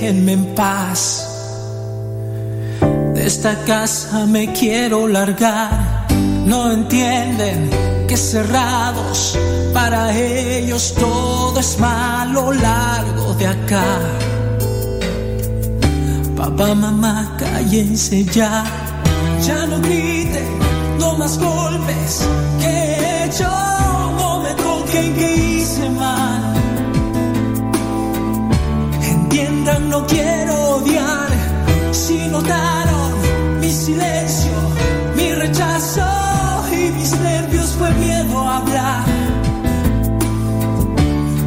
déjenme en paz. De esta casa me quiero largar, no entienden que cerrados para ellos todo es malo largo de acá. Papá, mamá, cállense ya, ya no griten, no más golpes que he no me toquen no quiero odiar, si notaron mi silencio, mi rechazo y mis nervios fue miedo a hablar.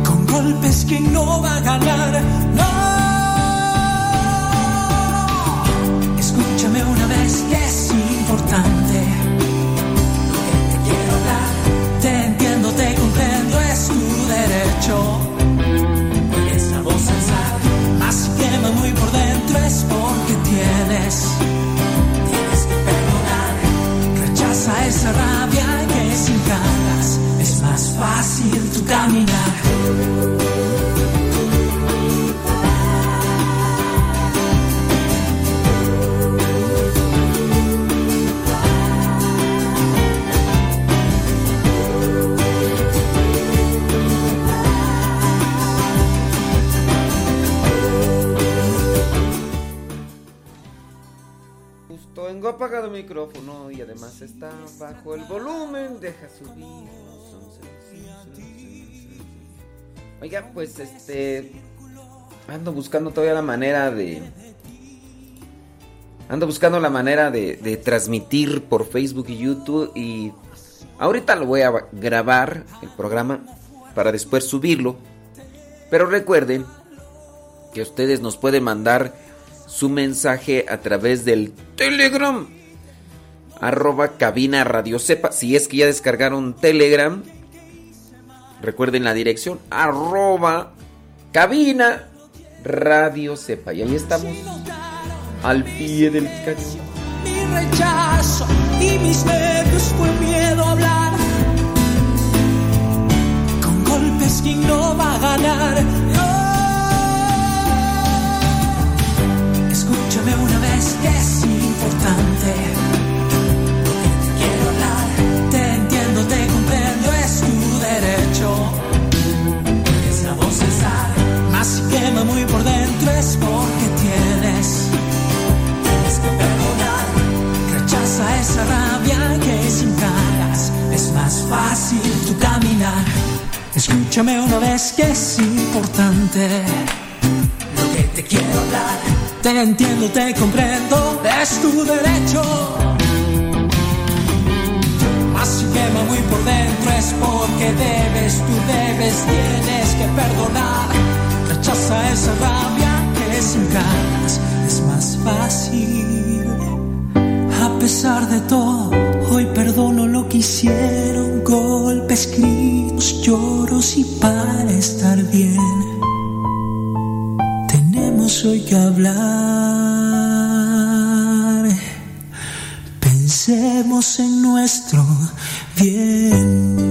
Con golpes que no va a ganar, caminar. Justo tengo apagado el micrófono y además está bajo el volumen. Deja subir. Oiga, pues este. Ando buscando todavía la manera de. Ando buscando la manera de, transmitir por Facebook y YouTube. Y ahorita lo voy a grabar el programa para después subirlo. Pero recuerden que ustedes nos pueden mandar su mensaje a través del Telegram. Arroba cabina radio sepa. Si es que ya descargaron Telegram. Recuerden la dirección. Arroba cabina radio sepa. Y ahí estamos. Al pie del cañón. Mi rechazo y mis nervios fue miedo a hablar. Con golpes quien no va a ganar. Por dentro es porque tienes. Tienes que perdonar. Rechaza esa rabia que sin caras es más fácil tu caminar. Escúchame una vez que es importante. Lo que te quiero hablar. Te entiendo, te comprendo, es tu derecho. Más si quema muy por dentro es porque debes, tú debes, tienes que perdonar. Rechaza esa rabia que sin ganas es más fácil. A pesar de todo, hoy perdono lo que hicieron. Golpes, gritos, lloros y para estar bien. Tenemos hoy que hablar. Pensemos en nuestro bien.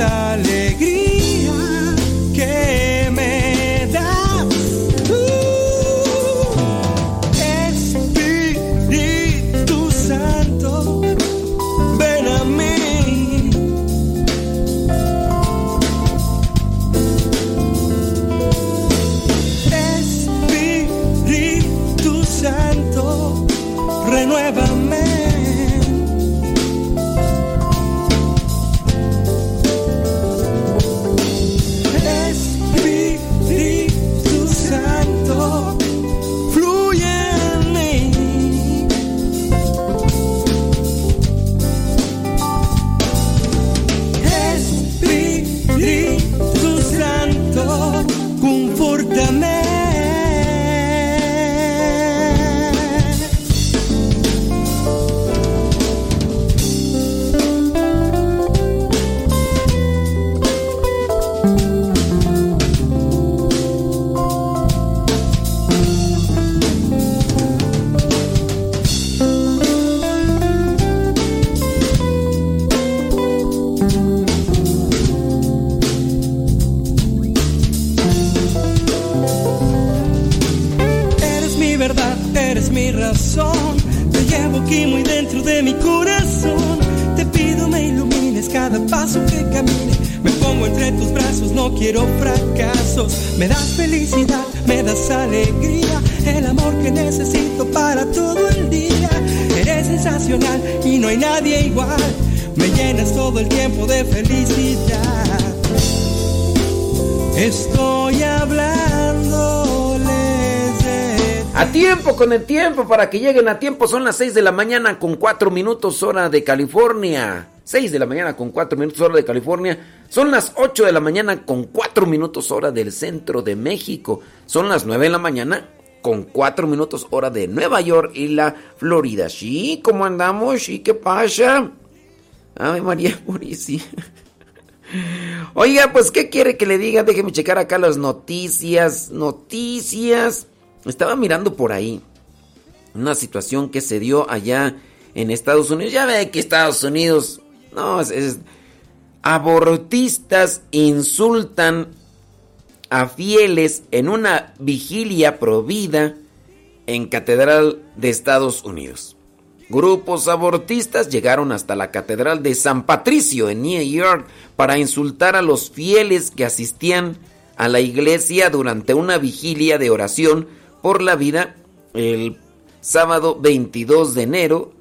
alegría tiempo, con el tiempo, para que lleguen a tiempo. Son las 6 de la mañana con 4 minutos hora de California. 6 de la mañana con 4 minutos hora de California. Son las 8 de la mañana con 4 minutos hora del centro de México. Son las 9 de la mañana con 4 minutos hora de Nueva York y la Florida. ¿Sí? ¿Cómo andamos? ¿Sí? ¿Qué pasa? Ay, María Murici. Oiga, pues, ¿qué quiere que le diga? Déjeme checar acá las noticias. Noticias. Estaba mirando por ahí una situación que se dio allá en Estados Unidos. Ya ve que Estados Unidos, no, es, abortistas insultan a fieles en una vigilia provida en Catedral de Estados Unidos. Grupos abortistas llegaron hasta la Catedral de San Patricio en New York para insultar a los fieles que asistían a la iglesia durante una vigilia de oración por la vida el sábado 22 de enero,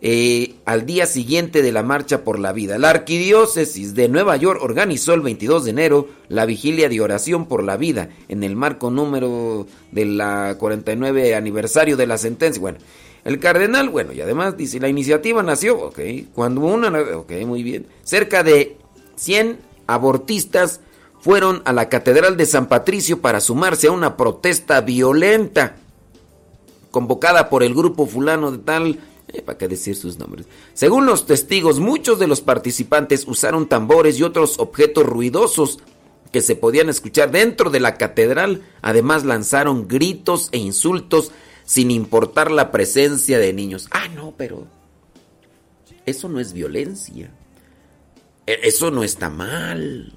eh, al día siguiente de la Marcha por la Vida. La Arquidiócesis de Nueva York organizó el 22 de enero la vigilia de oración por la vida en el marco número de la 49 aniversario de la sentencia. Bueno, el cardenal, bueno, y además dice, la iniciativa nació, ok, cuando una, ok, muy bien, cerca de 100 abortistas fueron a la Catedral de San Patricio para sumarse a una protesta violenta convocada por el grupo fulano de tal, eh, para qué decir sus nombres. Según los testigos, muchos de los participantes usaron tambores y otros objetos ruidosos que se podían escuchar dentro de la catedral. Además lanzaron gritos e insultos sin importar la presencia de niños. Ah, no, pero eso no es violencia. E- Eso no está mal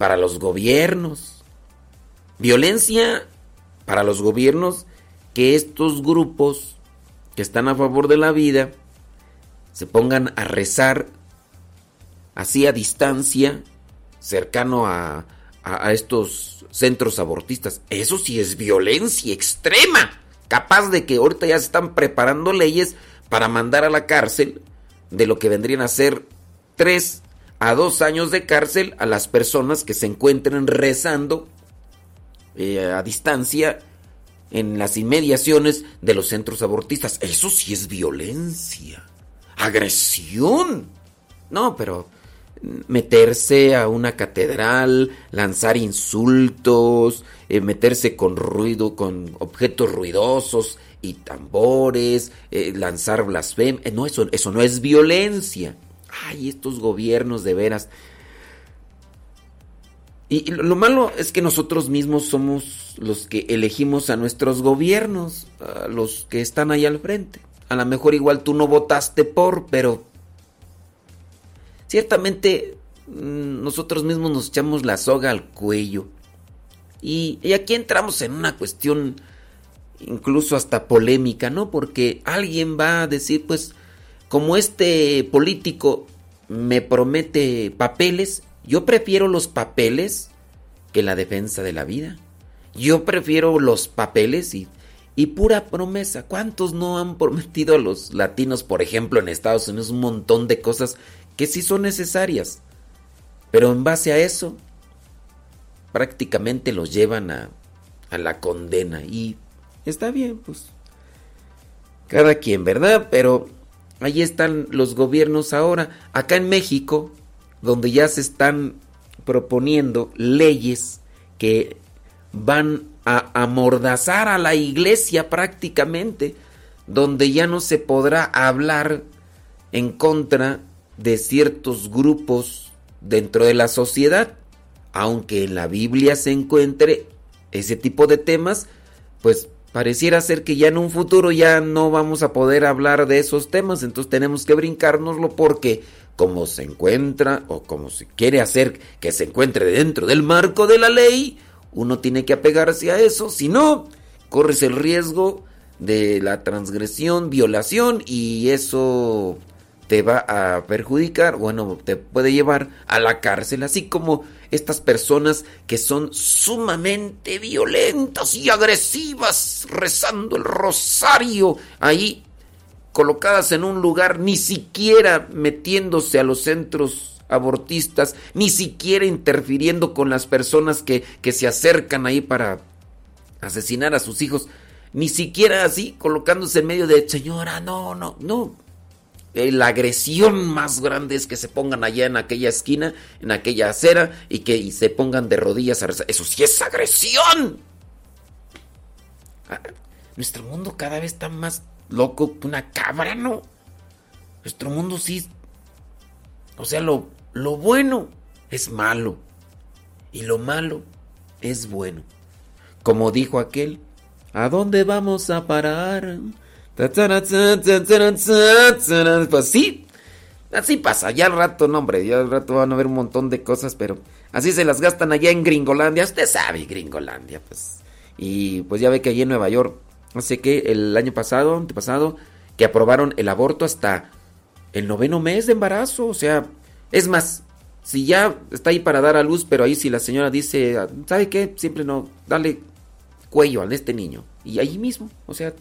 para los gobiernos. Violencia para los gobiernos que estos grupos que están a favor de la vida se pongan a rezar así a distancia, cercano a, a- estos centros abortistas. Eso sí es violencia extrema, capaz de que ahorita ya se están preparando leyes para mandar a la cárcel de lo que vendrían a ser tres a dos años de cárcel a las personas que se encuentren rezando eh, a distancia en las inmediaciones de los centros abortistas. Eso sí es violencia, agresión. No, pero meterse a una catedral, lanzar insultos, eh, meterse con ruido, con objetos ruidosos y tambores, eh, lanzar blasfemia. no, eso, eso no es violencia. Ay, estos gobiernos de veras. Y lo malo es que nosotros mismos somos los que elegimos a nuestros gobiernos, los que están ahí al frente. A lo mejor igual tú no votaste por, pero ciertamente mm, nosotros mismos nos echamos la soga al cuello. Y, aquí entramos en una cuestión incluso hasta polémica, ¿no? Porque alguien va a decir, pues, como este político me promete papeles, yo prefiero los papeles que la defensa de la vida. Yo prefiero los papeles y, y pura promesa. ¿Cuántos no han prometido a los latinos, por ejemplo, en Estados Unidos, un montón de cosas que sí son necesarias? Pero en base a eso, prácticamente los llevan a, a la condena. Y está bien, pues. Cada quien, ¿verdad? Pero ahí están los gobiernos ahora. Acá en México, donde ya se están proponiendo leyes que van a amordazar a la iglesia prácticamente, donde ya no se podrá hablar en contra de ciertos grupos dentro de la sociedad, aunque en la Biblia se encuentre ese tipo de temas, pues pareciera ser que ya en un futuro ya no vamos a poder hablar de esos temas, entonces tenemos que brincárnoslo porque como se encuentra o como se quiere hacer que se encuentre dentro del marco de la ley, uno tiene que apegarse a eso, si no, corres el riesgo de la transgresión, violación y eso te va a perjudicar, bueno, te puede llevar a la cárcel, así como estas personas que son sumamente violentas y agresivas rezando el rosario ahí colocadas en un lugar, ni siquiera metiéndose a los centros abortistas, ni siquiera interfiriendo con las personas que, que se acercan ahí para asesinar a sus hijos, ni siquiera así colocándose en medio de, señora, no, no, no. Eh, la agresión más grande es que se pongan allá en aquella esquina, en aquella acera, y que se pongan de rodillas a rezar. Eso sí es agresión. Ah, nuestro mundo cada vez está más loco una cabra, ¿no? Nuestro mundo sí. O sea, lo, lo bueno es malo. Y lo malo es bueno. Como dijo aquel, ¿a dónde vamos a parar? Pues sí, así pasa. Ya al rato, no, hombre, ya al rato van a ver un montón de cosas, pero así se las gastan allá en Gringolandia. Usted sabe, Gringolandia, pues. Y pues ya ve que allí en Nueva York no sé qué, el año pasado, antepasado, que aprobaron el aborto hasta el noveno mes de embarazo. O sea, es más, si ya está ahí para dar a luz, pero ahí si la señora dice, ¿sabe qué? Siempre no, dale cuello a este niño. Y ahí mismo, o sea,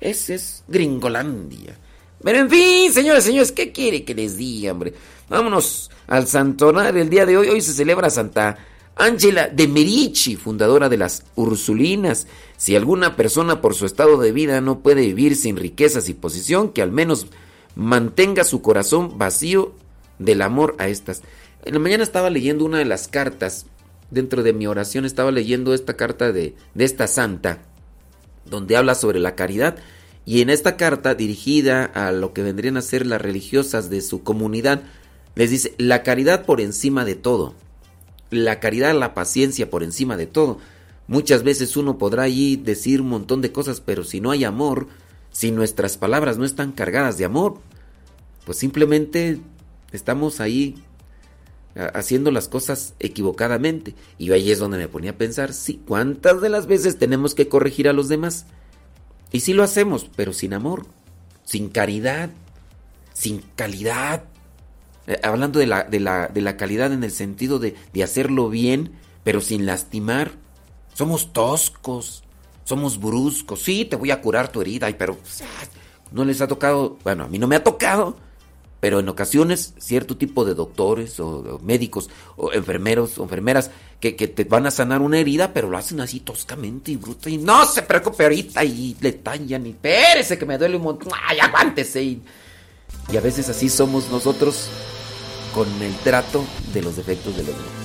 ese es Gringolandia. Pero en fin, señores, señores, ¿qué quiere que les diga, hombre? Vámonos al santonar el día de hoy. Hoy se celebra Santa Ángela de Merici, fundadora de las Ursulinas. Si alguna persona por su estado de vida no puede vivir sin riquezas y posición, que al menos mantenga su corazón vacío del amor a estas. En la mañana estaba leyendo una de las cartas, dentro de mi oración estaba leyendo esta carta de, de esta santa, donde habla sobre la caridad. Y en esta carta, dirigida a lo que vendrían a ser las religiosas de su comunidad, les dice, la caridad por encima de todo la caridad, la paciencia por encima de todo. Muchas veces uno podrá allí decir un montón de cosas, pero si no hay amor, si nuestras palabras no están cargadas de amor, pues simplemente estamos ahí haciendo las cosas equivocadamente. Y ahí es donde me ponía a pensar, sí, ¿cuántas de las veces tenemos que corregir a los demás? Y sí lo hacemos, pero sin amor, sin caridad, sin calidad, eh, hablando de la, de, la, de la, calidad en el sentido de, de, hacerlo bien, pero sin lastimar. Somos toscos, somos bruscos. Sí, te voy a curar tu herida, pero no les ha tocado, bueno, a mí no me ha tocado, pero en ocasiones cierto tipo de doctores o, médicos o enfermeros o enfermeras que, te van a sanar una herida, pero lo hacen así toscamente y bruta y no se preocupe ahorita y le tallan y pérese que me duele un montón, ay, aguántese y, y a veces así somos nosotros con el trato de los defectos de los demás.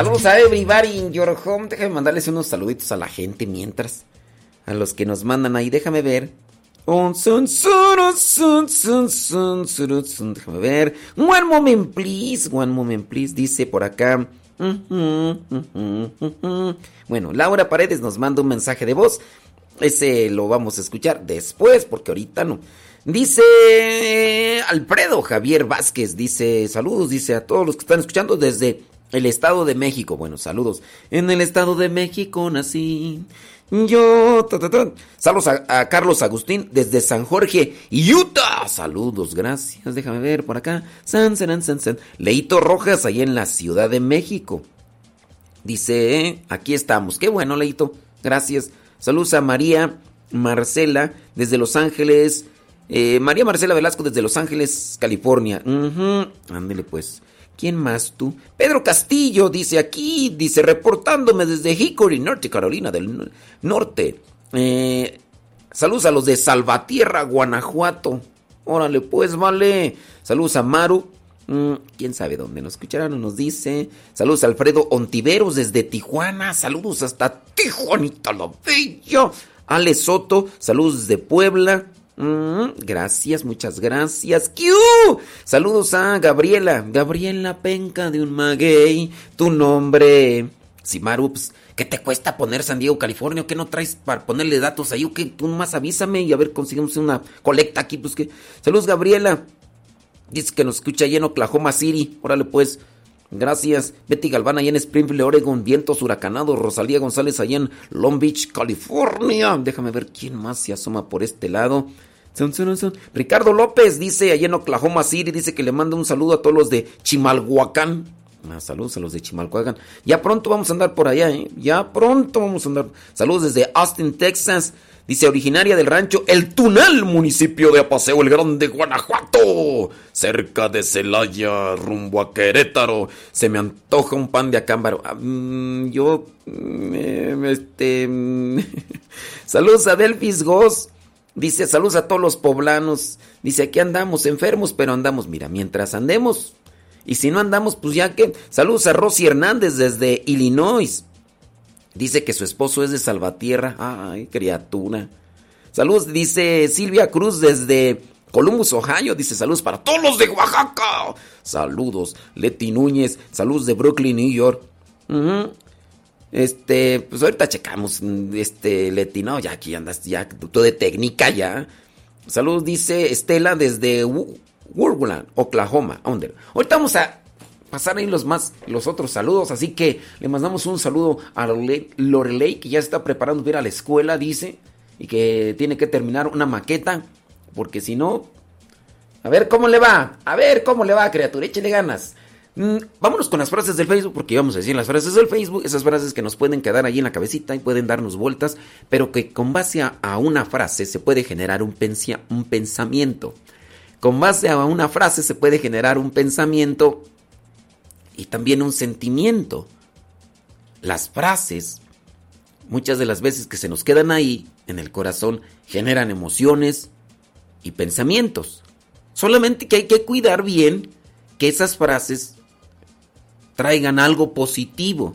Saludos a everybody in your home. Déjame mandarles unos saluditos a la gente mientras. A los que nos mandan ahí, déjame ver. Déjame ver. One moment, please. One moment, please. Dice por acá. Bueno, Laura Paredes nos manda un mensaje de voz. Ese lo vamos a escuchar después, porque ahorita no. Dice Alfredo Javier Vázquez. Dice saludos. Dice a todos los que están escuchando desde el Estado de México. Bueno, saludos. En el Estado de México nací. Yo. Saludos a, Carlos Agustín desde San Jorge, Utah. Saludos, gracias. Déjame ver por acá. San, san, san, san. Leito Rojas, ahí en la Ciudad de México. Dice, eh, aquí estamos. Qué bueno, Leito. Gracias. Saludos a María Marcela desde Los Ángeles. Eh, María Marcela Velasco desde Los Ángeles, California. Ándele pues. ¿Quién más tú? Pedro Castillo dice aquí, dice reportándome desde Hickory, Norte Carolina del Norte. Eh, saludos a los de Salvatierra, Guanajuato. Órale, pues vale. Saludos a Maru. Mm, Quién sabe dónde nos escucharán, nos dice. Saludos a Alfredo Ontiveros desde Tijuana. Saludos hasta Tijuanita la Bella. Ale Soto, saludos desde Puebla. Mm, gracias, muchas gracias. ¡Q! Saludos a Gabriela. Gabriela Penca de un maguey. Tu nombre. Simarups. ¿Qué te cuesta poner San Diego, California? ¿Qué no traes para ponerle datos ahí? ¿O qué? Tú más avísame y a ver, conseguimos una colecta aquí. Pues que. Saludos, Gabriela. Dice que nos escucha ahí en Oklahoma City. Órale, pues. Gracias. Betty Galván allá en Springfield, Oregon. Vientos huracanados. Rosalía González allá en Long Beach, California. Déjame ver quién más se asoma por este lado. Ricardo López dice allá en Oklahoma City, dice que le manda un saludo a todos los de Chimalhuacán. Ah, saludos a los de Chimalhuacán. Ya pronto vamos a andar por allá, ¿eh? Ya pronto vamos a andar. Saludos desde Austin, Texas. Dice originaria del rancho El Tunal, municipio de Apaseo el Grande, Guanajuato. Cerca de Celaya, rumbo a Querétaro. Se me antoja un pan de acámbaro. Ah, mm, yo. Mm, este. Mm, saludos a Delphis Goss. Dice, saludos a todos los poblanos. Dice, aquí andamos enfermos, pero andamos, mira, mientras andemos. Y si no andamos, pues ya que... Saludos a Rosy Hernández desde Illinois. Dice que su esposo es de Salvatierra. Ay, criatura. Saludos, dice Silvia Cruz desde Columbus, Ohio. Dice saludos para todos los de Oaxaca. Saludos. Leti Núñez. Saludos de Brooklyn, New York. Este, pues ahorita checamos, este, Leti, no, ya aquí andas, ya, todo de técnica ya. Saludos, dice Estela desde Wurguland, Oklahoma. Ahorita vamos a pasar ahí los más, los otros saludos, así que le mandamos un saludo a Lorelei, que ya está preparando para ir a la escuela, dice, y que tiene que terminar una maqueta, porque si no, a ver cómo le va, a ver cómo le va, criatura, échele ganas. Mm, vámonos con las frases del Facebook, porque vamos a decir las frases del Facebook, esas frases que nos pueden quedar ahí en la cabecita y pueden darnos vueltas, pero que con base a, una frase se puede generar un, un pensamiento. Con base a una frase se puede generar un pensamiento y también un sentimiento. Las frases, muchas de las veces que se nos quedan ahí en el corazón, generan emociones y pensamientos. Solamente que hay que cuidar bien que esas frases traigan algo positivo,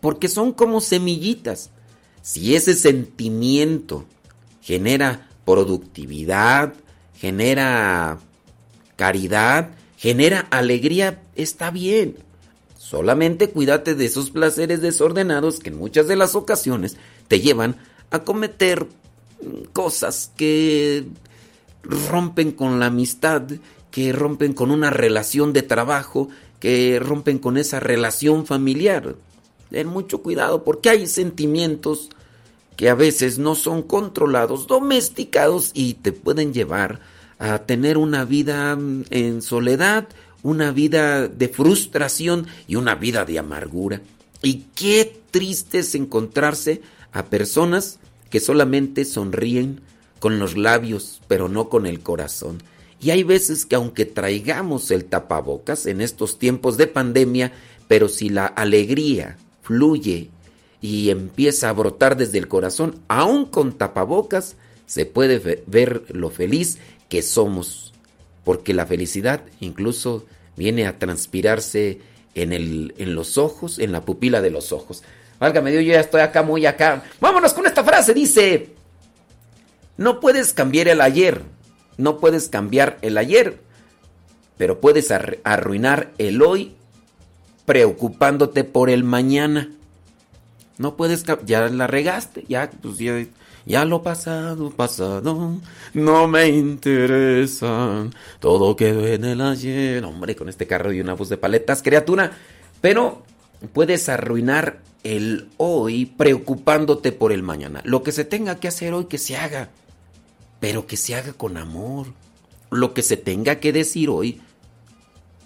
porque son como semillitas. Si ese sentimiento genera productividad, genera caridad, genera alegría, está bien. Solamente cuídate de esos placeres desordenados que en muchas de las ocasiones te llevan a cometer cosas que rompen con la amistad, que rompen con una relación de trabajo, que rompen con esa relación familiar. Ten mucho cuidado porque hay sentimientos que a veces no son controlados, domesticados y te pueden llevar a tener una vida mm, en soledad, una vida de frustración y una vida de amargura. Y qué triste es encontrarse a personas que solamente sonríen con los labios, pero no con el corazón. Y hay veces que aunque traigamos el tapabocas en estos tiempos de pandemia, pero si la alegría fluye y empieza a brotar desde el corazón, aún con tapabocas, se puede ver lo feliz que somos, porque la felicidad incluso viene a transpirarse en, el, en los ojos, en la pupila de los ojos. Válgame Dios, yo ya estoy acá, muy acá. Vámonos con esta frase, dice, no puedes cambiar el ayer, no puedes cambiar el ayer, pero puedes arruinar el hoy preocupándote por el mañana. No puedes, ya la regaste, ya, pues ya, lo pasado, pasado, no me interesa, todo quedó en el ayer. Hombre, con este carro y una voz de paletas, criatura. Pero puedes arruinar el hoy preocupándote por el mañana. Lo que se tenga que hacer hoy, que se haga pero que se haga con amor. Lo que se tenga que decir hoy,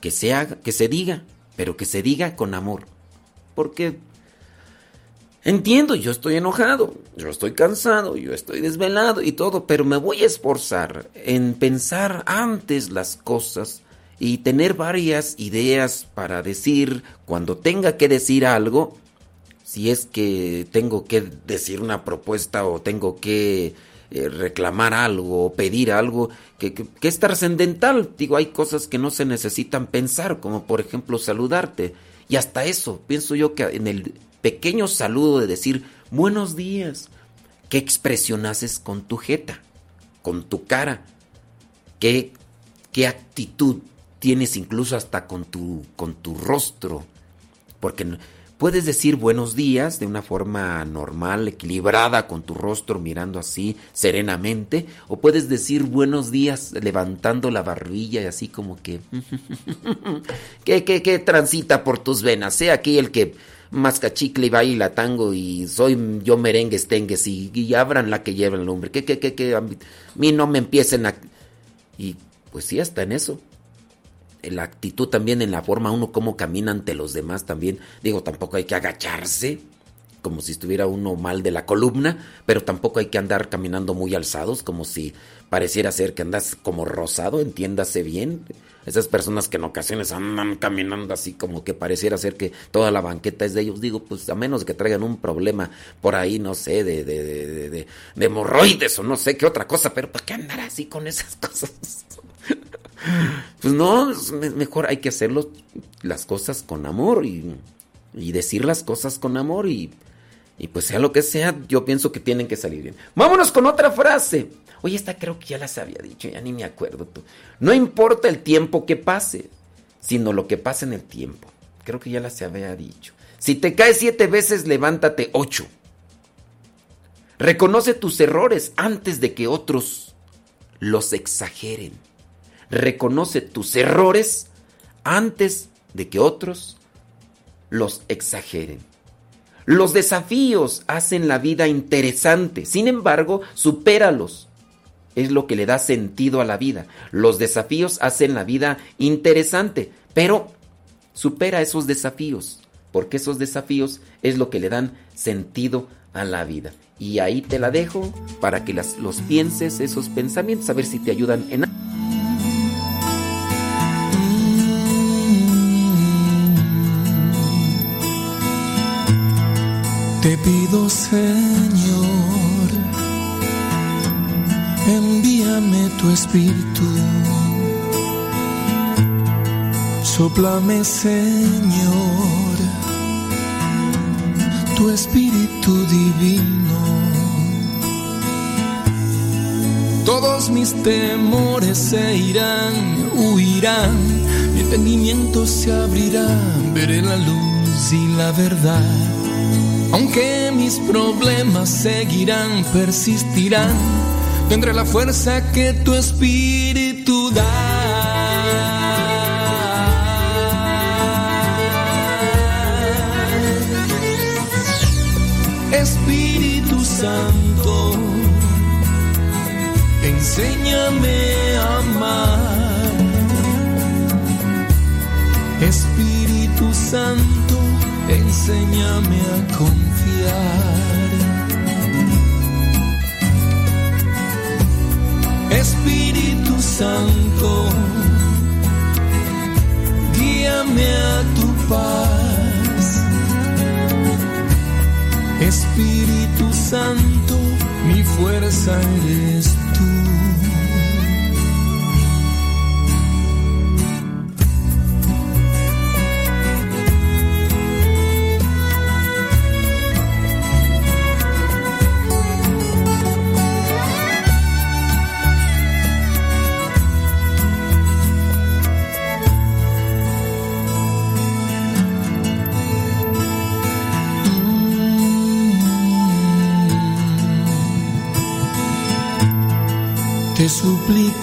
que se haga, que se diga, pero que se diga con amor. Porque entiendo, yo estoy enojado, yo estoy cansado, yo estoy desvelado y todo, pero me voy a esforzar en pensar antes las cosas y tener varias ideas para decir cuando tenga que decir algo, si es que tengo que decir una propuesta o tengo que eh, reclamar algo pedir algo que, que, es trascendental. Digo, hay cosas que no se necesitan pensar, como por ejemplo saludarte. Y hasta eso, pienso yo que en el pequeño saludo de decir buenos días, ¿qué expresión haces con tu jeta, con tu cara? ¿Qué, qué actitud tienes incluso hasta con tu, con tu rostro? Porque Puedes decir buenos días de una forma normal, equilibrada, con tu rostro mirando así serenamente, o puedes decir buenos días levantando la barbilla y así como que... ¿Qué, qué, qué transita por tus venas? Sé aquí el que masca chicle y baila tango y soy yo merengue estengues y, y abran la que lleva el nombre. Que, que, que, que a mí no me empiecen a... Y pues sí, hasta en eso la actitud también en la forma uno cómo camina ante los demás también. Digo, tampoco hay que agacharse como si estuviera uno mal de la columna, pero tampoco hay que andar caminando muy alzados como si pareciera ser que andas como rosado, entiéndase bien. Esas personas que en ocasiones andan caminando así como que pareciera ser que toda la banqueta es de ellos. Digo, pues a menos que traigan un problema por ahí, no sé, de, de, de, de, de hemorroides o no sé qué otra cosa, pero ¿para qué andar así con esas cosas? Pues no, mejor hay que hacer las cosas con amor y, decir las cosas con amor y, pues sea lo que sea, yo pienso que tienen que salir bien. Vámonos con otra frase. Oye, esta creo que ya las había dicho, ya ni me acuerdo. Tú. No importa el tiempo que pase, sino lo que pase en el tiempo. Creo que ya las había dicho. Si te caes siete veces, levántate ocho. Reconoce tus errores antes de que otros los exageren reconoce tus errores antes de que otros los exageren. Los desafíos hacen la vida interesante, sin embargo, supéralos. Es lo que le da sentido a la vida. Los desafíos hacen la vida interesante, pero supera esos desafíos, porque esos desafíos es lo que le dan sentido a la vida. Y ahí te la dejo para que las, los pienses, esos pensamientos, a ver si te ayudan en Te pido, Señor, envíame tu espíritu. Soplame, Señor, tu espíritu divino. Todos mis temores se irán, huirán, mi entendimiento se abrirá, veré la luz y la verdad. Aunque mis problemas seguirán, persistirán, tendré la fuerza que tu espíritu da. Espíritu Santo, enséñame a amar. Espíritu Santo, enséñame a Espíritu Santo, guíame a tu paz. Espíritu Santo, mi fuerza eres tú.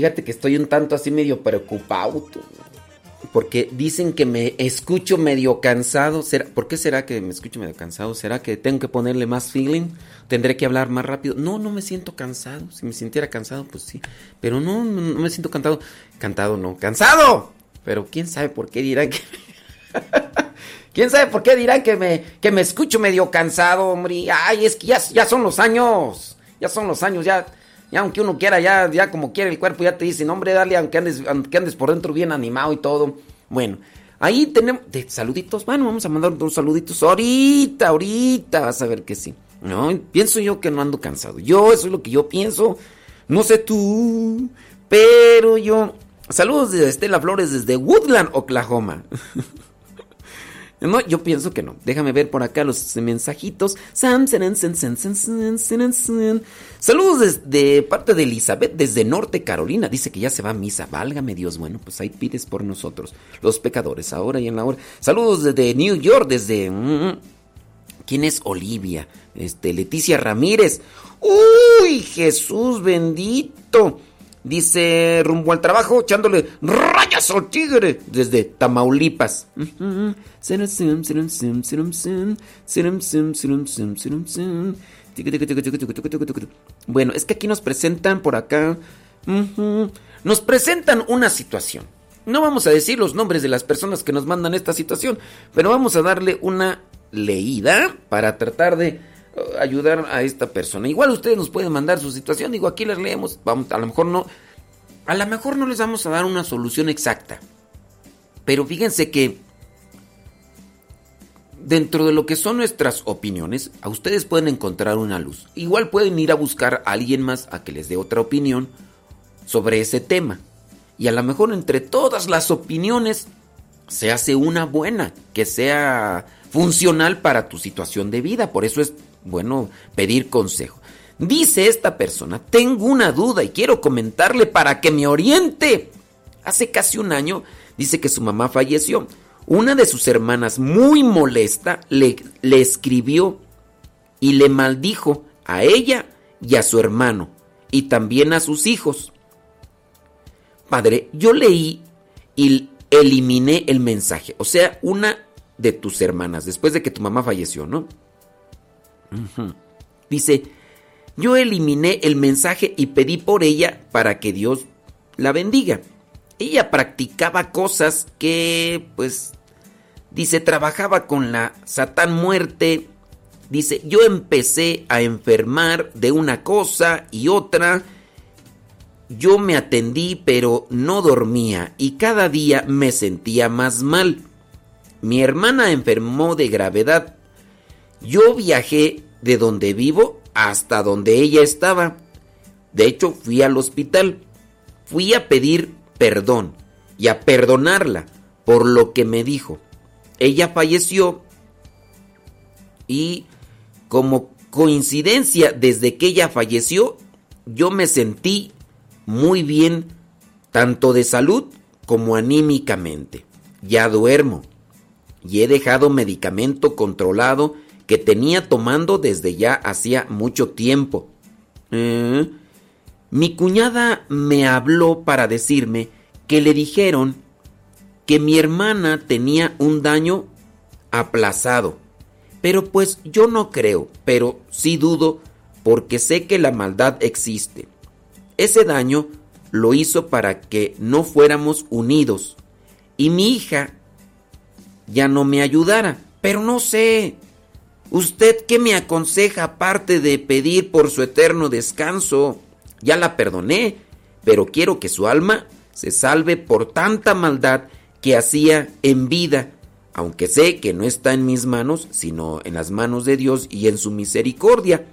Fíjate que estoy un tanto así medio preocupado. Porque dicen que me escucho medio cansado. ¿Será- ¿Por qué será que me escucho medio cansado? ¿Será que tengo que ponerle más feeling? ¿Tendré que hablar más rápido? No, no me siento cansado. Si me sintiera cansado, pues sí. Pero no, no, me siento cantado. Cantado no. ¡Cansado! Pero quién sabe por qué dirán que... ¿Quién sabe por qué dirán que me, que me escucho medio cansado, hombre? Ay, es que ya, ya son los años. Ya son los años, ya... Ya aunque uno quiera, ya, ya como quiere el cuerpo, ya te dice, no, hombre, dale, aunque andes, aunque andes por dentro bien animado y todo. Bueno, ahí tenemos, saluditos, bueno, vamos a mandar unos saluditos ahorita, ahorita, vas a ver que sí. No, pienso yo que no ando cansado. Yo, eso es lo que yo pienso. No sé tú, pero yo... Saludos de Estela Flores desde Woodland, Oklahoma. No, yo pienso que no. Déjame ver por acá los mensajitos. Saludos de parte de Elizabeth desde Norte Carolina. Dice que ya se va a misa. Válgame Dios. Bueno, pues ahí pides por nosotros, los pecadores, ahora y en la hora. Saludos desde New York, desde... mm, ¿Quién es Olivia? Este, Leticia Ramírez. ¡Uy, Jesús bendito! Dice, rumbo al trabajo, echándole rayas al tigre desde Tamaulipas. Bueno, es que aquí nos presentan por acá. Nos presentan una situación. No vamos a decir los nombres de las personas que nos mandan esta situación, pero vamos a darle una leída para tratar de uh, ayudar a esta persona. Igual ustedes nos pueden mandar su situación, digo, aquí las leemos, vamos, a lo mejor no, a lo mejor no les vamos a dar una solución exacta. Pero fíjense que dentro de lo que son nuestras opiniones, a ustedes pueden encontrar una luz. Igual pueden ir a buscar a alguien más a que les dé otra opinión sobre ese tema. Y a lo mejor entre todas las opiniones se hace una buena, que sea funcional para tu situación de vida. Por eso es bueno pedir consejo. Dice esta persona, tengo una duda y quiero comentarle para que me oriente. Hace casi un año dice que su mamá falleció. Una de sus hermanas, muy molesta, le, le escribió y le maldijo a ella y a su hermano y también a sus hijos. Padre, yo leí y eliminé el mensaje. O sea, una de tus hermanas, después de que tu mamá falleció, ¿no? Dice, yo eliminé el mensaje y pedí por ella para que Dios la bendiga. Ella practicaba cosas que, pues, dice, trabajaba con la Satán muerte. Dice, yo empecé a enfermar de una cosa y otra. Yo me atendí, pero no dormía y cada día me sentía más mal. Mi hermana enfermó de gravedad. Yo viajé de donde vivo hasta donde ella estaba. De hecho, fui al hospital. Fui a pedir perdón y a perdonarla por lo que me dijo. Ella falleció y como coincidencia desde que ella falleció, yo me sentí muy bien tanto de salud como anímicamente. Ya duermo y he dejado medicamento controlado que tenía tomando desde ya hacía mucho tiempo. ¿Eh? Mi cuñada me habló para decirme que le dijeron que mi hermana tenía un daño aplazado. Pero pues yo no creo, pero sí dudo porque sé que la maldad existe. Ese daño lo hizo para que no fuéramos unidos y mi hija ya no me ayudara. Pero no sé. ¿Usted qué me aconseja aparte de pedir por su eterno descanso? Ya la perdoné, pero quiero que su alma se salve por tanta maldad que hacía en vida, aunque sé que no está en mis manos, sino en las manos de Dios y en su misericordia.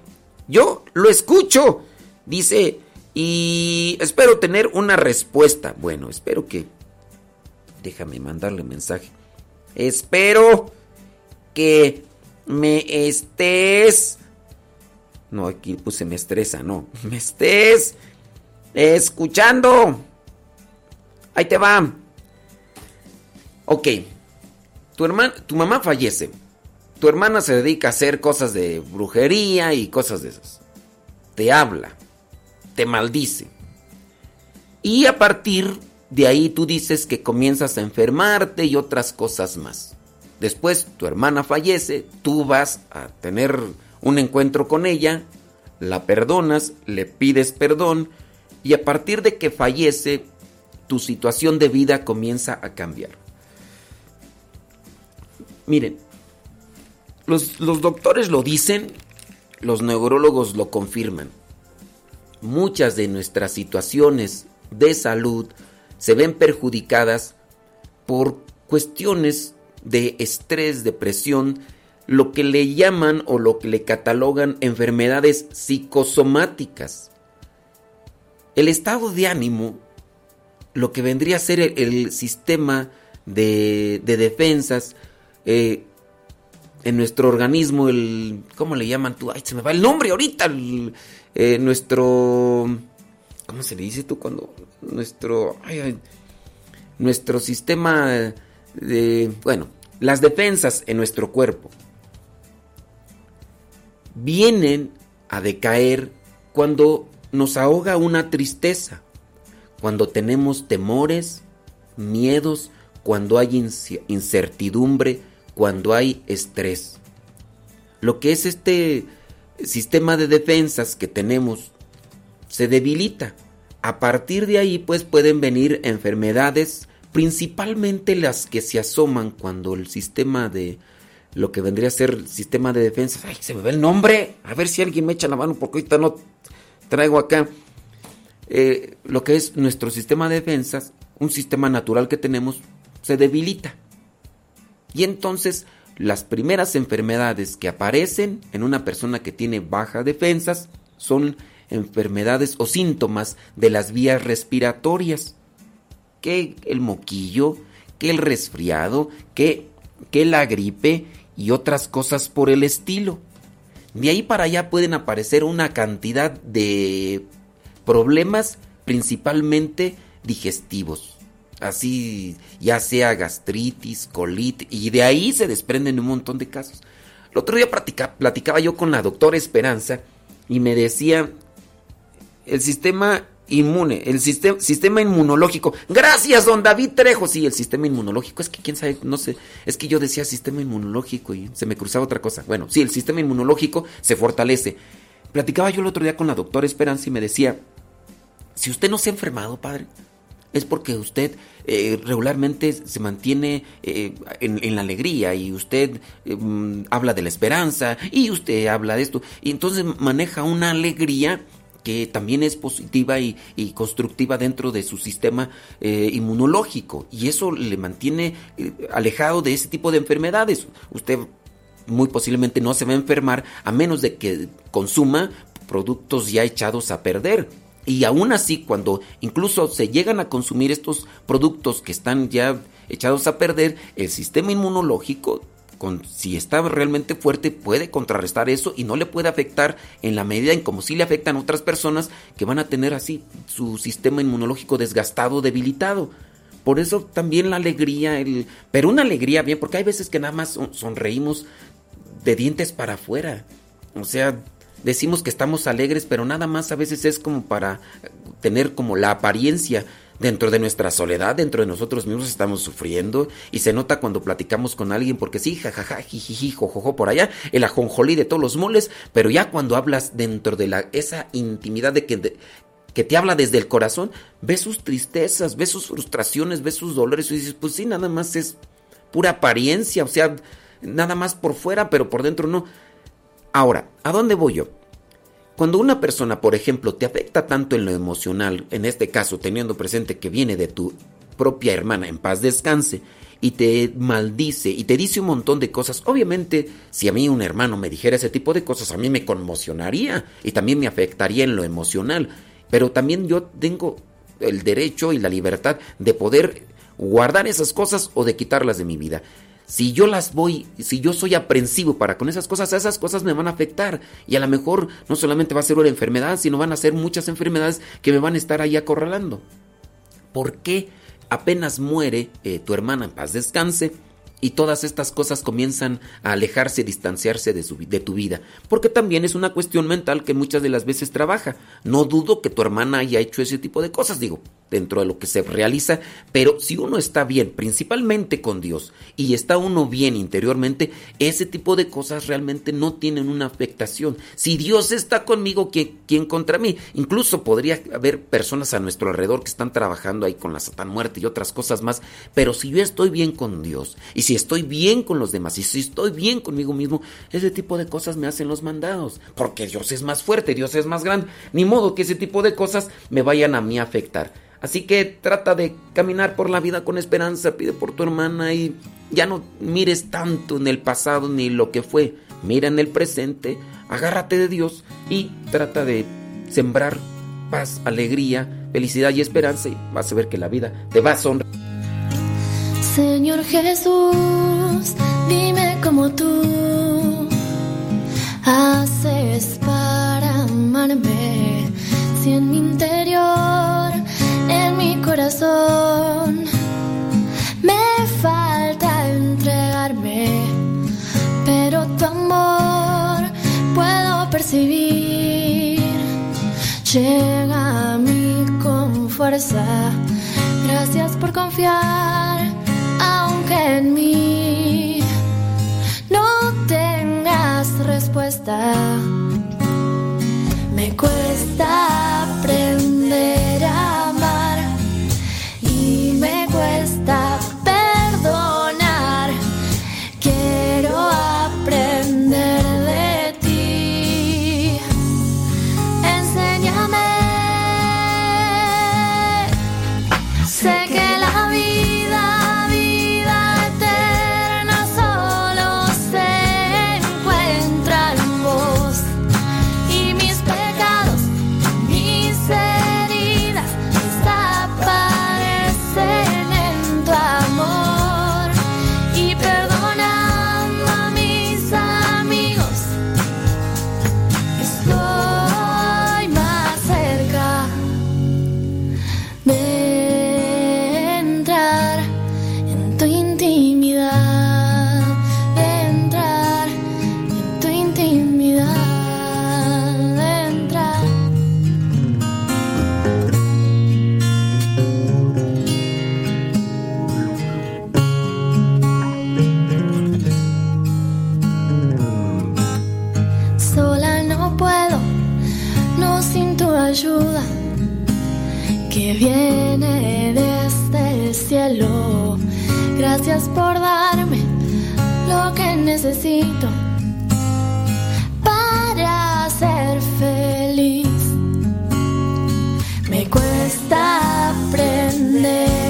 Yo lo escucho, dice, y espero tener una respuesta. Bueno, espero que... Déjame mandarle mensaje. Espero que me estés... No, aquí puse me estresa, no. Me estés escuchando. Ahí te va. Ok. Tu, hermana, tu mamá fallece. Tu hermana se dedica a hacer cosas de brujería y cosas de esas. Te habla. Te maldice. Y a partir de ahí tú dices que comienzas a enfermarte y otras cosas más. Después tu hermana fallece, tú vas a tener un encuentro con ella, la perdonas, le pides perdón y a partir de que fallece, tu situación de vida comienza a cambiar. Miren, los, los doctores lo dicen, los neurólogos lo confirman. Muchas de nuestras situaciones de salud se ven perjudicadas por cuestiones de estrés, depresión, lo que le llaman o lo que le catalogan enfermedades psicosomáticas. El estado de ánimo, lo que vendría a ser el, sistema de, defensas eh, en nuestro organismo, el, ¿cómo le llaman tú? Ay, se me va el nombre ahorita, eh, nuestro, ¿cómo se le dice tú cuando? Nuestro, nuestro sistema de, bueno, las defensas en nuestro cuerpo vienen a decaer cuando nos ahoga una tristeza, cuando tenemos temores, miedos, cuando hay incertidumbre, cuando hay estrés. Lo que es este sistema de defensas que tenemos se debilita. A partir de ahí pues pueden venir enfermedades principalmente las que se asoman cuando el sistema de lo que vendría a ser el sistema de defensa, ay, se me ve el nombre, a ver si alguien me echa la mano porque ahorita no traigo acá eh, lo que es nuestro sistema de defensas, un sistema natural que tenemos, se debilita. Y entonces las primeras enfermedades que aparecen en una persona que tiene bajas defensas son enfermedades o síntomas de las vías respiratorias. Que el moquillo, que el resfriado, que, que la gripe y otras cosas por el estilo. De ahí para allá pueden aparecer una cantidad de problemas principalmente digestivos. Así ya sea gastritis, colitis, y de ahí se desprenden un montón de casos. El otro día platicaba yo con la doctora Esperanza y me decía el sistema inmune, el sistema, sistema inmunológico. Gracias, don David Trejo. Sí, el sistema inmunológico. Es que quién sabe, no sé. Es que yo decía sistema inmunológico y se me cruzaba otra cosa. Bueno, sí, el sistema inmunológico se fortalece. Platicaba yo el otro día con la doctora Esperanza y me decía, si usted no se ha enfermado, padre, es porque usted eh, regularmente se mantiene eh, en, la alegría y usted mm, habla de la esperanza y usted habla de esto. Y entonces maneja una alegría que también es positiva y, constructiva dentro de su sistema eh, inmunológico y eso le mantiene eh, alejado de ese tipo de enfermedades. Usted muy posiblemente no se va a enfermar a menos de que consuma productos ya echados a perder. Y aún así, cuando incluso se llegan a consumir estos productos que están ya echados a perder, el sistema inmunológico si está realmente fuerte, puede contrarrestar eso y no le puede afectar en la medida en como si le afectan otras personas que van a tener así su sistema inmunológico desgastado, debilitado. Por eso también la alegría, el, pero una alegría bien, porque hay veces que nada más sonreímos de dientes para afuera. O sea, decimos que estamos alegres, pero nada más a veces es como para tener como la apariencia dentro de nuestra soledad, dentro de nosotros mismos estamos sufriendo y se nota cuando platicamos con alguien porque sí, jajaja, jijiji, jojojo por allá, el ajonjolí de todos los moles, pero ya cuando hablas dentro de la, esa intimidad de que, que te habla desde el corazón, ves sus tristezas, ves sus frustraciones, ves sus dolores y dices, pues sí, nada más es pura apariencia, o sea, nada más por fuera, pero por dentro no. Ahora, ¿a dónde voy yo? Cuando una persona, por ejemplo, te afecta tanto en lo emocional, en este caso teniendo presente que viene de tu propia hermana, en paz descanse, y te maldice y te dice un montón de cosas, obviamente si a mí un hermano me dijera ese tipo de cosas, a mí me conmocionaría y también me afectaría en lo emocional, pero también yo tengo el derecho y la libertad de poder guardar esas cosas o de quitarlas de mi vida si yo las voy, si yo soy aprensivo para con esas cosas, esas cosas me van a afectar. Y a lo mejor no solamente va a ser una enfermedad, sino van a ser muchas enfermedades que me van a estar ahí acorralando. ¿Por qué apenas muere eh, tu hermana en paz descanse? Y todas estas cosas comienzan a alejarse, distanciarse de, tu vida. Porque también es una cuestión mental que muchas de las veces trabaja. No dudo que tu hermana haya hecho ese tipo de cosas, digo, dentro de lo que se realiza. Pero si uno está bien, principalmente con Dios, y está uno bien interiormente, ese tipo de cosas realmente no tienen una afectación. Si Dios está conmigo, ¿quién, contra mí? Incluso podría haber personas a nuestro alrededor que están trabajando ahí con la Satán muerte y otras cosas más. Pero si yo estoy bien con Dios, y si estoy bien con los demás y si estoy bien conmigo mismo, ese tipo de cosas me hacen los mandados. Porque Dios es más fuerte, Dios es más grande. Ni modo que ese tipo de cosas me vayan a mí a afectar. Así que trata de caminar por la vida con esperanza, pide por tu hermana y ya no mires tanto en el pasado ni lo que fue. Mira en el presente, agárrate de Dios y trata de sembrar paz, alegría, felicidad y esperanza y vas a ver que la vida te va a sonreír. Señor Jesús, dime cómo tú haces para amarme. Si en mi interior, en mi corazón, me falta entregarme, pero tu amor puedo percibir. Llega a mí con fuerza. Gracias por confiar aunque en mí no tengas respuesta. Me cuesta aprender Gracias por darme lo que necesito para ser feliz. Me cuesta aprender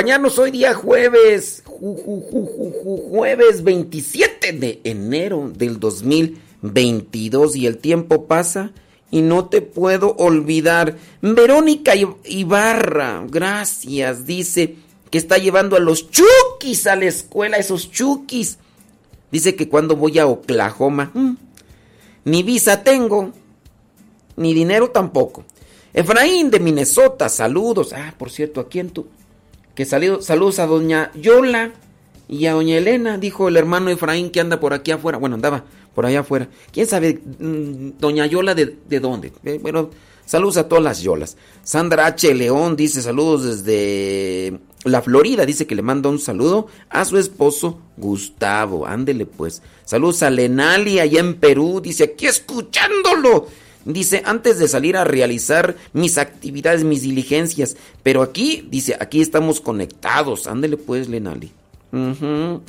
acompañarnos hoy día jueves, ju- ju- ju- ju- ju- jueves 27 de enero del 2022 y el tiempo pasa y no te puedo olvidar. Verónica Ibarra, gracias, dice que está llevando a los chukis a la escuela, esos chukis. Dice que cuando voy a Oklahoma, mm, ni visa tengo, ni dinero tampoco. Efraín de Minnesota, saludos. Ah, por cierto, ¿a quién tú? Que salió, saludos a doña Yola y a doña Elena, dijo el hermano Efraín que anda por aquí afuera. Bueno, andaba por allá afuera. ¿Quién sabe, mm, doña Yola, de, de dónde? Eh, bueno, saludos a todas las Yolas. Sandra H. León dice saludos desde la Florida. Dice que le manda un saludo a su esposo Gustavo. Ándele pues. Saludos a Lenali allá en Perú. Dice aquí escuchándolo. Dice, antes de salir a realizar mis actividades, mis diligencias. Pero aquí, dice, aquí estamos conectados. Ándele pues, Lenali.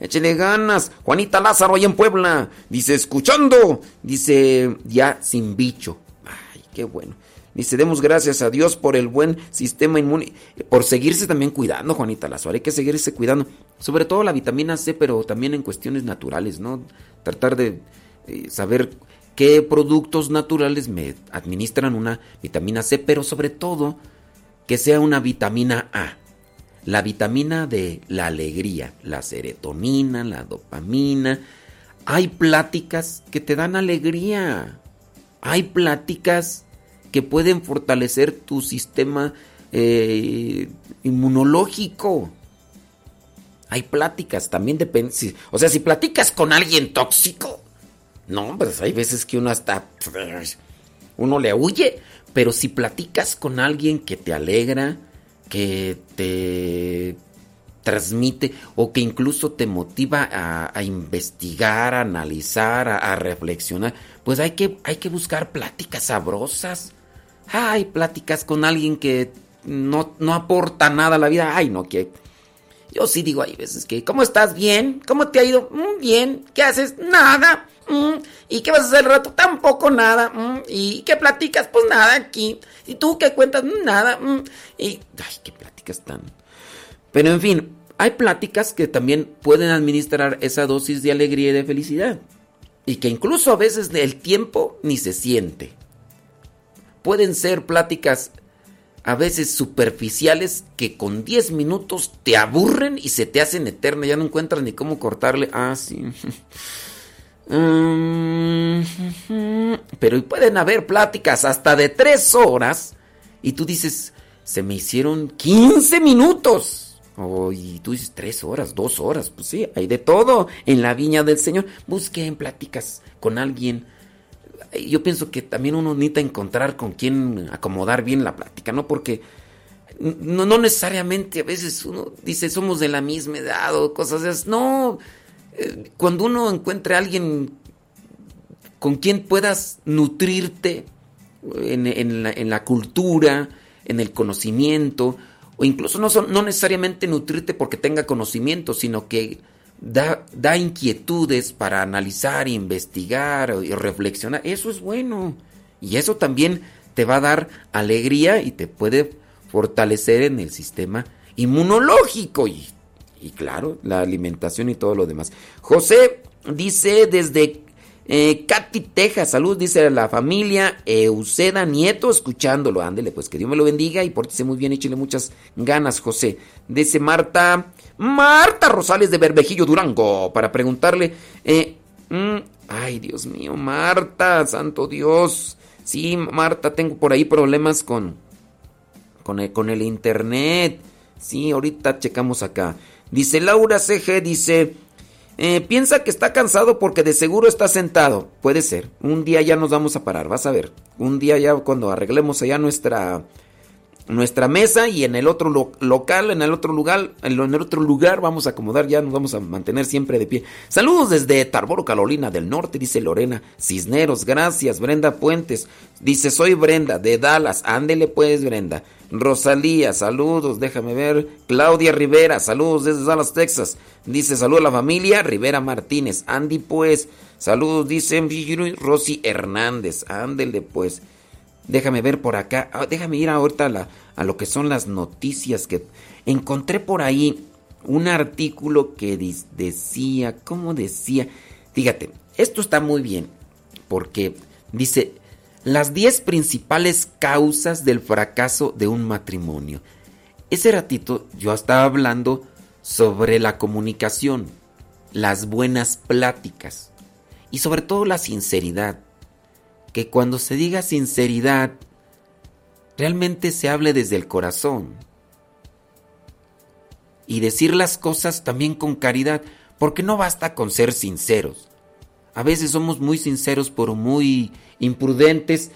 Échele ganas. Juanita Lázaro allá en Puebla. Dice, escuchando. Dice, ya sin bicho. Ay, qué bueno. Dice, demos gracias a Dios por el buen sistema inmune, por seguirse también cuidando, Juanita Lazo. Hay que seguirse cuidando, sobre todo la vitamina C, pero también en cuestiones naturales, ¿no? Tratar de eh, saber qué productos naturales me administran una vitamina C, pero sobre todo que sea una vitamina A. La vitamina de la alegría, la serotonina, la dopamina. Hay pláticas que te dan alegría. Hay pláticas que pueden fortalecer tu sistema eh, inmunológico. Hay pláticas, también depende. o sea, si platicas con alguien tóxico, no, pues hay veces que uno hasta. Uno le huye. Pero si platicas con alguien que te alegra, que te transmite o que incluso te motiva a, investigar, a analizar, a, reflexionar, pues hay que, hay que buscar pláticas sabrosas. Hay pláticas con alguien que no, no aporta nada a la vida. Ay, no, que... Yo sí digo, hay veces que, ¿cómo estás? Bien. ¿Cómo te ha ido? Mm, bien. ¿Qué haces? Nada. Mm, ¿Y qué vas a hacer el rato? Tampoco nada. Mm, ¿Y qué platicas? Pues nada aquí. ¿Y tú qué cuentas? Nada. Y, ay, qué pláticas tan... Pero en fin, hay pláticas que también pueden administrar esa dosis de alegría y de felicidad. Y que incluso a veces el tiempo ni se siente. Pueden ser pláticas a veces superficiales que con 10 minutos te aburren y se te hacen eternas. Ya no encuentras ni cómo cortarle. Ah, sí. Mm, pero pueden haber pláticas hasta de 3 horas y tú dices, se me hicieron 15 minutos. Oh, y tú dices, 3 horas, 2 horas. Pues sí, hay de todo en la viña del Señor. Busquen pláticas con alguien yo pienso que también uno necesita encontrar con quién acomodar bien la plática, ¿no? Porque no, no necesariamente a veces uno dice somos de la misma edad o cosas así. No, cuando uno encuentre a alguien con quien puedas nutrirte en, la, cultura, en el conocimiento, o incluso no, no necesariamente nutrirte porque tenga conocimiento, sino que da, inquietudes para analizar, investigar y reflexionar. Eso es bueno. Y eso también te va a dar alegría y te puede fortalecer en el sistema inmunológico. Y, y claro, la alimentación y todo lo demás. José dice desde eh, Katy, Texas, salud, dice la familia Euseda Nieto, escuchándolo. Ándele, pues que Dios me lo bendiga y pórtese muy bien, échale muchas ganas, José. Dice Marta, Marta Rosales de Berbejillo, Durango, para preguntarle, eh, mm, ay, Dios mío, Marta, santo Dios. Sí, Marta, tengo por ahí problemas con, con el, con el internet. Sí, ahorita checamos acá. Dice Laura CG, dice, eh, piensa que está cansado porque de seguro está sentado. Puede ser. Un día ya nos vamos a parar, vas a ver. Un día ya cuando arreglemos allá nuestra nuestra mesa y en el otro local, en el otro lugar, en el otro lugar vamos a acomodar, ya nos vamos a mantener siempre de pie. Saludos desde Tarboro, Carolina del Norte, dice Lorena Cisneros, gracias, Brenda Puentes, dice soy Brenda de Dallas, ándele pues Brenda. Rosalía, saludos, déjame ver. Claudia Rivera, saludos desde Dallas, Texas. Dice, saludos a la familia Rivera Martínez. Andy, pues, saludos, dice Rosy Hernández. Ándele, pues. Déjame ver por acá. Ah, déjame ir ahorita a, a lo que son las noticias que encontré por ahí un artículo que decía, ¿cómo decía? Fíjate, esto está muy bien porque dice las 10 principales causas del fracaso de un matrimonio. Ese ratito yo estaba hablando sobre la comunicación, las buenas pláticas y sobre todo la sinceridad que cuando se diga sinceridad, realmente se hable desde el corazón. Y decir las cosas también con caridad, porque no basta con ser sinceros. A veces somos muy sinceros pero muy imprudentes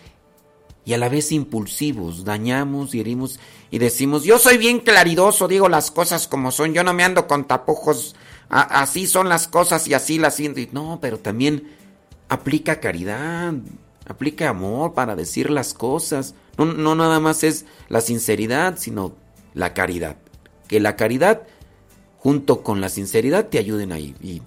y a la vez impulsivos, dañamos y herimos y decimos, yo soy bien claridoso, digo las cosas como son, yo no me ando con tapujos, así son las cosas y así las siento. No, pero también aplica caridad, Aplica amor para decir las cosas. No, nada más es la sinceridad, sino la caridad. Que la caridad junto con la sinceridad te ayuden ahí. Y,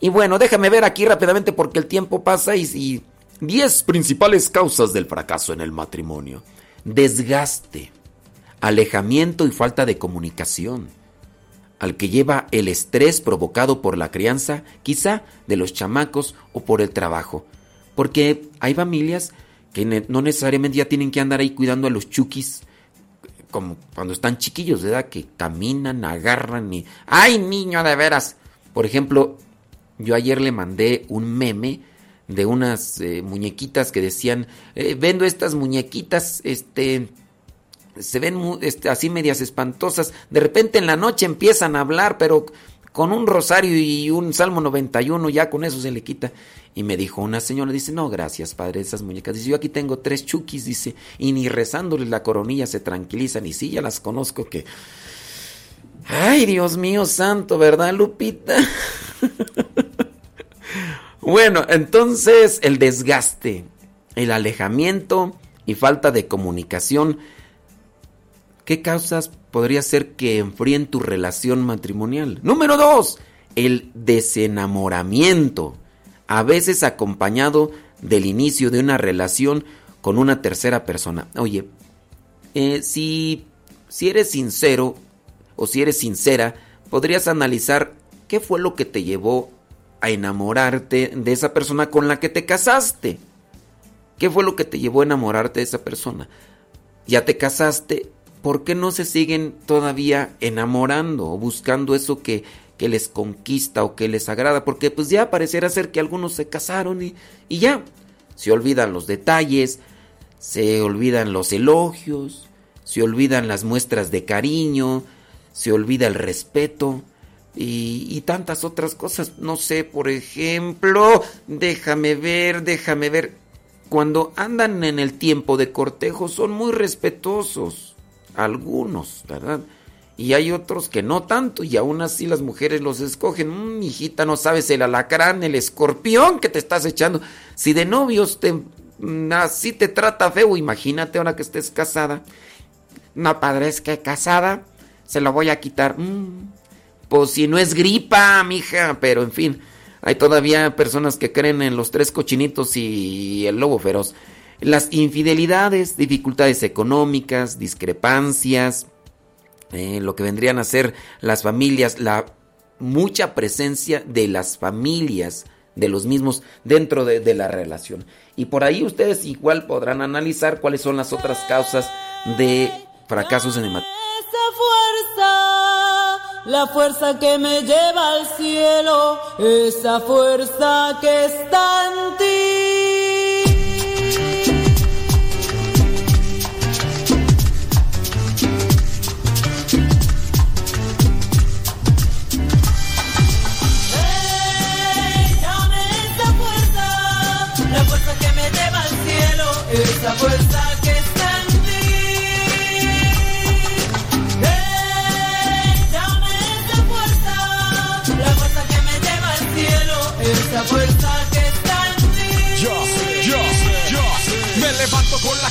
y bueno, déjame ver aquí rápidamente porque el tiempo pasa y, 10 principales causas del fracaso en el matrimonio. desgaste, alejamiento y falta de comunicación, al que lleva el estrés provocado por la crianza, quizá de los chamacos o por el trabajo. Porque hay familias que no necesariamente ya tienen que andar ahí cuidando a los chukis como cuando están chiquillos, ¿verdad? Que caminan, agarran y... ¡Ay, niño, de veras! Por ejemplo, yo ayer le mandé un meme de unas eh, muñequitas que decían, eh, vendo estas muñequitas, este, se ven este, así medias espantosas, de repente en la noche empiezan a hablar, pero con un rosario y un Salmo 91 ya con eso se le quita. Y me dijo una señora, dice, no, gracias, padre, esas muñecas. Dice, yo aquí tengo tres chukis, dice, y ni rezándoles la coronilla se tranquilizan. Y sí, ya las conozco que... Ay, Dios mío santo, ¿verdad, Lupita? bueno, entonces el desgaste, el alejamiento y falta de comunicación. ¿Qué causas podría ser que enfríen tu relación matrimonial? Número dos, el desenamoramiento a veces acompañado del inicio de una relación con una tercera persona. Oye, eh, si, si eres sincero o si eres sincera, podrías analizar qué fue lo que te llevó a enamorarte de esa persona con la que te casaste. ¿Qué fue lo que te llevó a enamorarte de esa persona? Ya te casaste, ¿por qué no se siguen todavía enamorando o buscando eso que que les conquista o que les agrada, porque pues ya pareciera ser que algunos se casaron y, y ya, se olvidan los detalles, se olvidan los elogios, se olvidan las muestras de cariño, se olvida el respeto y, y, tantas otras cosas. No sé, por ejemplo, déjame ver, déjame ver. Cuando andan en el tiempo de cortejo son muy respetuosos, algunos, ¿verdad? Y hay otros que no tanto, y aún así las mujeres los escogen. Mm, hijita, no sabes el alacrán, el escorpión que te estás echando. Si de novios te, mm, así te trata feo, imagínate ahora que estés casada. No, padre, es que casada se lo voy a quitar. Mm, pues si no es gripa, mija, pero en fin, hay todavía personas que creen en los tres cochinitos y el lobo feroz. Las infidelidades, dificultades económicas, discrepancias, eh, lo que vendrían a ser las familias, la mucha presencia de las familias de los mismos dentro de, la relación. Y por ahí ustedes igual podrán analizar cuáles son las otras causas de fracasos en el matrimonio. Esa fuerza, la fuerza que me lleva al cielo, esa fuerza que está en ti. Esa fuerza que está en ti. Dame esa fuerza, la fuerza que me lleva al cielo, esa fuerza que está en ti. Yo, yo, yo, me levanto con la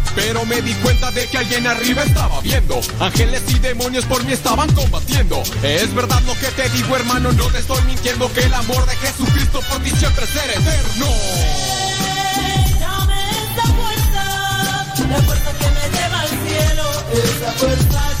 Pero me di cuenta de que alguien arriba estaba viendo. Ángeles y demonios por mí estaban combatiendo. Es verdad lo que te digo, hermano, no te estoy mintiendo que el amor de Jesucristo por ti siempre será eterno. Esa fuerza, la fuerza que me lleva al cielo, esa fuerza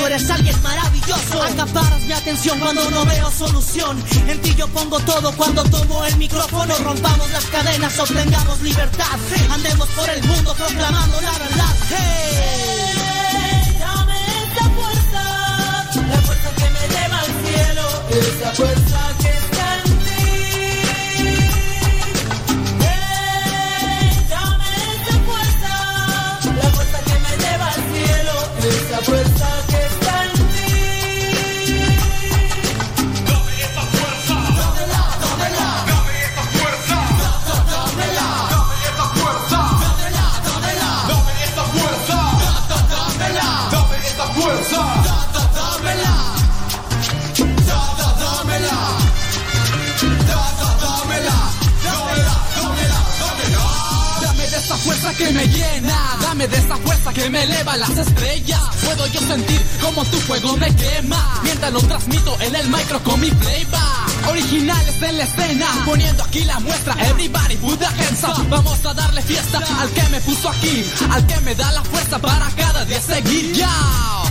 eres alguien maravilloso. Acaparas mi atención cuando no veo solución. En ti yo pongo todo cuando tomo el micrófono, rompamos las cadenas, obtengamos libertad. Andemos por el mundo proclamando la verdad. Hey. Dame esa fuerza, la fuerza que me lleva al cielo, esa fuerza que está en ti. Hey, dame esa fuerza, la fuerza que me lleva al cielo, esa fuerza que me llena, dame de esa fuerza que me eleva las estrellas. Puedo yo sentir como tu fuego me quema, mientras lo transmito en el micro con mi playback. Originales en la escena, poniendo aquí la muestra. Everybody put the hands up. Vamos a darle fiesta al que me puso aquí, al que me da la fuerza para cada día seguir. Ya.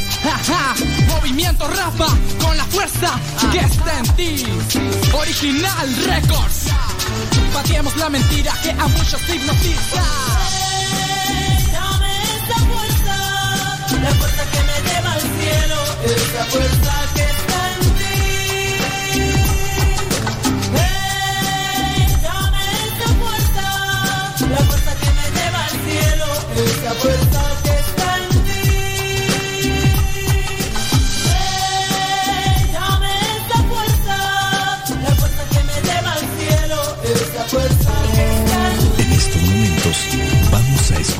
Movimiento Rafa con la fuerza que está en ti. Original Records. Pateemos la mentira que a muchos hipnotiza. Dame fuerza, la fuerza que me lleva al cielo, esa fuerza que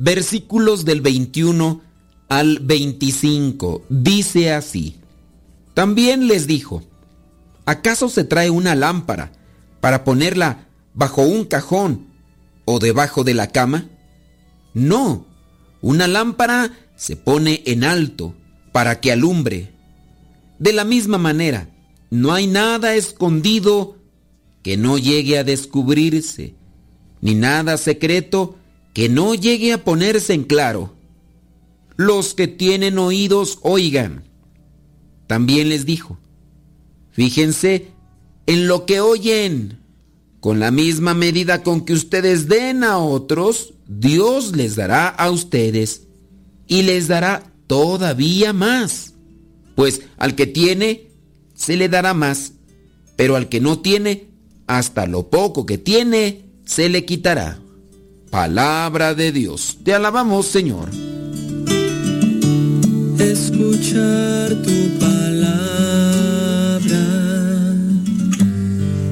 versículos del 21 al 25. Dice así. También les dijo, ¿acaso se trae una lámpara para ponerla bajo un cajón o debajo de la cama? No, una lámpara se pone en alto para que alumbre. De la misma manera, no hay nada escondido que no llegue a descubrirse, ni nada secreto que no llegue a ponerse en claro. Los que tienen oídos, oigan. También les dijo, fíjense en lo que oyen. Con la misma medida con que ustedes den a otros, Dios les dará a ustedes y les dará todavía más. Pues al que tiene, se le dará más, pero al que no tiene, hasta lo poco que tiene, se le quitará. Palabra de Dios. Te alabamos, Señor. Escuchar tu palabra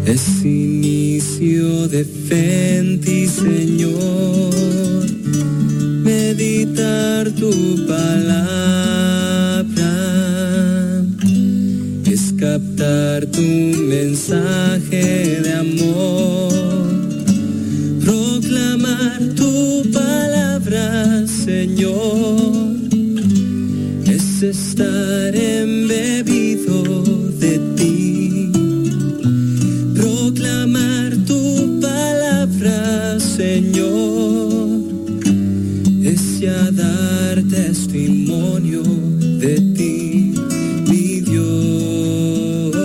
es inicio de fe Señor. Meditar tu palabra es escuchar tu mensaje de amor, Señor, es estar embebido de ti. Proclamar tu palabra, Señor, es ya dar testimonio de ti, mi Dios.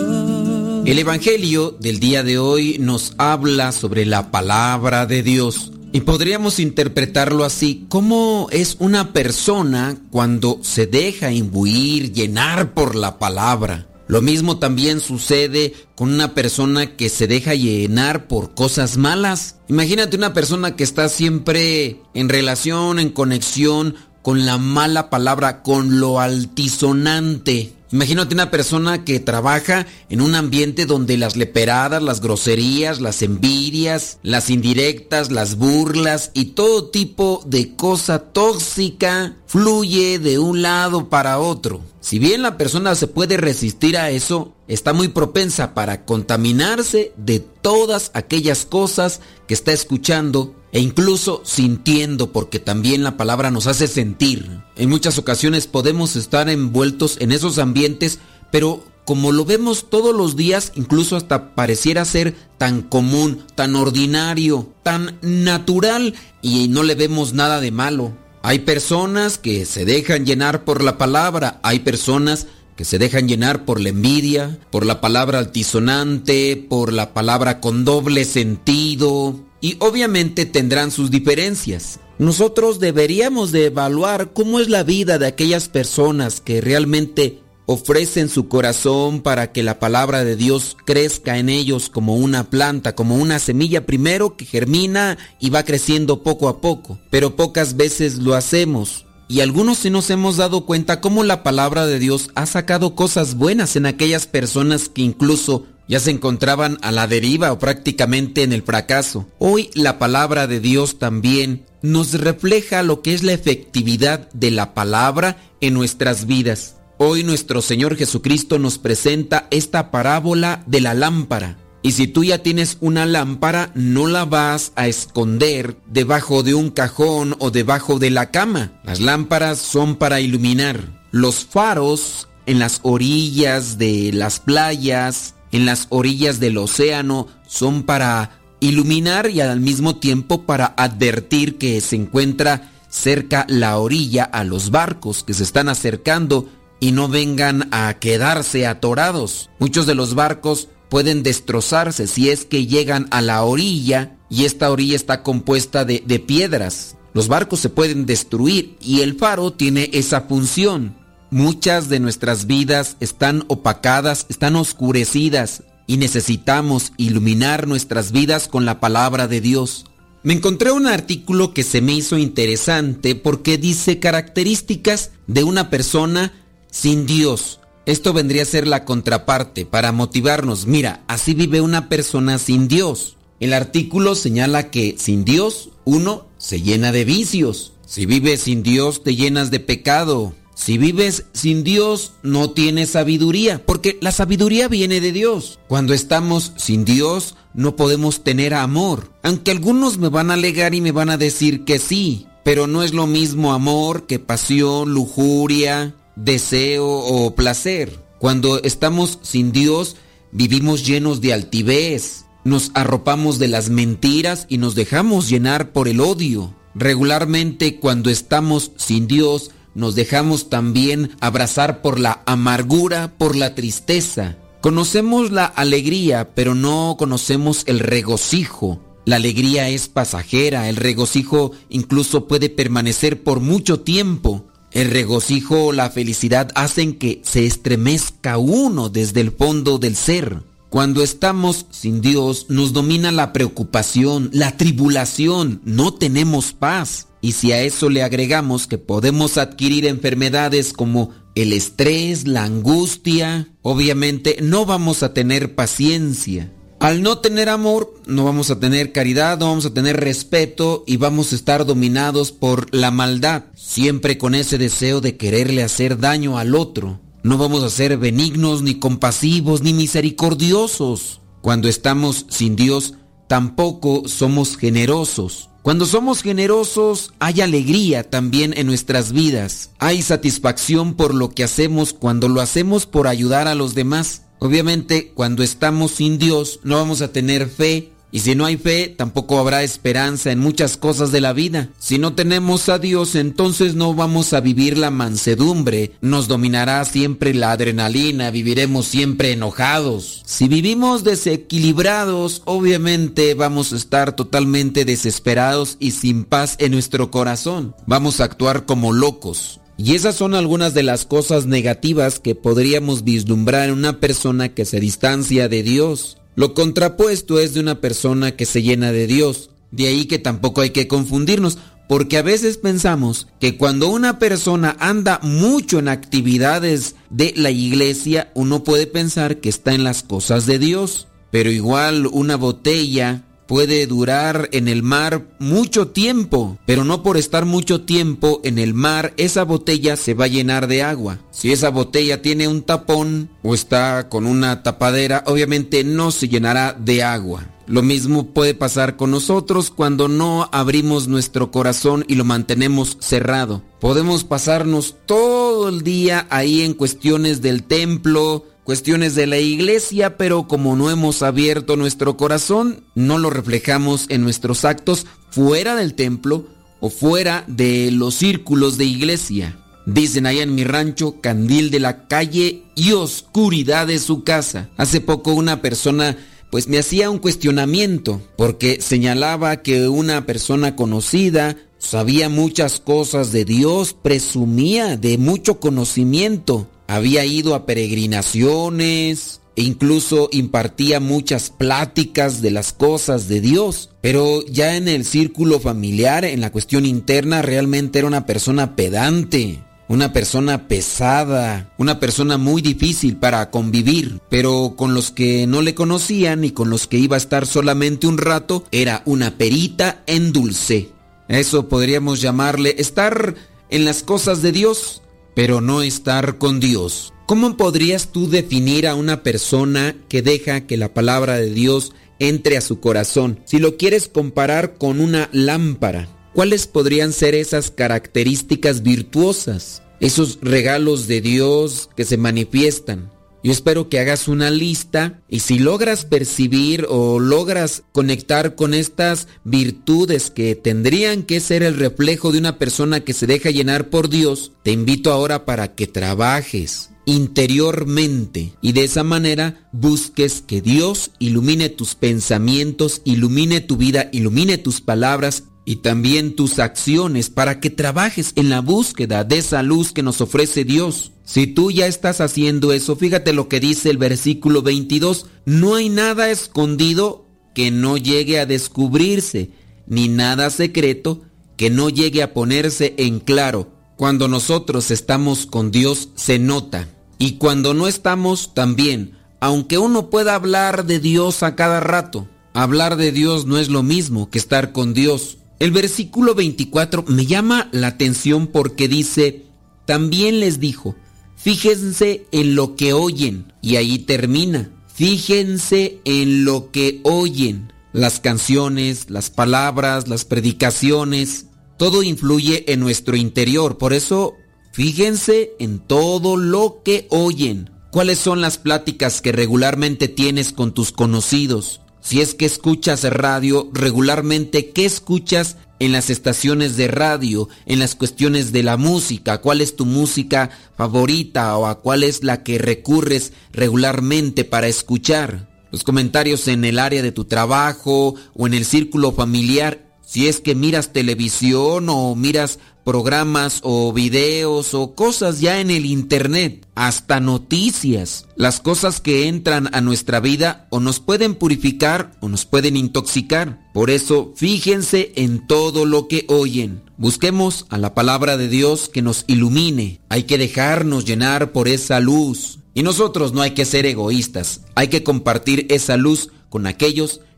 El Evangelio del día de hoy nos habla sobre la palabra de Dios. Y podríamos interpretarlo así, ¿cómo es una persona cuando se deja imbuir, llenar por la palabra? Lo mismo también sucede con una persona que se deja llenar por cosas malas. Imagínate una persona que está siempre en relación, en conexión con la mala palabra, con lo altisonante. Imagínate una persona que trabaja en un ambiente donde las leperadas, las groserías, las envidias, las indirectas, las burlas y todo tipo de cosa tóxica fluye de un lado para otro. Si bien la persona se puede resistir a eso, está muy propensa para contaminarse de todas aquellas cosas que está escuchando e incluso sintiendo, porque también la palabra nos hace sentir. En muchas ocasiones podemos estar envueltos en esos ambientes, pero como lo vemos todos los días, incluso hasta pareciera ser tan común, tan ordinario, tan natural, y no le vemos nada de malo. Hay personas que se dejan llenar por la palabra, hay personas que se dejan llenar por la envidia, por la palabra altisonante, por la palabra con doble sentido, y obviamente tendrán sus diferencias. Nosotros deberíamos de evaluar cómo es la vida de aquellas personas que realmente ofrecen su corazón para que la palabra de Dios crezca en ellos como una planta, como una semilla primero que germina y va creciendo poco a poco, pero pocas veces lo hacemos. Y algunos sí nos hemos dado cuenta cómo la palabra de Dios ha sacado cosas buenas en aquellas personas que incluso ya se encontraban a la deriva o prácticamente en el fracaso. Hoy la palabra de Dios también nos refleja lo que es la efectividad de la palabra en nuestras vidas. Hoy nuestro Señor Jesucristo nos presenta esta parábola de la lámpara. Y si tú ya tienes una lámpara, no la vas a esconder debajo de un cajón o debajo de la cama. Las lámparas son para iluminar. Los faros en las orillas de las playas, en las orillas del océano, son para iluminar y al mismo tiempo para advertir que se encuentra cerca la orilla a los barcos que se están acercando y no vengan a quedarse atorados. Muchos de los barcos pueden destrozarse si es que llegan a la orilla y esta orilla está compuesta de, de piedras. Los barcos se pueden destruir y el faro tiene esa función. Muchas de nuestras vidas están opacadas, están oscurecidas y necesitamos iluminar nuestras vidas con la palabra de Dios. Me encontré un artículo que se me hizo interesante porque dice características de una persona sin Dios. Esto vendría a ser la contraparte para motivarnos. Mira, así vive una persona sin Dios. El artículo señala que sin Dios uno se llena de vicios. Si vives sin Dios te llenas de pecado. Si vives sin Dios no tienes sabiduría, porque la sabiduría viene de Dios. Cuando estamos sin Dios no podemos tener amor. Aunque algunos me van a alegar y me van a decir que sí, pero no es lo mismo amor que pasión, lujuria, deseo o placer. Cuando estamos sin Dios, vivimos llenos de altivez, nos arropamos de las mentiras y nos dejamos llenar por el odio. Regularmente cuando estamos sin Dios, nos dejamos también abrazar por la amargura, por la tristeza. Conocemos la alegría, pero no conocemos el regocijo. La alegría es pasajera, el regocijo incluso puede permanecer por mucho tiempo. El regocijo o la felicidad hacen que se estremezca uno desde el fondo del ser. Cuando estamos sin Dios nos domina la preocupación, la tribulación, no tenemos paz. Y si a eso le agregamos que podemos adquirir enfermedades como el estrés, la angustia, obviamente no vamos a tener paciencia. Al no tener amor, no vamos a tener caridad, no vamos a tener respeto y vamos a estar dominados por la maldad, siempre con ese deseo de quererle hacer daño al otro. No vamos a ser benignos, ni compasivos, ni misericordiosos. Cuando estamos sin Dios, tampoco somos generosos. Cuando somos generosos, hay alegría también en nuestras vidas. Hay satisfacción por lo que hacemos cuando lo hacemos por ayudar a los demás. Obviamente, cuando estamos sin Dios, no vamos a tener fe. Y si no hay fe, tampoco habrá esperanza en muchas cosas de la vida. Si no tenemos a Dios, entonces no vamos a vivir la mansedumbre. Nos dominará siempre la adrenalina, viviremos siempre enojados. Si vivimos desequilibrados, obviamente vamos a estar totalmente desesperados y sin paz en nuestro corazón. Vamos a actuar como locos. Y esas son algunas de las cosas negativas que podríamos vislumbrar en una persona que se distancia de Dios. Lo contrapuesto es de una persona que se llena de Dios. De ahí que tampoco hay que confundirnos, porque a veces pensamos que cuando una persona anda mucho en actividades de la iglesia, uno puede pensar que está en las cosas de Dios. Pero igual una botella puede durar en el mar mucho tiempo, pero no por estar mucho tiempo en el mar esa botella se va a llenar de agua. Si esa botella tiene un tapón o está con una tapadera, obviamente no se llenará de agua. Lo mismo puede pasar con nosotros cuando no abrimos nuestro corazón y lo mantenemos cerrado. Podemos pasarnos todo el día ahí en cuestiones del templo, cuestiones de la iglesia, pero como no hemos abierto nuestro corazón, no lo reflejamos en nuestros actos fuera del templo o fuera de los círculos de iglesia. Dicen allá en mi rancho, candil de la calle y oscuridad de su casa. Hace poco una persona pues me hacía un cuestionamiento porque señalaba que una persona conocida sabía muchas cosas de Dios, presumía de mucho conocimiento, había ido a peregrinaciones e incluso impartía muchas pláticas de las cosas de Dios, pero ya en el círculo familiar, en la cuestión interna, realmente era una persona pedante una persona pesada, una persona muy difícil para convivir, pero con los que no le conocían y con los que iba a estar solamente un rato, era una perita en dulce. Eso podríamos llamarle estar en las cosas de Dios, pero no estar con Dios. ¿Cómo podrías tú definir a una persona que deja que la palabra de Dios entre a su corazón? Si lo quieres comparar con una lámpara, ¿Cuáles podrían ser esas características virtuosas? Esos regalos de Dios que se manifiestan. Yo espero que hagas una lista y si logras percibir o logras conectar con estas virtudes que tendrían que ser el reflejo de una persona que se deja llenar por Dios, te invito ahora para que trabajes interiormente y de esa manera busques que Dios ilumine tus pensamientos, ilumine tu vida, ilumine tus palabras y también tus acciones para que trabajes en la búsqueda de esa luz que nos ofrece Dios. Si tú ya estás haciendo eso, fíjate lo que dice el versículo 22, no hay nada escondido que no llegue a descubrirse, ni nada secreto que no llegue a ponerse en claro. Cuando nosotros estamos con Dios se nota, y cuando no estamos también, aunque uno pueda hablar de Dios a cada rato, hablar de Dios no es lo mismo que estar con Dios. El versículo 24 me llama la atención porque dice, también les dijo, fíjense en lo que oyen. Y ahí termina, fíjense en lo que oyen. Las canciones, las palabras, las predicaciones, todo influye en nuestro interior. Por eso, fíjense en todo lo que oyen. ¿Cuáles son las pláticas que regularmente tienes con tus conocidos? Si es que escuchas radio regularmente, ¿qué escuchas en las estaciones de radio, en las cuestiones de la música? ¿Cuál es tu música favorita o a cuál es la que recurres regularmente para escuchar? Los comentarios en el área de tu trabajo o en el círculo familiar. Si es que miras televisión o miras programas o videos o cosas ya en el internet, hasta noticias. Las cosas que entran a nuestra vida o nos pueden purificar o nos pueden intoxicar. Por eso, fíjense en todo lo que oyen. Busquemos a la palabra de Dios que nos ilumine. Hay que dejarnos llenar por esa luz. Y nosotros no hay que ser egoístas. Hay que compartir esa luz con aquellos que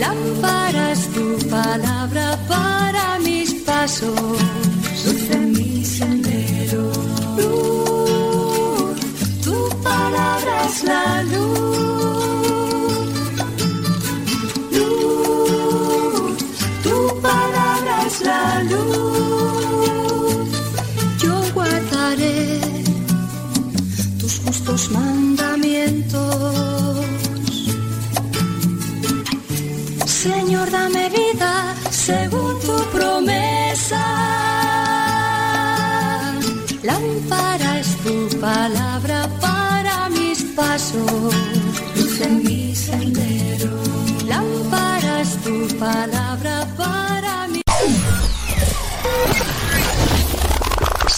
Lámpara tu palabra para mis pasos, mi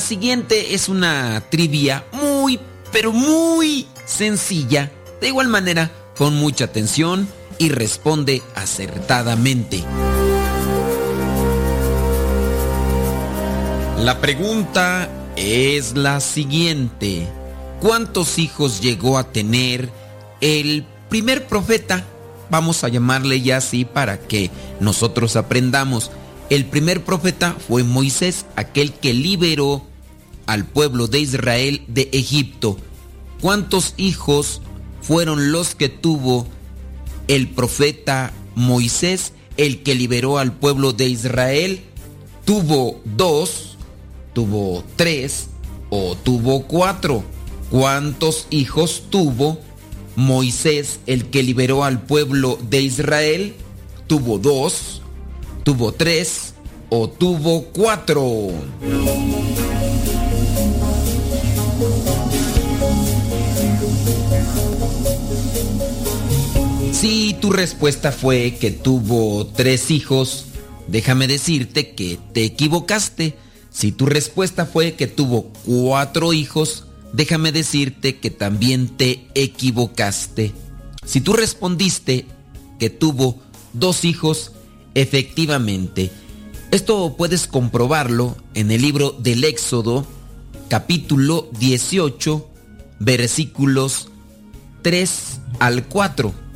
La siguiente es una trivia muy, pero muy sencilla. De igual manera, con mucha atención y responde acertadamente. La pregunta es la siguiente. ¿Cuántos hijos llegó a tener el primer profeta? Vamos a llamarle ya así para que nosotros aprendamos. El primer profeta fue Moisés, aquel que liberó al pueblo de Israel de Egipto. ¿Cuántos hijos fueron los que tuvo el profeta Moisés, el que liberó al pueblo de Israel? ¿Tuvo dos, tuvo tres o tuvo cuatro? ¿Cuántos hijos tuvo Moisés, el que liberó al pueblo de Israel? ¿Tuvo dos, tuvo tres o tuvo cuatro? Si tu respuesta fue que tuvo tres hijos, déjame decirte que te equivocaste. Si tu respuesta fue que tuvo cuatro hijos, déjame decirte que también te equivocaste. Si tú respondiste que tuvo dos hijos, efectivamente. Esto puedes comprobarlo en el libro del Éxodo, capítulo 18, versículos 3 al 4.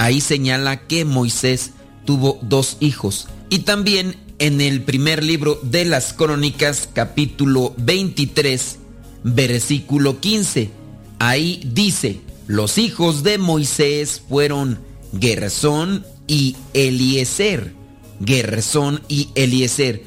Ahí señala que Moisés tuvo dos hijos. Y también en el primer libro de las crónicas, capítulo 23, versículo 15. Ahí dice, los hijos de Moisés fueron Gersón y Eliezer. Gersón y Eliezer.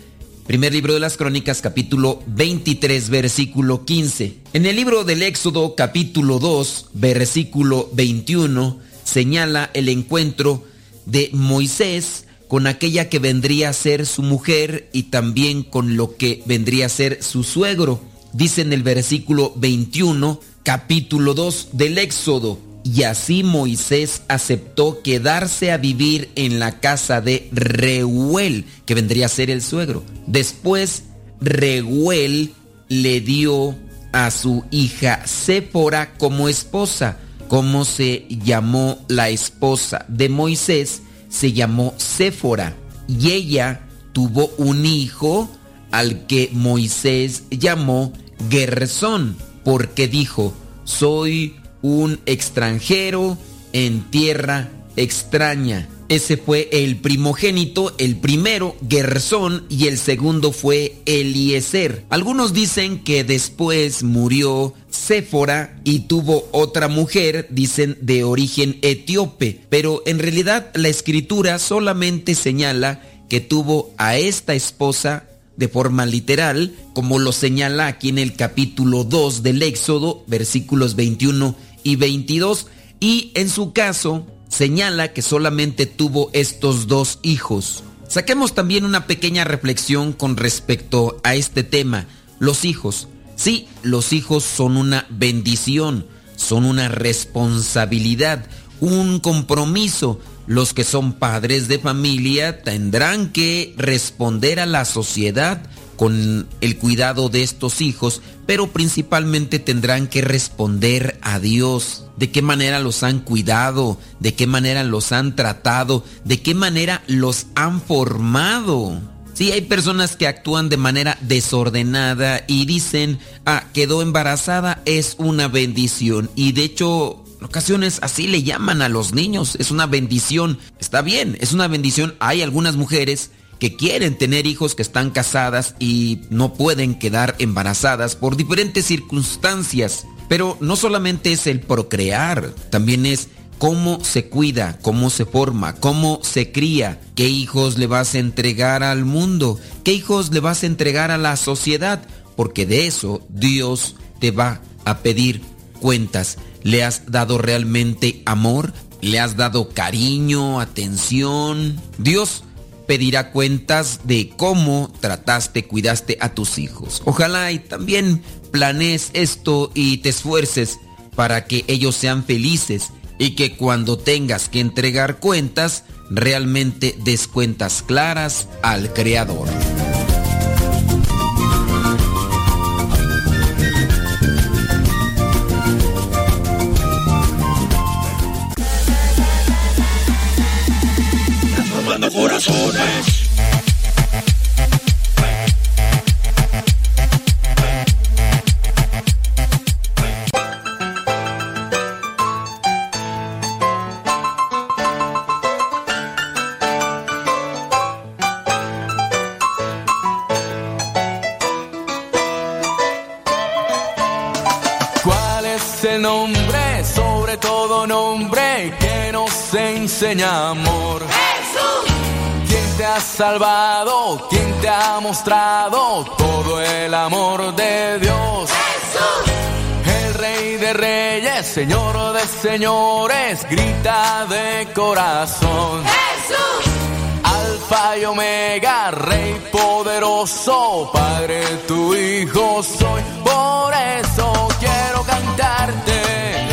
Primer libro de las Crónicas, capítulo 23, versículo 15. En el libro del Éxodo, capítulo 2, versículo 21, señala el encuentro de Moisés con aquella que vendría a ser su mujer y también con lo que vendría a ser su suegro. Dice en el versículo 21, capítulo 2 del Éxodo, y así Moisés aceptó quedarse a vivir en la casa de Reuel, que vendría a ser el suegro. Después, Reuel le dio a su hija Séfora como esposa. ¿Cómo se llamó la esposa de Moisés? Se llamó Séfora. Y ella tuvo un hijo al que Moisés llamó Gersón, porque dijo, soy un extranjero en tierra extraña. Ese fue el primogénito, el primero, Gersón, y el segundo fue Eliezer. Algunos dicen que después murió Séfora y tuvo otra mujer, dicen de origen etíope, pero en realidad la escritura solamente señala que tuvo a esta esposa de forma literal, como lo señala aquí en el capítulo 2 del Éxodo, versículos 21 y 22, y en su caso señala que solamente tuvo estos dos hijos. Saquemos también una pequeña reflexión con respecto a este tema, los hijos. Sí, los hijos son una bendición, son una responsabilidad, un compromiso. Los que son padres de familia tendrán que responder a la sociedad con el cuidado de estos hijos, pero principalmente tendrán que responder a Dios. De qué manera los han cuidado, de qué manera los han tratado, de qué manera los han formado. Sí, hay personas que actúan de manera desordenada y dicen, ah, quedó embarazada, es una bendición. Y de hecho, ocasiones así le llaman a los niños, es una bendición. Está bien, es una bendición. Hay algunas mujeres que quieren tener hijos que están casadas y no pueden quedar embarazadas por diferentes circunstancias. Pero no solamente es el procrear, también es cómo se cuida, cómo se forma, cómo se cría, qué hijos le vas a entregar al mundo, qué hijos le vas a entregar a la sociedad, porque de eso Dios te va a pedir cuentas. ¿Le has dado realmente amor? ¿Le has dado cariño, atención? Dios pedirá cuentas de cómo trataste, cuidaste a tus hijos. Ojalá y también planees esto y te esfuerces para que ellos sean felices y que cuando tengas que entregar cuentas, realmente des cuentas claras al Creador. Robando corazones. ¿Cuál es el nombre, sobre todo nombre, que nos enseña amor? ¿Quién te ha salvado? ¿Quién te ha mostrado todo el amor de Dios? Jesús. El rey de reyes, señor de señores, grita de corazón. Jesús. Alfa y Omega, Rey poderoso, Padre tu Hijo soy. Por eso quiero cantarte.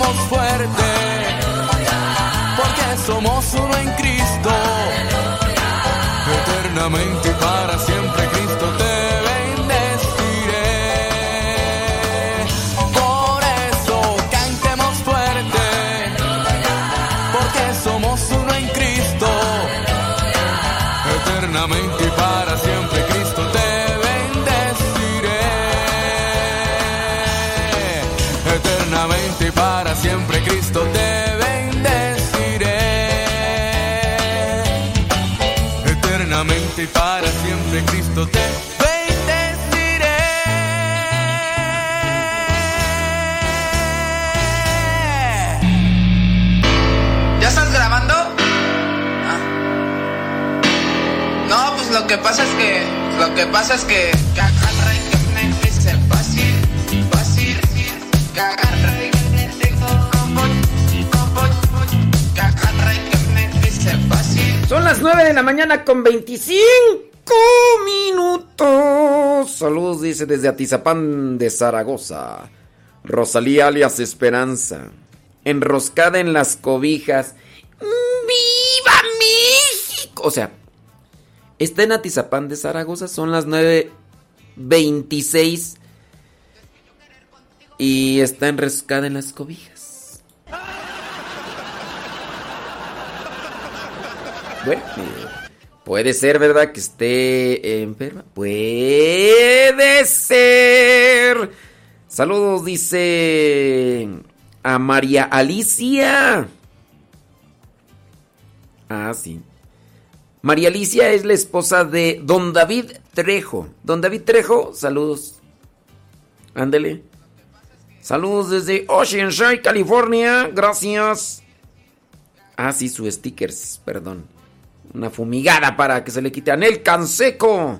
cantemos fuerte. Porque somos uno en Cristo. Eternamente y para siempre que me dice fácil. Son las 9 de la mañana con 25 minutos. Saludos, dice desde Atizapán de Zaragoza. Rosalía alias Esperanza. Enroscada en las cobijas. ¡Viva México! O sea, está en Atizapán de Zaragoza. Son las 9.26. Y está enroscada en las cobijas. Bueno, eh, puede ser, ¿verdad? Que esté enferma. Puede ser. Saludos, dice a María Alicia. Ah, sí. María Alicia es la esposa de Don David Trejo. Don David Trejo, saludos. Ándele. Saludos desde Oceanside, California. Gracias. Ah, sí, su stickers, perdón. Una fumigada para que se le quite a Nel Canseco.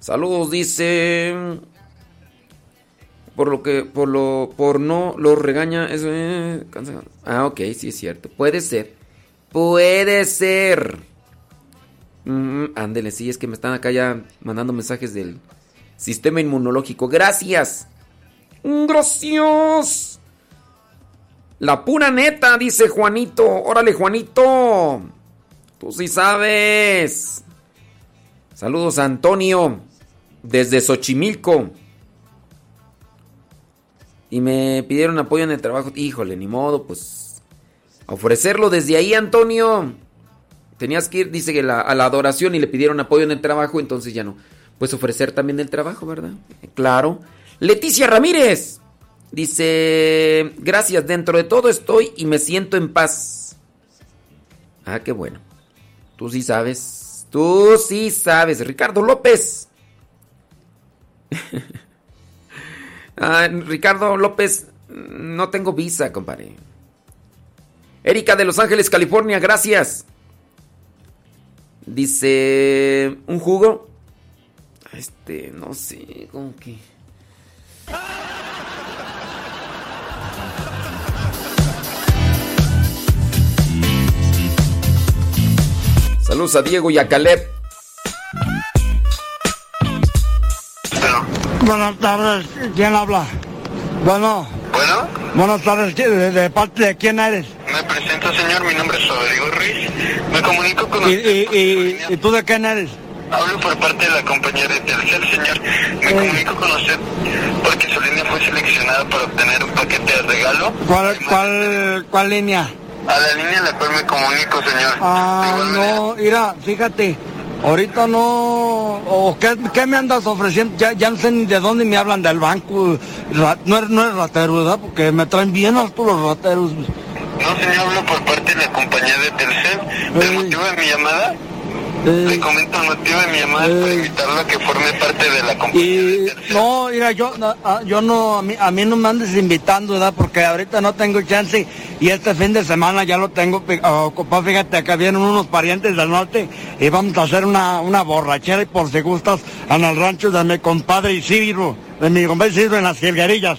Saludos, dice. Por lo que, por lo, por no lo regaña, eso eh, Ah, ok, sí es cierto. Puede ser. Puede ser. Mm, ándele, sí, es que me están acá ya mandando mensajes del sistema inmunológico. Gracias. Gracias. La pura neta, dice Juanito. Órale, Juanito. Tú sí sabes. Saludos Antonio desde Xochimilco. Y me pidieron apoyo en el trabajo. Híjole, ni modo, pues. ofrecerlo desde ahí, Antonio. Tenías que ir, dice que a la adoración y le pidieron apoyo en el trabajo, entonces ya no. Puedes ofrecer también el trabajo, ¿verdad? Claro. Leticia Ramírez dice, gracias, dentro de todo estoy y me siento en paz. Ah, qué bueno. Tú sí sabes. Tú sí sabes. Ricardo López. Ah, Ricardo López, no tengo visa, compadre. Erika de Los Ángeles, California, gracias. Dice, ¿un jugo? Este, no sé, como que... Saludos a Diego y a Caleb. Buenas tardes, ¿quién habla? Bueno. Bueno. Buenas tardes, ¿de, de parte de quién eres? Me presento, señor. Mi nombre es Rodrigo Ruiz. Me comunico con ¿Y, usted. y tú de quién eres? Hablo por parte de la compañía de Telcel, señor. Me comunico con usted porque su línea fue seleccionada para obtener un paquete de regalo. ¿Cuál, cuál, cuál línea? A la línea a la cual me comunico, señor. Ah, no, mira, fíjate, ahorita no, o ¿qué, qué me andas ofreciendo? Ya, ya no sé ni de dónde me hablan del banco, no es, no es ratero, ¿verdad? Porque me traen bien alto los rateros. No, señor, hablo por parte de la compañía de Telcel. El motivo de mi llamada, le comento el motivo de mi llamada es para invitarlo a que forme parte de la compañía. Y no, mira, yo, no, ah, yo no, a mí, a mí no me andes invitando, ¿verdad? Porque ahorita no tengo chance y este fin de semana ya lo tengo ah, ocupado. Fíjate, acá vienen unos parientes del norte y vamos a hacer una, una borrachera y por si gustas en el rancho de mi compadre Isidro, de mi compadre Isidro en las jilguerillas.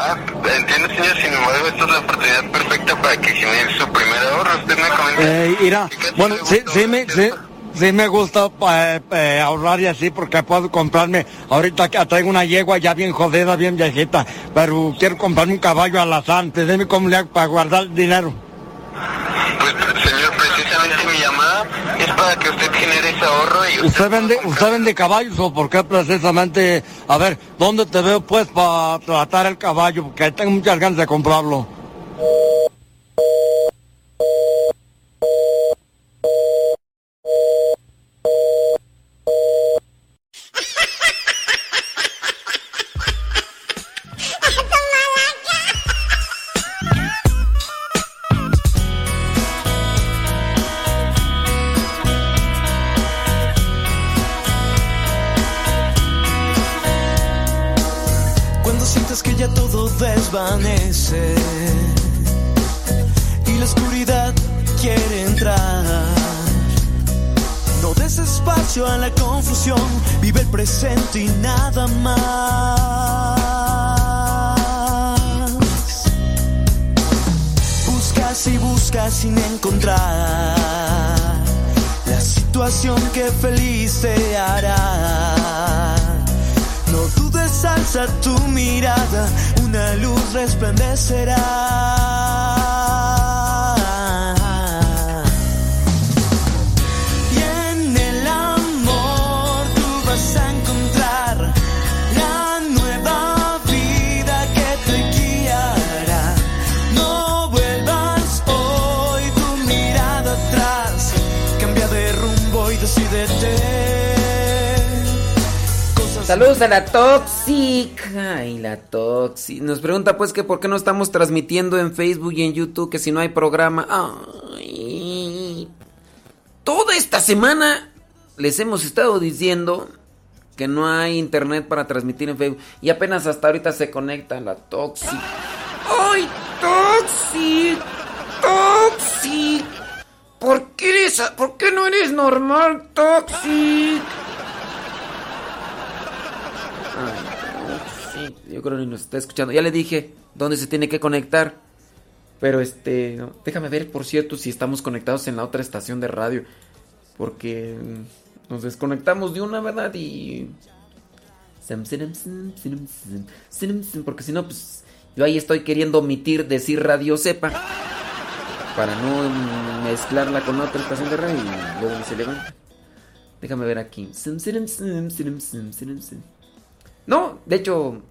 Ah, entiendo, señor. Sin embargo, esta es la oportunidad perfecta para que genere su primer ahorro. Usted me comenta. Eh, mira, bueno, sí, sí, me, sí, sí me gusta eh, eh, ahorrar y así porque puedo comprarme, ahorita que traigo una yegua ya bien jodida, bien viejita, pero quiero comprarme un caballo alazán, dime cómo le hago para guardar dinero. Llamada es para que usted genere ese ahorro y usted... ¿Usted vende, usted vende caballos o por qué precisamente, a ver, ¿dónde te veo pues para tratar el caballo? Porque tengo muchas ganas de comprarlo. Y la oscuridad quiere entrar. No des espacio a la confusión, vive el presente y nada más. Buscas y buscas sin encontrar la situación que feliz te hará. No dudes, alza tu mirada, una luz resplandecerá. Saludos a la Toxic. Ay, la Toxic. Nos pregunta pues que por qué no estamos transmitiendo en Facebook y en YouTube, que si no hay programa. Ay. Toda esta semana les hemos estado diciendo que no hay internet para transmitir en Facebook. Y apenas hasta ahorita se conecta la Toxic. ¡Ay, Toxic! ¡Toxic! ¿Por qué, eres, ¿Por qué no eres normal, Toxic? Ay, sí, yo creo que nos está escuchando. Ya le dije dónde se tiene que conectar. Pero este, déjame ver, por cierto, si estamos conectados en la otra estación de radio. Porque mm, nos desconectamos de una, ¿verdad? Y Porque si no, pues yo ahí estoy queriendo omitir decir Radio Cepa. Para no mezclarla con otra estación de radio y luego se levanta. Déjame ver aquí. No, de hecho.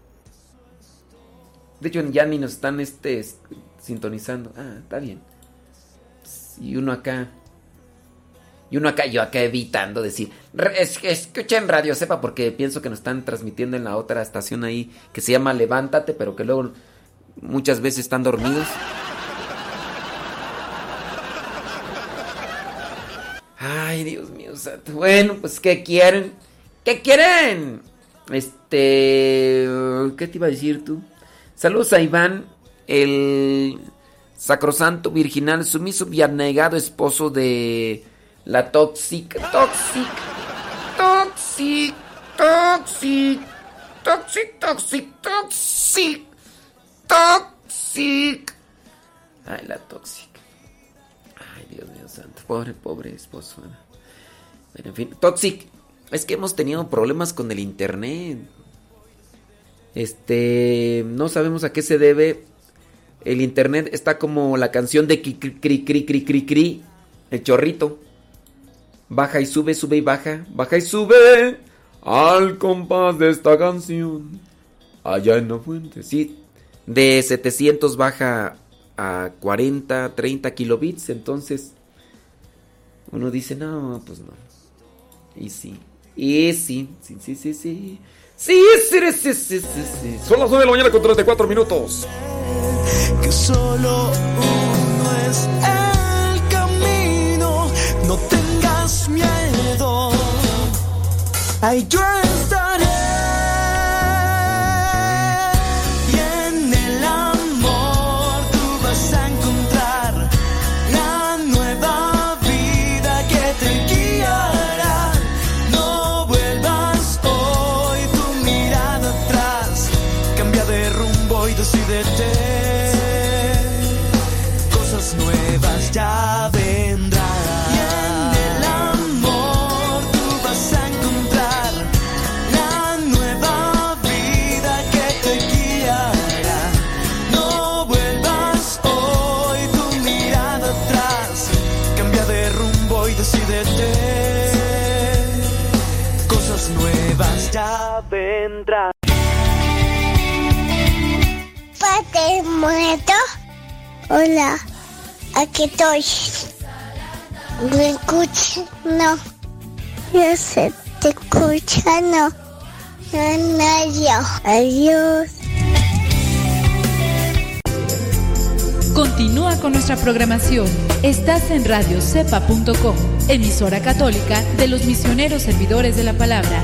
De hecho, ya ni nos están este, es- sintonizando. Ah, está bien. Y uno acá. Y uno acá, yo acá evitando decir. "Re- Es escuchen Radio Sepa porque pienso que nos están transmitiendo en la otra estación ahí que se llama Levántate, pero que luego muchas veces están dormidos. Ay, Dios mío. Bueno, pues, ¿qué quieren? ¿Qué quieren? Este. ¿Qué te iba a decir tú? Saludos a Iván, el sacrosanto, virginal, sumiso y abnegado esposo de la Toxic. Toxic. Toxic. Toxic. Toxic, toxic, toxic. Toxic. Ay, la Toxic. Ay, Dios mío santo. Pobre, pobre esposo. Pero en fin, Toxic. Es que hemos tenido problemas con el internet. Este, no sabemos a qué se debe. El internet está como la canción de cri cri cri cri cri cri, el chorrito. Baja y sube, sube y baja, baja y sube al compás de esta canción. Allá en la fuente, sí. De 700 baja a 40, 30 kilobits, entonces uno dice, "No, pues no." Y sí. Y sí, sí, sí, sí, sí. Sí, sí, sí, sí, sí, sí. Son las 9 de la mañana con 34 minutos. que solo uno es el camino. No tengas miedo. Ahí yo Muerto. Hola, aquí estoy. ¿Me escucha? No. Yo sé, te escucha, no. No, no. Adiós. Continúa con nuestra programación. Estás en radiocepa.com, emisora católica de los misioneros servidores de la palabra.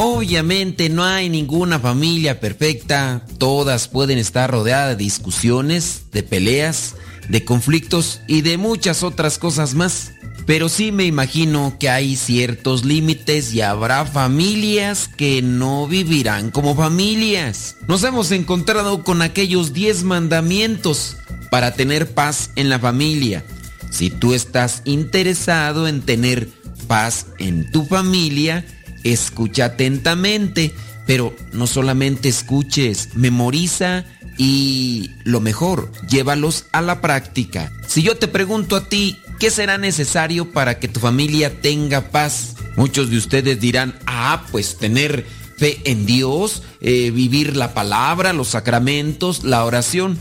Obviamente no hay ninguna familia perfecta, todas pueden estar rodeadas de discusiones, de peleas, de conflictos y de muchas otras cosas más. Pero sí me imagino que hay ciertos límites y habrá familias que no vivirán como familias. Nos hemos encontrado con aquellos 10 mandamientos para tener paz en la familia. Si tú estás interesado en tener paz en tu familia, escucha atentamente, pero no solamente escuches, memoriza y lo mejor, llévalos a la práctica. Si yo te pregunto a ti, ¿qué será necesario para que tu familia tenga paz? Muchos de ustedes dirán, ah, pues tener fe en Dios, eh, vivir la palabra, los sacramentos, la oración.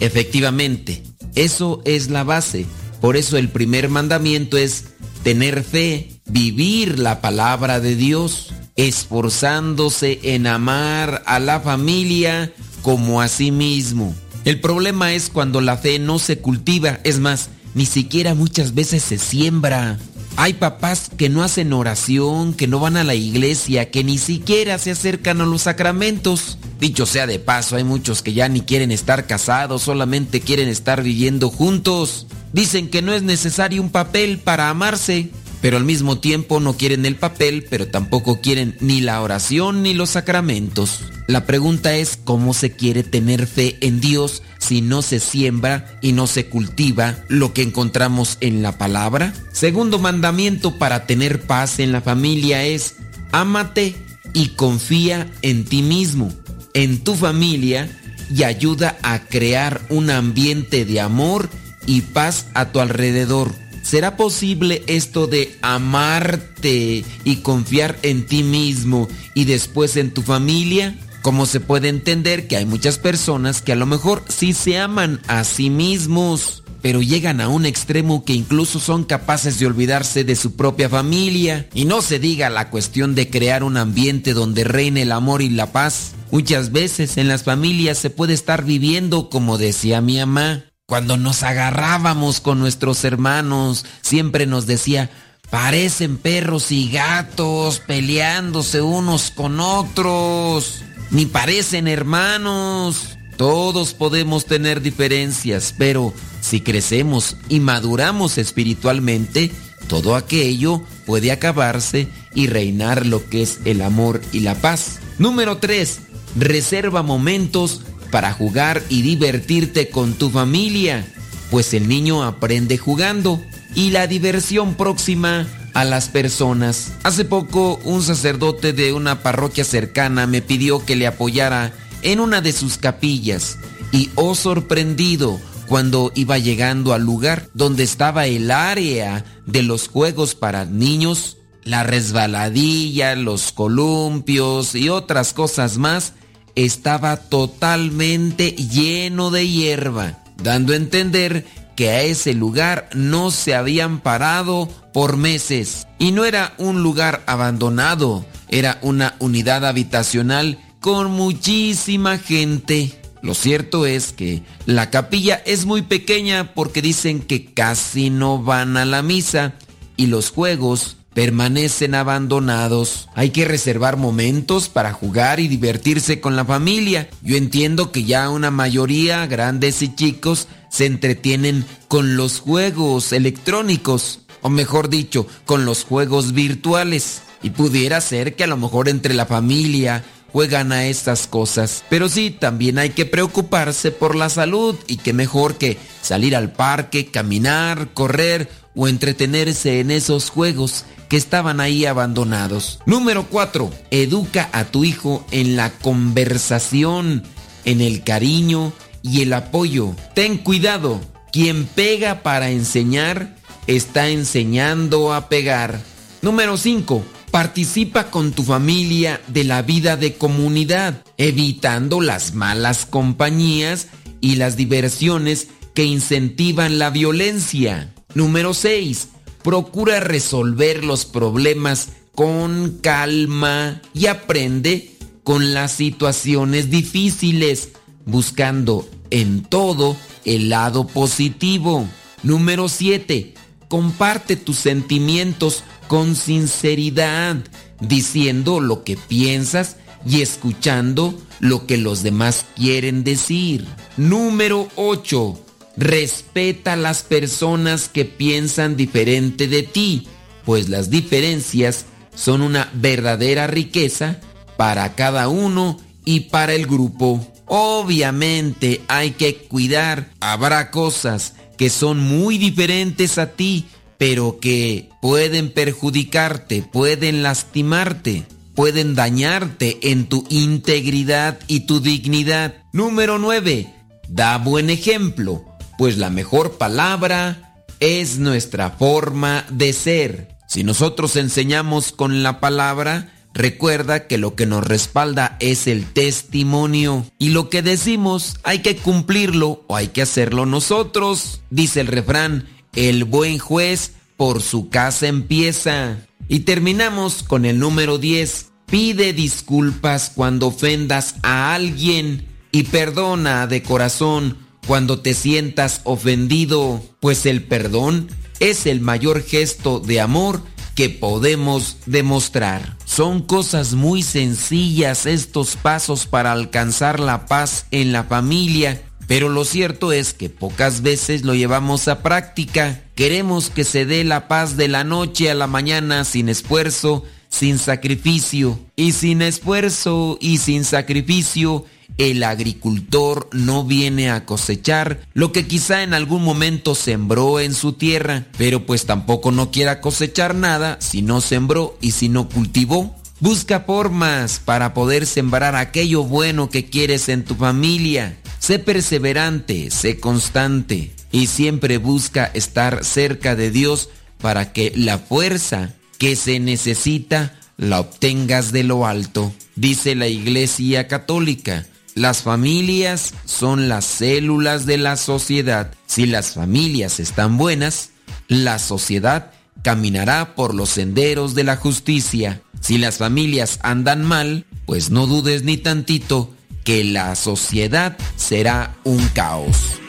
Efectivamente, eso es la base. Por eso el primer mandamiento es tener fe, vivir la palabra de Dios, esforzándose en amar a la familia como a sí mismo. El problema es cuando la fe no se cultiva, es más, ni siquiera muchas veces se siembra. Hay papás que no hacen oración, que no van a la iglesia, que ni siquiera se acercan a los sacramentos. Dicho sea de paso, hay muchos que ya ni quieren estar casados, solamente quieren estar viviendo juntos. Dicen que no es necesario un papel para amarse, pero al mismo tiempo no quieren el papel, pero tampoco quieren ni la oración ni los sacramentos. La pregunta es cómo se quiere tener fe en Dios si no se siembra y no se cultiva lo que encontramos en la palabra. Segundo mandamiento para tener paz en la familia es ámate y confía en ti mismo, en tu familia y ayuda a crear un ambiente de amor y paz a tu alrededor. ¿Será posible esto de amarte y confiar en ti mismo y después en tu familia? Como se puede entender que hay muchas personas que a lo mejor sí se aman a sí mismos, pero llegan a un extremo que incluso son capaces de olvidarse de su propia familia. Y no se diga la cuestión de crear un ambiente donde reine el amor y la paz. Muchas veces en las familias se puede estar viviendo como decía mi mamá. Cuando nos agarrábamos con nuestros hermanos, siempre nos decía, parecen perros y gatos peleándose unos con otros ni parecen hermanos. Todos podemos tener diferencias, pero si crecemos y maduramos espiritualmente, todo aquello puede acabarse y reinar lo que es el amor y la paz. Número 3. Reserva momentos para jugar y divertirte con tu familia, pues el niño aprende jugando y la diversión próxima a las personas. Hace poco un sacerdote de una parroquia cercana me pidió que le apoyara en una de sus capillas y oh sorprendido cuando iba llegando al lugar donde estaba el área de los juegos para niños, la resbaladilla, los columpios y otras cosas más, estaba totalmente lleno de hierba, dando a entender que a ese lugar no se habían parado por meses. Y no era un lugar abandonado, era una unidad habitacional con muchísima gente. Lo cierto es que la capilla es muy pequeña porque dicen que casi no van a la misa y los juegos permanecen abandonados. Hay que reservar momentos para jugar y divertirse con la familia. Yo entiendo que ya una mayoría, grandes y chicos, se entretienen con los juegos electrónicos, o mejor dicho, con los juegos virtuales. Y pudiera ser que a lo mejor entre la familia juegan a estas cosas. Pero sí, también hay que preocuparse por la salud y que mejor que salir al parque, caminar, correr o entretenerse en esos juegos que estaban ahí abandonados. Número 4. Educa a tu hijo en la conversación, en el cariño y el apoyo. Ten cuidado, quien pega para enseñar está enseñando a pegar. Número 5. Participa con tu familia de la vida de comunidad, evitando las malas compañías y las diversiones que incentivan la violencia. Número 6. Procura resolver los problemas con calma y aprende con las situaciones difíciles buscando en todo el lado positivo. Número 7. Comparte tus sentimientos con sinceridad, diciendo lo que piensas y escuchando lo que los demás quieren decir. Número 8. Respeta a las personas que piensan diferente de ti, pues las diferencias son una verdadera riqueza para cada uno y para el grupo. Obviamente hay que cuidar. Habrá cosas que son muy diferentes a ti, pero que pueden perjudicarte, pueden lastimarte, pueden dañarte en tu integridad y tu dignidad. Número 9. Da buen ejemplo, pues la mejor palabra es nuestra forma de ser. Si nosotros enseñamos con la palabra, recuerda que lo que nos respalda es el testimonio. Y lo que decimos hay que cumplirlo o hay que hacerlo nosotros. Dice el refrán, el buen juez por su casa empieza. Y terminamos con el número 10. Pide disculpas cuando ofendas a alguien y perdona de corazón cuando te sientas ofendido, pues el perdón es el mayor gesto de amor que podemos demostrar. Son cosas muy sencillas estos pasos para alcanzar la paz en la familia, pero lo cierto es que pocas veces lo llevamos a práctica. Queremos que se dé la paz de la noche a la mañana sin esfuerzo, sin sacrificio. Y sin esfuerzo y sin sacrificio, el agricultor no viene a cosechar lo que quizá en algún momento sembró en su tierra, pero pues tampoco no quiera cosechar nada si no sembró y si no cultivó. Busca formas para poder sembrar aquello bueno que quieres en tu familia. Sé perseverante, sé constante y siempre busca estar cerca de Dios para que la fuerza que se necesita la obtengas de lo alto. Dice la Iglesia Católica, las familias son las células de la sociedad. Si las familias están buenas, la sociedad caminará por los senderos de la justicia. Si las familias andan mal, pues no dudes ni tantito que la sociedad será un caos.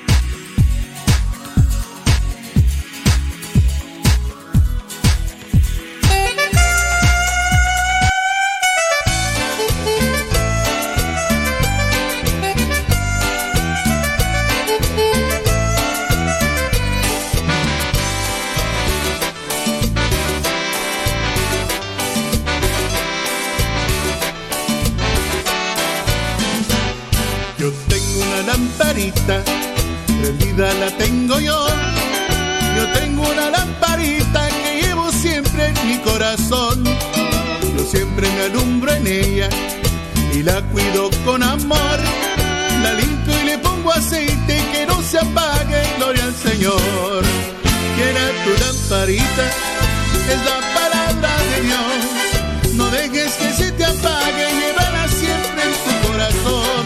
La tengo yo. Yo tengo una lamparita que llevo siempre en mi corazón. Yo siempre me alumbro en ella y la cuido con amor. La limpio y le pongo aceite que no se apague, gloria al Señor. Quiera tu lamparita, es la palabra de Dios. No dejes que se te apague, llévala siempre en tu corazón.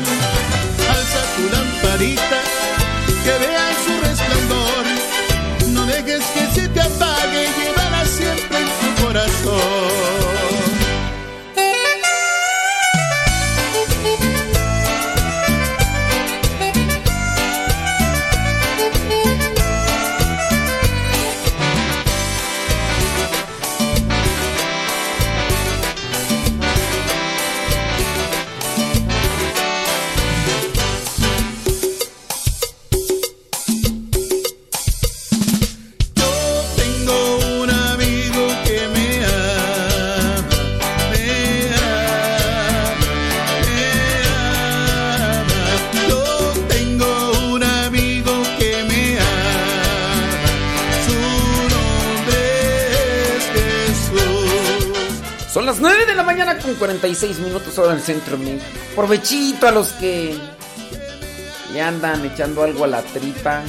Alza tu lamparita, que vea 36 minutos hora del centro de México. Provechito a los que le andan echando algo a la tripa.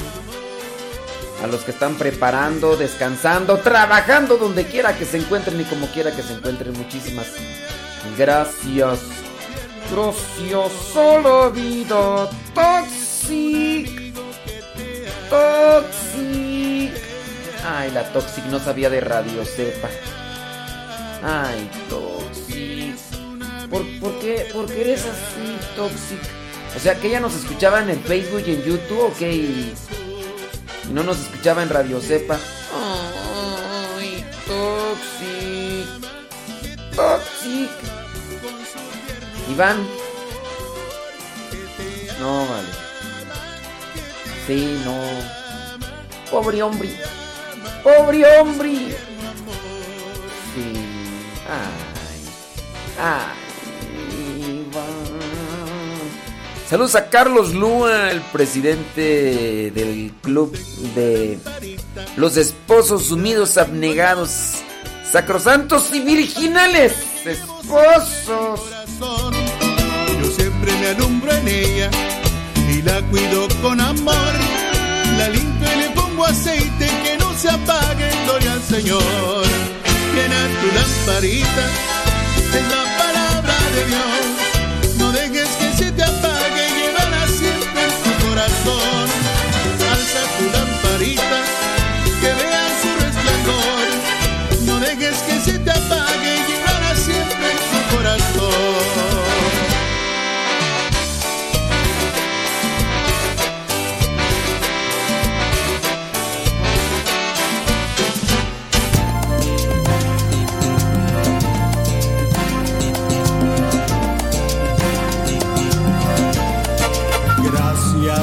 A los que están preparando, descansando, trabajando donde quiera que se encuentren y como quiera que se encuentren. Muchísimas gracias. Gracias, solo vida toxic. Toxic. Ay, la Toxic no sabía de radio, sepa. Ay, Toxic. ¿Por, por qué, ¿Por qué eres así, Toxic? O sea, que ella nos escuchaba en el Facebook y en YouTube, ¿ok? Y, y no nos escuchaba en Radio Cepa. Ay, Toxic. Toxic. Iván. No, vale. Sí, no. Pobre hombre. Pobre hombre. Sí. Ay. Ay, Saludos a Carlos Lúa, el presidente del club de los esposos sumidos, abnegados, sacrosantos y virginales. Esposos. Yo siempre me alumbro en ella y la cuido con amor. La limpio y le pongo aceite que no se apague, gloria al Señor. Llena tu lamparita es la palabra de Dios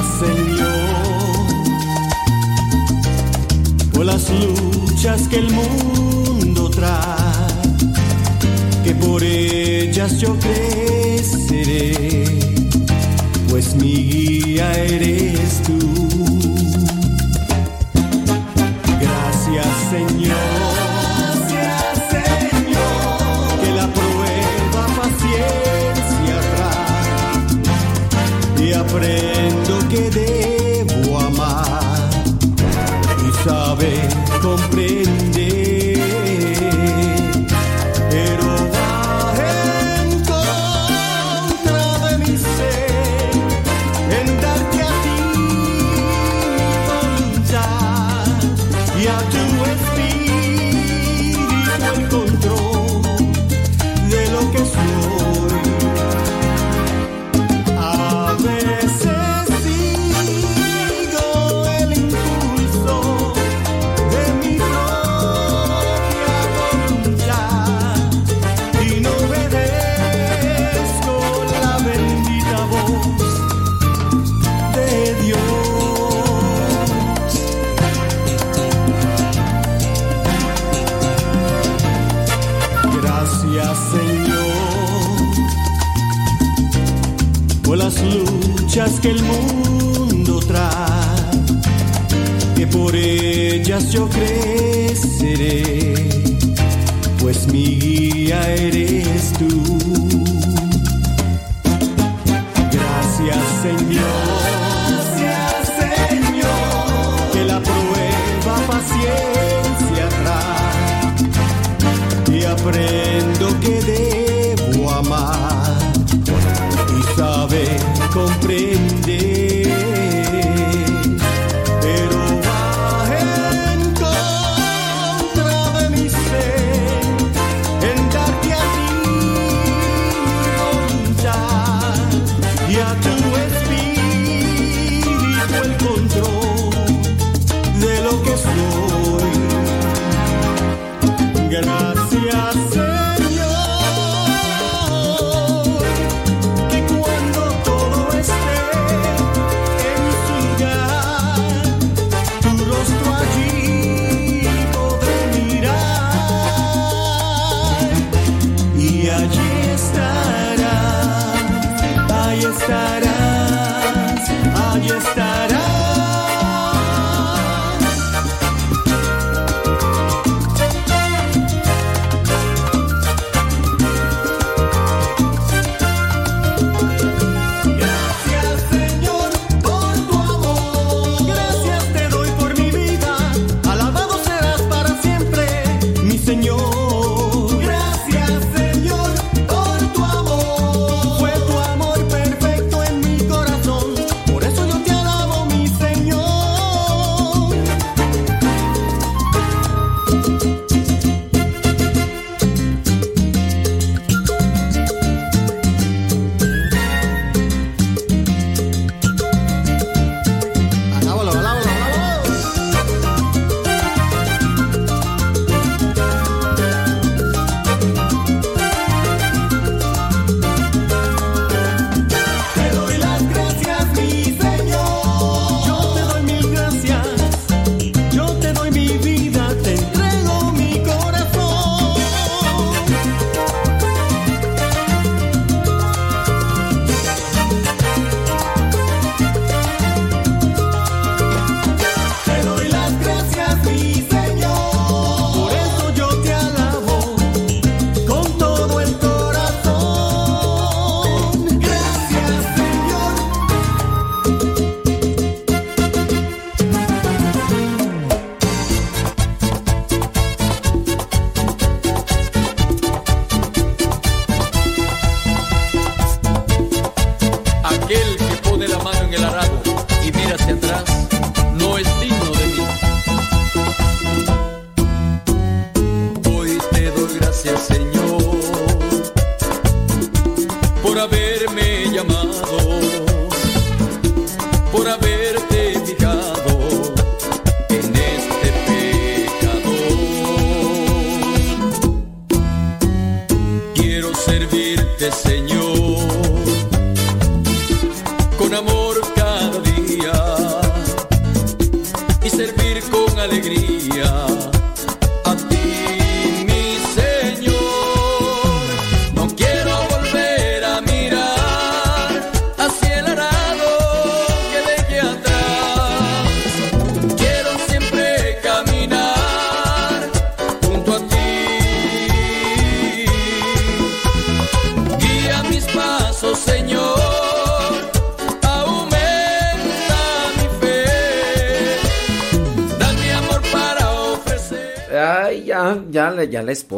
ascendió por las luchas que el mundo trae, que por ellas yo creceré, pues mi guía eres tú. comprei. que el mundo trae, que por ellas yo creceré, pues mi guía eres tú.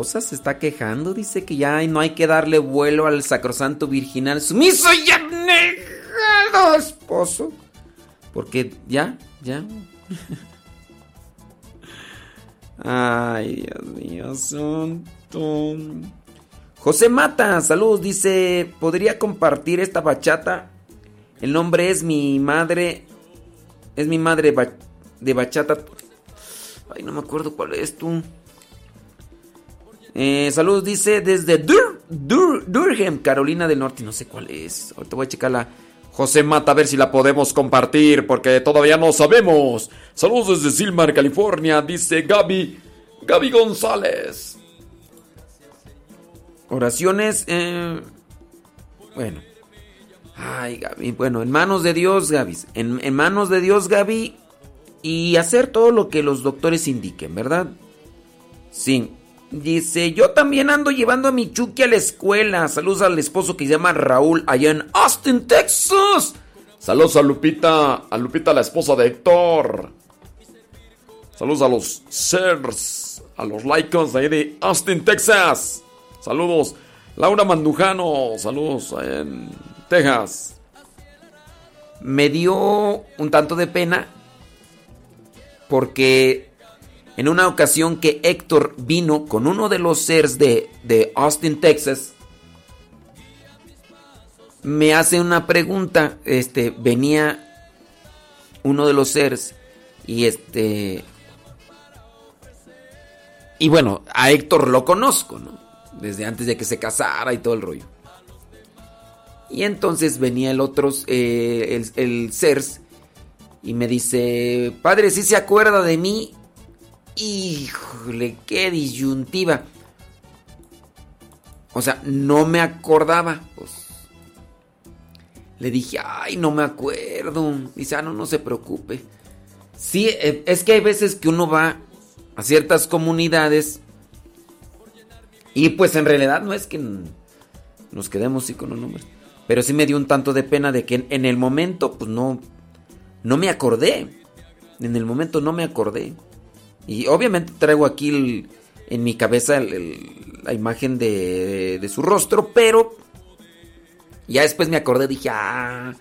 Se está quejando. Dice que ya no hay que darle vuelo al sacrosanto virginal sumiso y abnegado esposo. Porque ya, ya. Ay, Dios mío, santo. José Mata, saludos, dice, ¿podría compartir esta bachata? El nombre es mi madre, es mi madre de bachata. Ay, no me acuerdo cuál es tú. Eh, saludos, dice desde Dur- Dur- Durham, Carolina del Norte. No sé cuál es. Ahorita voy a checarla. José Mata, a ver si la podemos compartir, porque todavía no sabemos. Saludos desde Silmar, California, dice Gaby, Gaby González. Oraciones. eh, bueno. Ay, Gaby. Bueno, en manos de Dios, Gaby. En, en manos de Dios, Gaby. Y hacer todo lo que los doctores indiquen, ¿verdad? Sí. Dice, yo también ando llevando a mi Chucky a la escuela. Saludos al esposo que se llama Raúl allá en Austin, Texas. Saludos a Lupita, a Lupita, la esposa de Héctor. Saludos a los Sers, a los Lycons ahí de Austin, Texas. Saludos. Laura Mandujano, saludos en Texas. me dio un tanto de pena porque en una ocasión que Héctor vino con uno de los seres de, de Austin, Texas, me hace una pregunta, este, venía uno de los seres y este... Y bueno, a Héctor lo conozco, ¿no? Desde antes de que se casara y todo el rollo. Y entonces venía el otro, eh, el, el y me dice, padre, ¿sí se acuerda de mí? Híjole, qué disyuntiva. O sea, no me acordaba. Pues. Le dije, ay, no me acuerdo. Dice, ah, no, no se preocupe. Sí, eh, es que hay veces que uno va a ciertas comunidades y pues en realidad no es que nos quedemos así con los nombres. Pero sí me dio un tanto de pena de que en, en el momento, pues no, no me acordé. En el momento no me acordé. Y obviamente traigo aquí en mi cabeza la imagen de, de su rostro, pero ya después me acordé, dije, ah,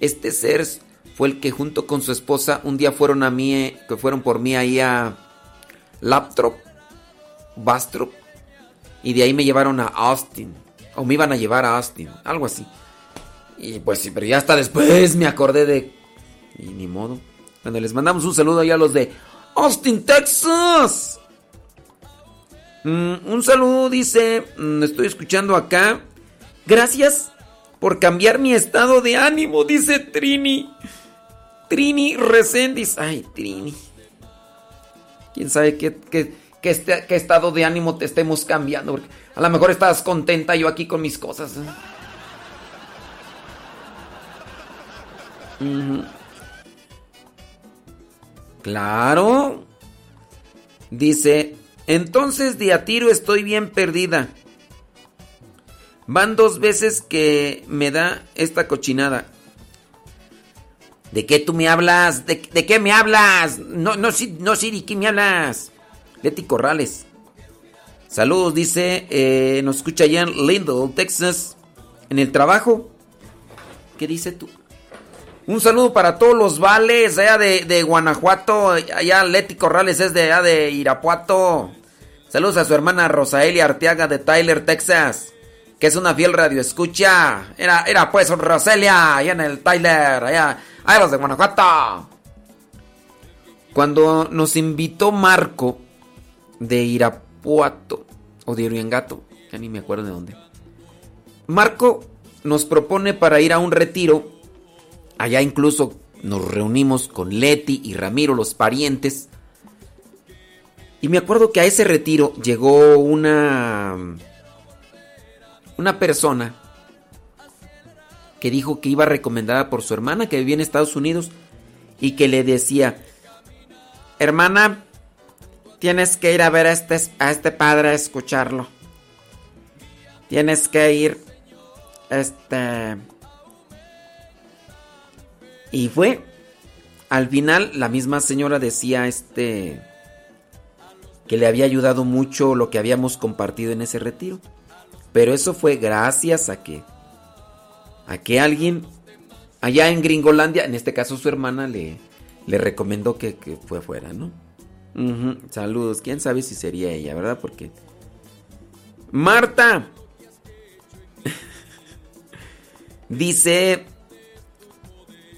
este ser fue el que junto con su esposa un día fueron a mí, eh, que fueron por mí ahí a Laptrop, Bastrop, y de ahí me llevaron a Austin, o me iban a llevar a Austin, algo así. Y pues sí, pero ya hasta después me acordé de... Y ni modo. Bueno, les mandamos un saludo ahí a los de Austin, Texas. Mm, un saludo, dice, mm, estoy escuchando acá. Gracias por cambiar mi estado de ánimo, dice Trini. Trini Resendiz. Ay, Trini. Quién sabe qué, qué- qué este- estado de ánimo te estemos cambiando. A lo mejor estás contenta yo aquí con mis cosas. ¿eh? Claro. Dice, entonces de a tiro estoy bien perdida. Van dos veces que me da esta cochinada. ¿De qué tú me hablas? ¿De, qué me hablas? No, no, no, Siri, ¿qué me hablas? Leti Corrales. Saludos, dice, eh, nos escucha allá en Lindell, Texas, en el trabajo. ¿Qué dice tú? Un saludo para todos los vales allá de, de Guanajuato. Allá Leti Corrales es de allá de Irapuato. Saludos a su hermana Rosaelia Arteaga de Tyler, Texas. que es una fiel radio escucha. Era, era pues Roselia, allá en el Tyler, allá, allá los de Guanajuato. Cuando nos invitó Marco de Irapuato o de Uriangato, ya ni me acuerdo de dónde. Marco nos propone para ir a un retiro. Allá incluso nos reunimos con Leti y Ramiro, los parientes. Y me acuerdo que a ese retiro llegó una una persona que dijo que iba recomendada por su hermana que vivía en Estados Unidos y que le decía, hermana, tienes que ir a ver a este, a este padre a escucharlo. Tienes que ir, este... Y fue. Al final la misma señora decía este que le había ayudado mucho lo que habíamos compartido en ese retiro. Pero eso fue gracias a que a que alguien allá en Gringolandia, en este caso su hermana le, le recomendó que, fue fuera, ¿no? Saludos, quién sabe si sería ella, ¿verdad? Porque Marta dice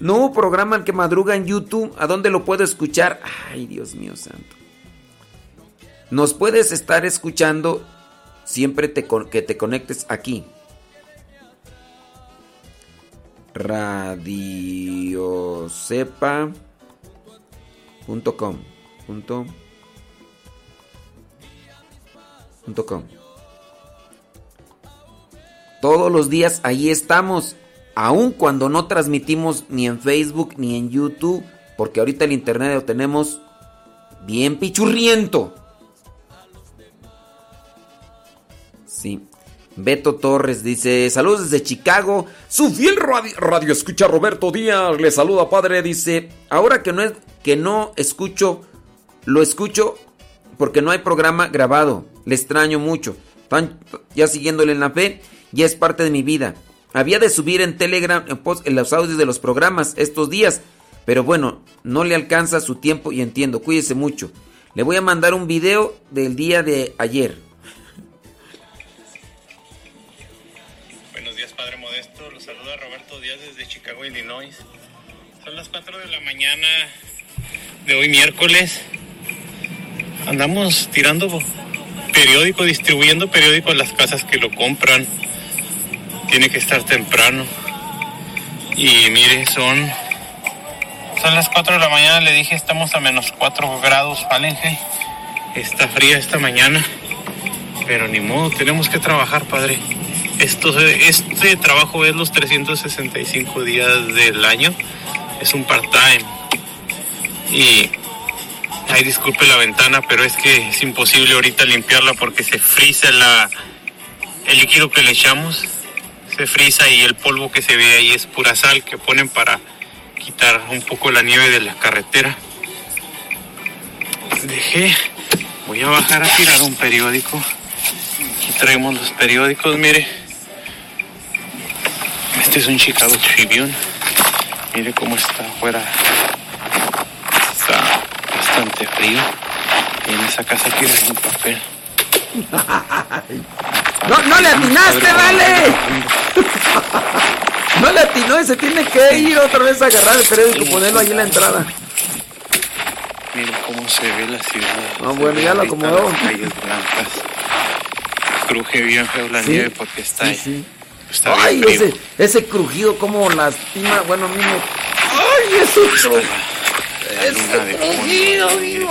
no programa el que madruga en YouTube, ¿a dónde lo puedo escuchar? Ay, Dios mío santo. Nos puedes estar escuchando siempre que te conectes aquí. radiocepa.com punto com. Todos los días ahí estamos, aun cuando no transmitimos ni en Facebook ni en YouTube, porque ahorita el internet lo tenemos bien pichurriento. Sí. Beto Torres dice, saludos desde Chicago. Su fiel radio, escucha Roberto Díaz. Le saluda padre. Dice, ahora que no, es, que no escucho, lo escucho porque no hay programa grabado. Le extraño mucho. Tan- ya siguiéndole en la fe, ya es parte de mi vida. Había de subir en Telegram en, post- en los audios de los programas estos días. Pero bueno, no le alcanza su tiempo y entiendo. Cuídese mucho. Le voy a mandar un video del día de ayer. Buenos días, Padre Modesto. Los saluda Roberto Díaz desde Chicago, Illinois. Son las 4 de la mañana de hoy miércoles. Andamos tirando periódico, distribuyendo periódico a las casas que lo compran. Tiene que estar temprano. Y mire, son, son las 4 de la mañana. Le dije, estamos a menos 4 grados Fahrenheit. Está fría esta mañana. Pero ni modo, tenemos que trabajar, Padre. Esto, este trabajo es los 365 días del año. Es un part-time. Y, ay, disculpe la ventana, pero es que es imposible ahorita limpiarla porque se frisa la, el líquido que le echamos. Se frisa y el polvo que se ve ahí es pura sal que ponen para quitar un poco la nieve de la carretera. Dejé, voy a bajar a tirar un periódico. Aquí traemos los periódicos, mire. Este es un Chicago Tribune. Mire cómo está afuera. Está bastante frío. Y en esa casa quiero un papel. No, no le atinaste, vale. No le atinó y se tiene que ir otra vez a agarrar el periódico ponerlo ahí en la entrada. Mire cómo se ve la ciudad. Ah, bueno, ya lo acomodó. Las calles blancas. Cruje bien feo la Sí, nieve porque está ahí. sí. Ay, ese, ese crujido como lastima. Bueno, me... Ay, ese crujido. La mire.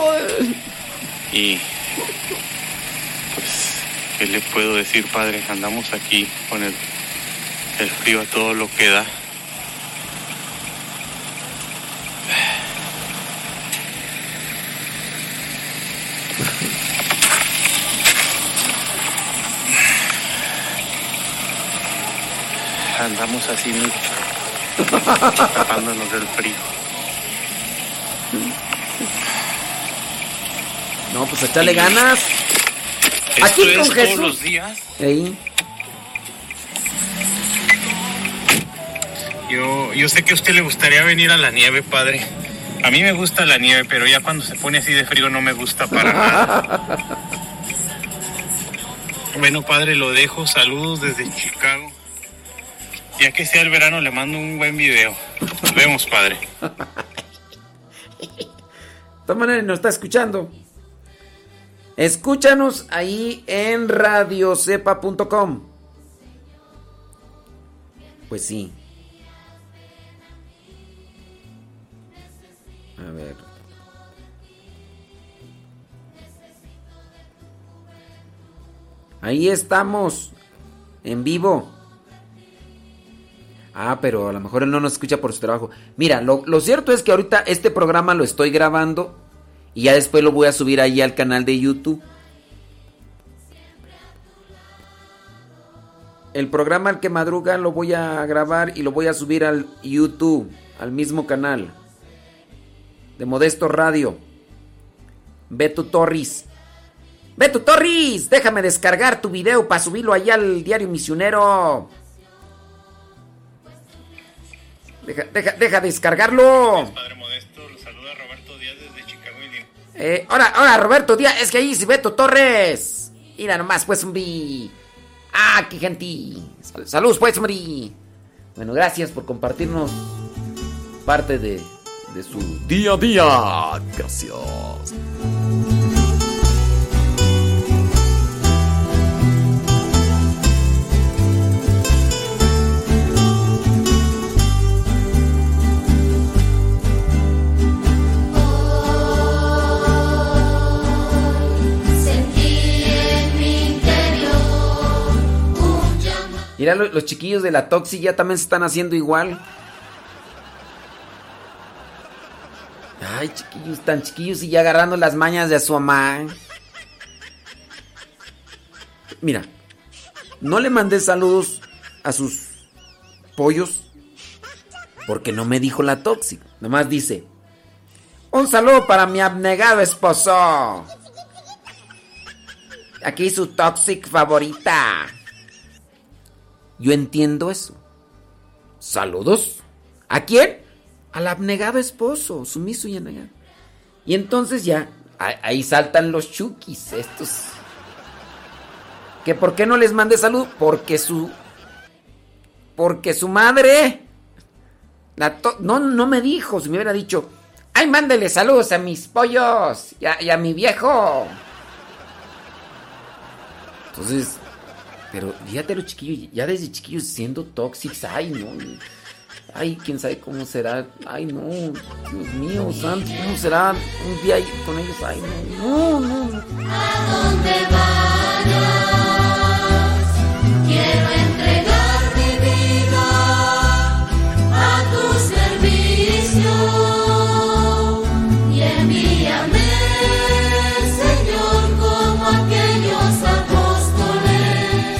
Y ¿qué le puedo decir, padre? Andamos aquí con el, el frío a todo lo que da. Andamos así, tapándonos del frío. No, pues échale ganas. Esto Aquí es con todos Jesús. los días. Ahí. Yo, yo sé que a usted le gustaría venir a la nieve, padre. A mí me gusta la nieve, pero ya cuando se pone así de frío no me gusta para nada. Bueno, padre, lo dejo. Saludos desde Chicago. Ya que sea el verano, le mando un buen video. Nos vemos, padre. De todas maneras, nos está escuchando. Escúchanos ahí en radiocepa.com. Pues sí. A ver. Ahí estamos. En vivo. Ah, pero a lo mejor él no nos escucha por su trabajo. Mira, lo, lo cierto es que ahorita este programa lo estoy grabando y ya después lo voy a subir ahí al canal de YouTube. El programa al que madruga lo voy a grabar y lo voy a subir al YouTube, al mismo canal. De Modesto Radio. Beto Torres. Beto Torres, déjame descargar tu video para subirlo allá al diario misionero. Deja, deja, deja descargarlo. Eh, ahora, Roberto Díaz, es que ahí sí Beto Torres. Mira nomás, pues, hombre. Ah, qué gente. Sal- Saludos, pues, hombre. Bueno, gracias por compartirnos parte de, de su Día a día. Gracias. Mira, lo- los chiquillos de la Toxi ya también se están haciendo igual. Ay, chiquillos, tan chiquillos y ya agarrando las mañas de su mamá. Mira, no le mandé saludos a sus pollos porque no me dijo la Toxi. Nomás dice, un saludo para mi abnegado esposo. Aquí su Toxic favorita. Yo entiendo eso. ¿Saludos? ¿A quién? Al abnegado esposo, sumiso y anegado. Y entonces ya, ahí, saltan los chukis, estos. ¿Que por qué no les mandé salud? Porque su. Porque su madre. No, no me dijo, si me hubiera dicho. ¡Ay, mándele saludos a mis pollos! Y a, y a mi viejo. Entonces, pero fíjate los chiquillos, ya desde chiquillos siendo tóxicos, ay no, ay quién sabe cómo será, ay no, Dios mío, santo, cómo será un día con ellos, ay no, no, no. A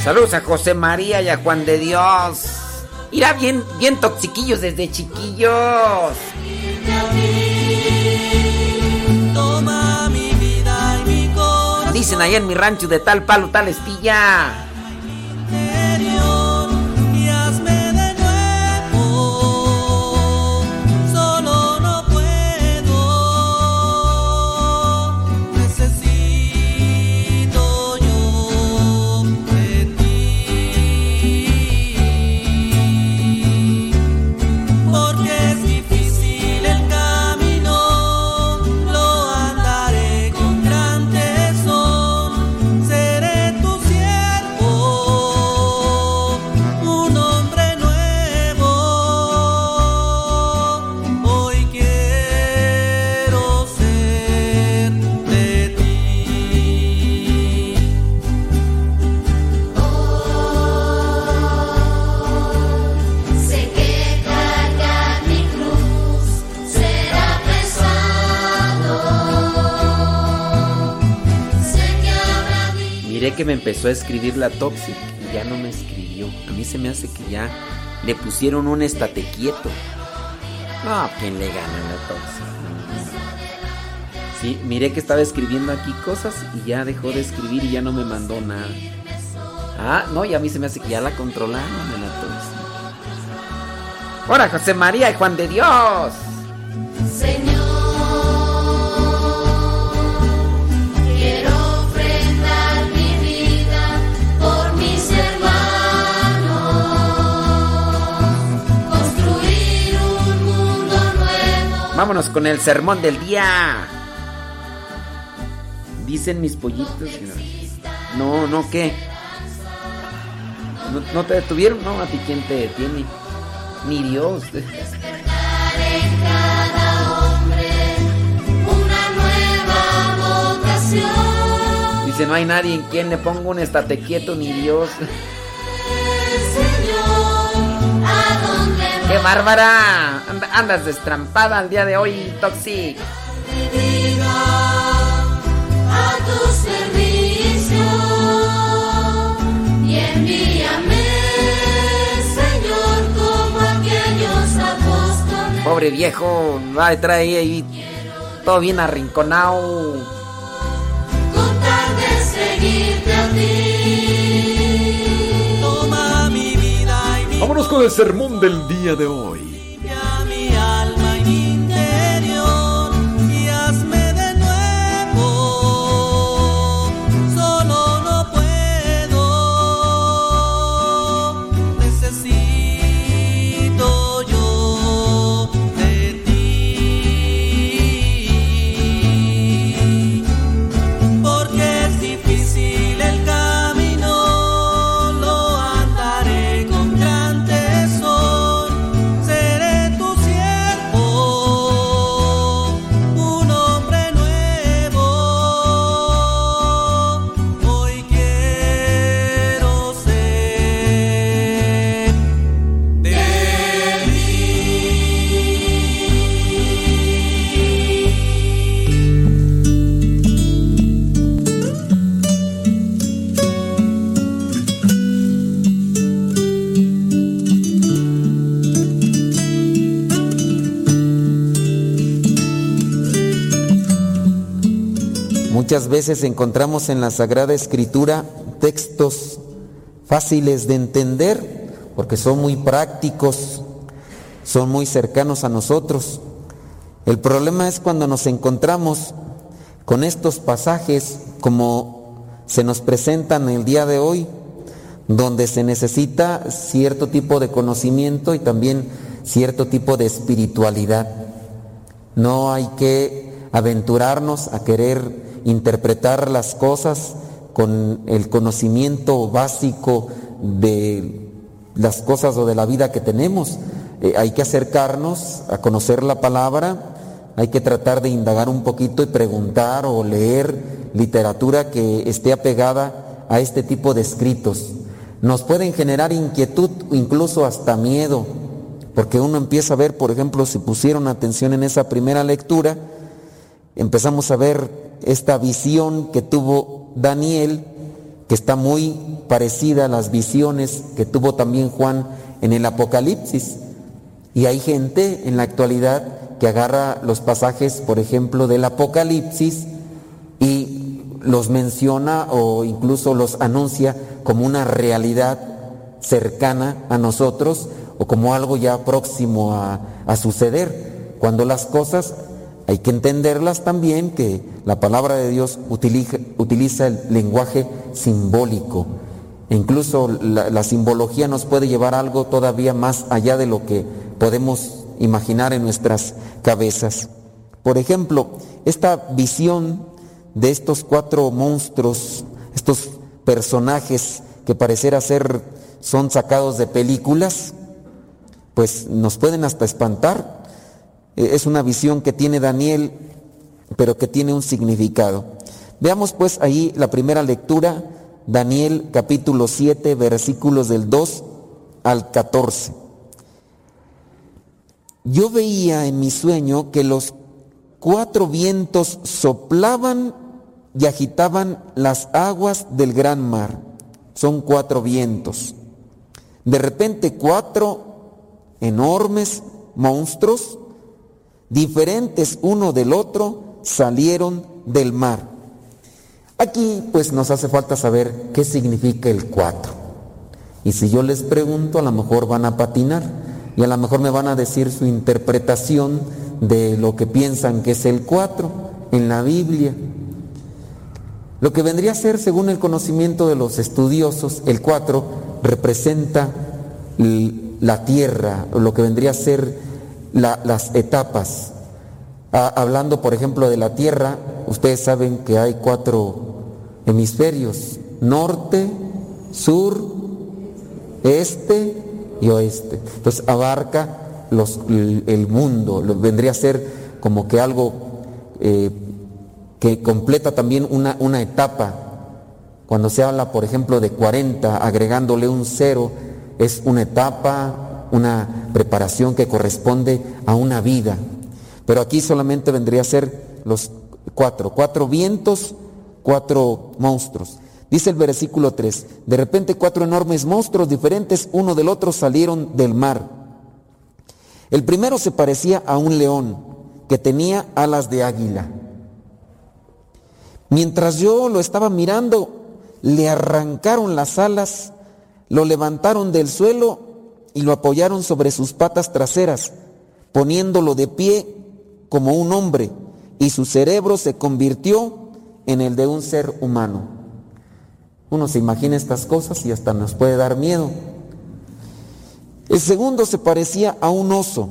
Saludos a José María y a Juan de Dios. Irá bien, bien toxiquillos desde chiquillos. Dicen allá en mi rancho de tal palo, tal estilla. Me empezó a escribir la Toxic y ya no me escribió. A mí se me hace que ya le pusieron un estate quieto. No, ¿quién le gana la Toxic? Sí, miré que estaba escribiendo aquí cosas y ya dejó de escribir y ya no me mandó nada. Ah, no, y a mí se me hace que ya la controlaron en la Toxic. ¡Hola, José María y Juan de Dios! Señor, Vámonos con el sermón del día. Dicen mis pollitos. No, no, ¿qué? ¿No, te detuvieron? No, a ti quién te detiene. Ni Dios. Dice, no hay nadie en quien le ponga un estate quieto ni Dios. ¡Qué bárbara! And- Andas destrampada al día de hoy, Toxi. diga a tu servicio y envíame, Señor, como aquellos apóstoles. Pobre viejo, va a traer ahí todo bien arrinconado. El sermón del día de hoy. Muchas veces encontramos en la Sagrada Escritura textos fáciles de entender porque son muy prácticos, son muy cercanos a nosotros. El problema es cuando nos encontramos con estos pasajes como se nos presentan el día de hoy, donde se necesita cierto tipo de conocimiento y también cierto tipo de espiritualidad. No hay que aventurarnos a querer interpretar las cosas con el conocimiento básico de las cosas o de la vida que tenemos. Eh, hay que acercarnos a conocer la palabra, hay que tratar de indagar un poquito y preguntar o leer literatura que esté apegada a este tipo de escritos. Nos pueden generar inquietud, incluso hasta miedo, porque uno empieza a ver, por ejemplo, si pusieron atención en esa primera lectura, empezamos a ver esta visión que tuvo Daniel, que está muy parecida a las visiones que tuvo también Juan en el Apocalipsis. Y hay gente en la actualidad que agarra los pasajes, por ejemplo, del Apocalipsis y los menciona o incluso los anuncia como una realidad cercana a nosotros o como algo ya próximo a, a suceder, cuando las cosas hay que entenderlas también que la palabra de Dios utiliza, el lenguaje simbólico. Incluso la, simbología nos puede llevar algo todavía más allá de lo que podemos imaginar en nuestras cabezas. Por ejemplo, esta visión de estos cuatro monstruos, estos personajes que pareciera ser son sacados de películas, pues nos pueden hasta espantar. Eh, Es una visión que tiene Daniel, pero que tiene un significado. Veamos pues ahí la primera lectura, Daniel capítulo 7, versículos del 2 al 14. Yo veía en mi sueño que los cuatro vientos soplaban y agitaban las aguas del gran mar. Son cuatro vientos. De repente cuatro enormes monstruos, diferentes uno del otro, salieron del mar. Aquí pues nos hace falta saber qué significa el cuatro. Y si yo les pregunto, a lo mejor van a patinar y a lo mejor me van a decir su interpretación de lo que piensan que es el cuatro en la Biblia. Lo que vendría a ser, según el conocimiento de los estudiosos, el cuatro representa l- la tierra, lo que vendría a ser la- las etapas. Ah, hablando, por ejemplo, de la Tierra, ustedes saben que hay cuatro hemisferios, norte, sur, este y oeste. Entonces abarca los, el, mundo, vendría a ser como que algo eh, que completa también una, una etapa. Cuando se habla, por ejemplo, de 40, agregándole un cero, es una etapa, una preparación que corresponde a una vida. Pero aquí solamente vendría a ser los cuatro, cuatro vientos, cuatro monstruos. Dice el versículo 3, de repente cuatro enormes monstruos diferentes uno del otro salieron del mar. El primero se parecía a un león que tenía alas de águila. Mientras yo lo estaba mirando, le arrancaron las alas, lo levantaron del suelo y lo apoyaron sobre sus patas traseras, poniéndolo de pie como un hombre, y su cerebro se convirtió en el de un ser humano. Uno se imagina estas cosas y hasta nos puede dar miedo. El segundo se parecía a un oso,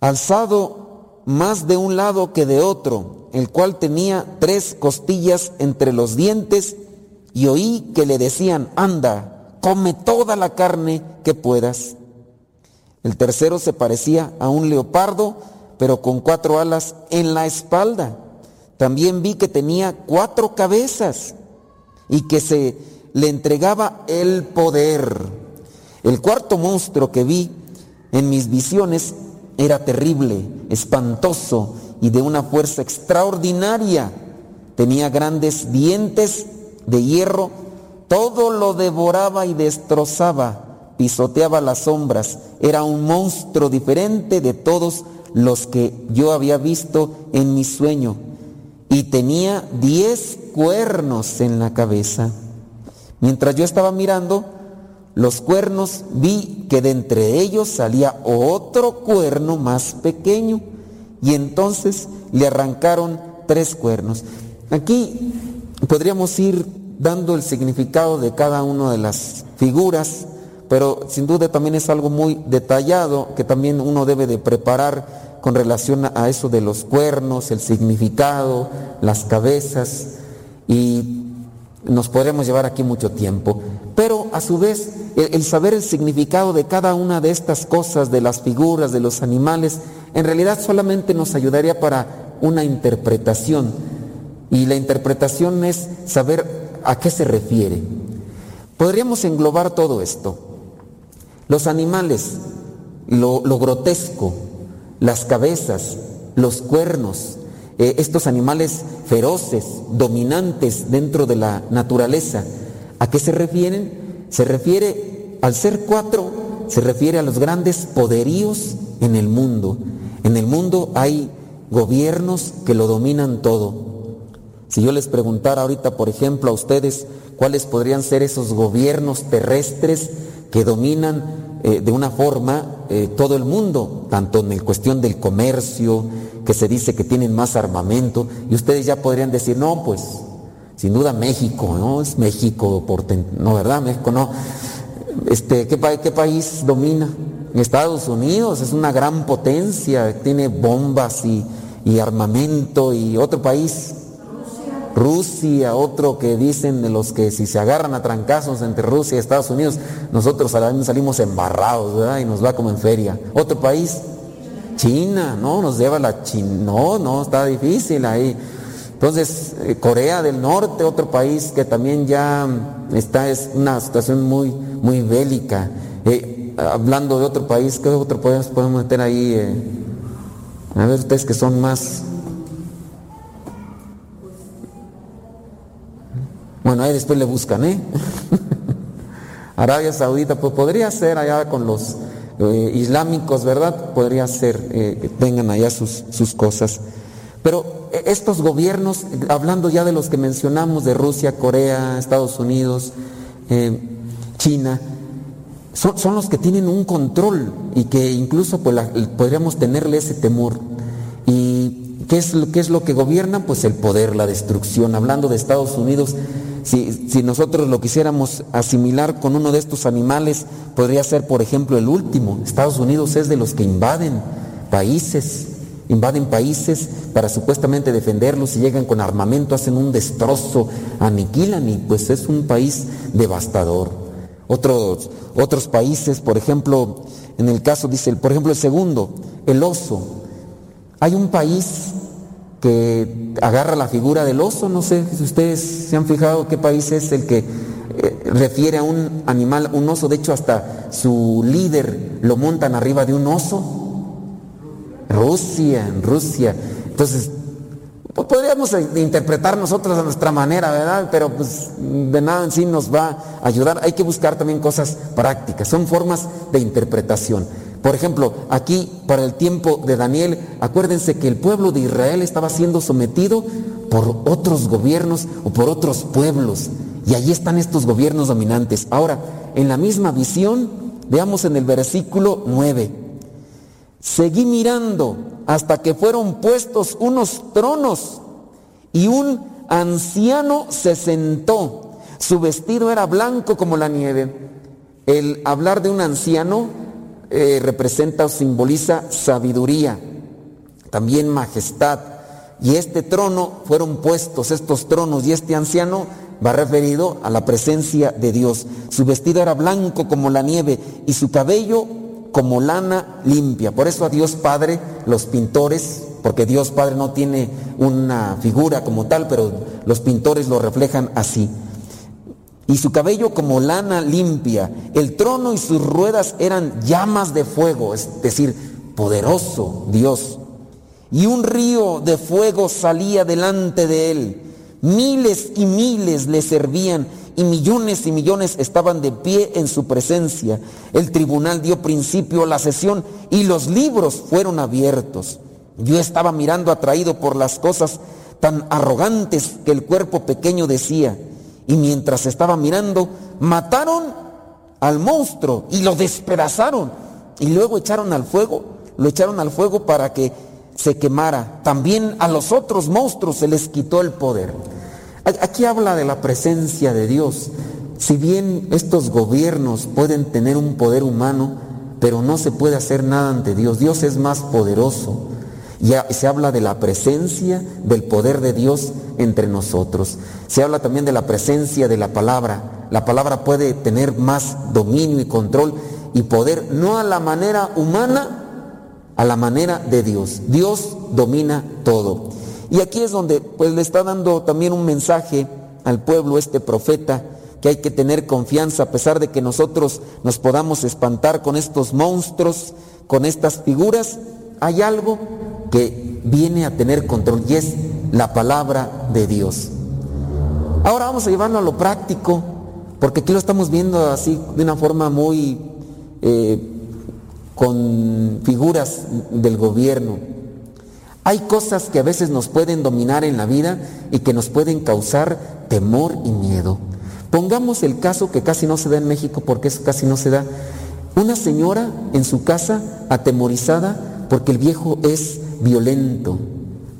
alzado más de un lado que de otro, el cual tenía tres costillas entre los dientes, y oí que le decían, anda, come toda la carne que puedas. El tercero se parecía a un leopardo, pero con cuatro alas en la espalda. También vi que tenía cuatro cabezas y que se le entregaba el poder. El cuarto monstruo que vi en mis visiones era terrible, espantoso y de una fuerza extraordinaria. Tenía grandes dientes de hierro, todo lo devoraba y destrozaba, pisoteaba las sombras. Era un monstruo diferente de todos los que yo había visto en mi sueño. Y tenía diez cuernos en la cabeza. Mientras yo estaba mirando los cuernos, vi que de entre ellos salía otro cuerno más pequeño. Y entonces le arrancaron tres cuernos. Aquí podríamos ir dando el significado de cada una de las figuras, pero sin duda también es algo muy detallado que también uno debe de preparar con relación a eso de los cuernos, el significado, las cabezas y nos podremos llevar aquí mucho tiempo. Pero a su vez, el, el saber el significado de cada una de estas cosas, de las figuras, de los animales, en realidad solamente nos ayudaría para una interpretación. Y la interpretación es saber a qué se refiere. Podríamos englobar todo esto. Los animales, lo, grotesco, las cabezas, los cuernos, eh, estos animales feroces, dominantes dentro de la naturaleza. ¿A qué se refieren? Se refiere, al ser cuatro, se refiere a los grandes poderíos en el mundo. En el mundo hay gobiernos que lo dominan todo. Si yo les preguntara ahorita, por ejemplo, a ustedes cuáles podrían ser esos gobiernos terrestres que dominan eh, de una forma eh, todo el mundo, tanto en cuestión del comercio, que se dice que tienen más armamento, y ustedes ya podrían decir, no, pues, sin duda México, ¿no? Es México, porten- no, ¿verdad? México no. Este, ¿qué, pa- ¿Qué país domina? Estados Unidos es una gran potencia, tiene bombas y armamento, y otro país, Rusia, otro que dicen de los que si se agarran a trancazos entre Rusia y Estados Unidos, nosotros sal- salimos embarrados, ¿verdad? Y nos va como en feria. Otro país, China, ¿no? Nos lleva la China, no, no, está difícil ahí. Entonces, eh, Corea del Norte, otro país que también ya está, es una situación muy, muy bélica. Eh, hablando de otro país, ¿qué otro país podemos meter ahí? eh? a ver, ustedes que son más Bueno, ahí después le buscan, ¿eh? Arabia Saudita, pues podría ser allá con los eh, islámicos, ¿verdad? Podría ser eh, que tengan allá sus, sus cosas. Pero eh, estos gobiernos, hablando ya de los que mencionamos, de Rusia, Corea, Estados Unidos, China, son, son los que tienen un control y que incluso pues, podríamos tenerle ese temor. ¿Y qué es, lo, qué es lo que gobierna? Pues el poder, la destrucción. Hablando de Estados Unidos, si, si nosotros lo quisiéramos asimilar con uno de estos animales, podría ser, por ejemplo, el último. Estados Unidos es de los que invaden países invaden países para supuestamente defenderlos y llegan con armamento, hacen un destrozo, aniquilan y pues es un país devastador. Otros, otros países, por ejemplo, en el caso, dice, por ejemplo, el segundo, el oso. Hay un país que agarra la figura del oso, no sé si ustedes se han fijado qué país es el que eh, refiere a un animal, un oso, de hecho hasta su líder lo montan arriba de un oso. Rusia, Rusia. Entonces, pues podríamos interpretar nosotros a nuestra manera, ¿verdad? Pero pues de nada en sí nos va a ayudar. Hay que buscar también cosas prácticas, son formas de interpretación. Por ejemplo, aquí para el tiempo de Daniel, acuérdense que el pueblo de Israel estaba siendo sometido por otros gobiernos o por otros pueblos. Y allí están estos gobiernos dominantes. Ahora, en la misma visión, veamos en el versículo 9. Seguí mirando hasta que fueron puestos unos tronos y un anciano se sentó. Su vestido era blanco como la nieve. El hablar de un anciano eh, representa o simboliza sabiduría, también majestad. Y este trono fueron puestos, estos tronos, y este anciano va referido a la presencia de Dios. Su vestido era blanco como la nieve y su cabello como lana limpia. Por eso a Dios Padre, los pintores, porque Dios Padre no tiene una figura como tal, pero los pintores lo reflejan así. Y su cabello como lana limpia. El trono y sus ruedas eran llamas de fuego, es decir, poderoso Dios. Y un río de fuego salía delante de él. Miles y miles le servían y millones y millones estaban de pie en su presencia. El tribunal dio principio a la sesión y los libros fueron abiertos. Yo estaba mirando atraído por las cosas tan arrogantes que el cuerpo pequeño decía. Y mientras estaba mirando, mataron al monstruo y lo despedazaron. Y luego echaron al fuego, lo echaron al fuego para que se quemara. También a los otros monstruos se les quitó el poder. Aquí habla de la presencia de Dios. Si bien estos gobiernos pueden tener un poder humano, pero no se puede hacer nada ante Dios. Dios es más poderoso. Ya se habla de la presencia del poder de Dios entre nosotros. Se habla también de la presencia de la palabra. La palabra puede tener más dominio y control y poder, no a la manera humana, a la manera de Dios. Dios domina todo. Y aquí es donde pues le está dando también un mensaje al pueblo este profeta que hay que tener confianza a pesar de que nosotros nos podamos espantar con estos monstruos, con estas figuras, hay algo que viene a tener control y es la palabra de Dios. Ahora vamos a llevarlo a lo práctico, porque aquí lo estamos viendo así de una forma muy eh, con figuras del gobierno. Hay cosas que a veces nos pueden dominar en la vida y que nos pueden causar temor y miedo. Pongamos el caso que casi no se da en México porque eso casi no se da. Una señora en su casa atemorizada porque el viejo es violento,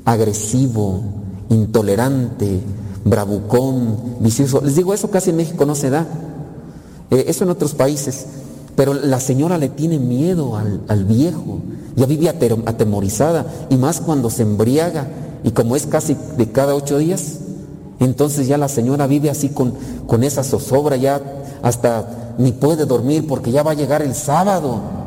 agresivo, intolerante, bravucón, vicioso. Les digo, eso casi en México no se da. Eh, eso en otros países. Pero la señora le tiene miedo al, al viejo ya vive atemorizada y más cuando se embriaga y como es casi de cada ocho días, entonces ya la señora vive así con, con esa zozobra, ya hasta ni puede dormir porque ya va a llegar el sábado.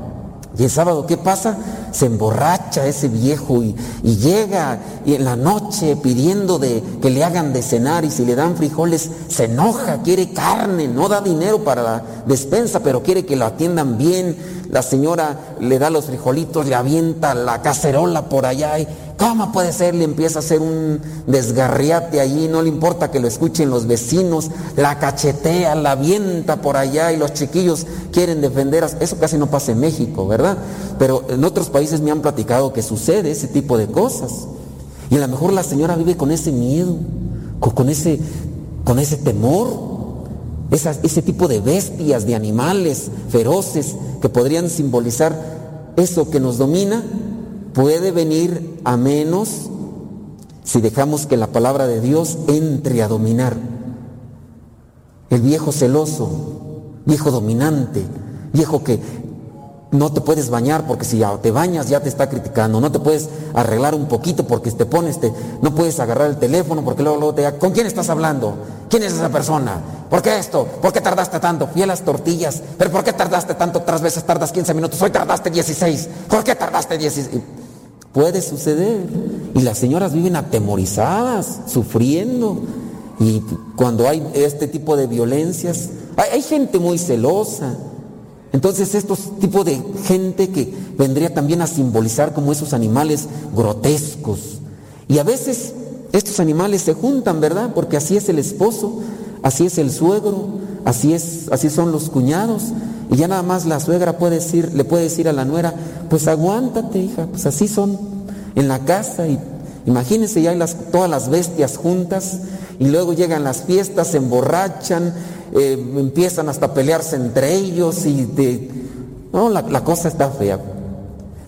¿Y el sábado qué pasa? Se emborracha ese viejo y, llega y en la noche pidiendo de que le hagan de cenar y si le dan frijoles se enoja, quiere carne, no da dinero para la despensa, pero quiere que lo atiendan bien, la señora le da los frijolitos, le avienta la cacerola por allá ¿cómo puede ser? Le empieza a hacer un desgarriate allí, no le importa que lo escuchen los vecinos, la cachetea, la avienta por allá y los chiquillos quieren defender. Eso casi no pasa en México, ¿verdad? Pero en otros países me han platicado que sucede ese tipo de cosas. Y a lo mejor la señora vive con ese miedo, con ese, con ese temor ese tipo de bestias, de animales feroces que podrían simbolizar eso que nos domina, puede venir a menos si dejamos que la palabra de Dios entre a dominar. El viejo celoso, viejo dominante, viejo que no te puedes bañar porque si te bañas ya te está criticando, no te puedes arreglar un poquito porque te pones, te, no puedes agarrar el teléfono porque luego, luego te ¿con quién estás hablando? ¿Quién es esa persona? ¿Por qué esto? ¿Por qué tardaste tanto? Fui a las tortillas, pero ¿por qué tardaste tanto? Otras veces tardas 15 minutos, hoy tardaste 16, ¿por qué tardaste 16? Puede suceder. Y las señoras viven atemorizadas, sufriendo. Y cuando hay este tipo de violencias, hay, gente muy celosa. Entonces estos tipos de gente que vendría también a simbolizar como esos animales grotescos. Y a veces estos animales se juntan, ¿verdad? Porque así es el esposo, así es el suegro, así es, así son los cuñados. Y ya nada más la suegra puede decir, le puede decir a la nuera, pues aguántate, hija, pues así son en la casa. Y imagínense ya hay todas las bestias juntas y luego llegan las fiestas, se emborrachan, eh, empiezan hasta a pelearse entre ellos y. No, la, la cosa está fea.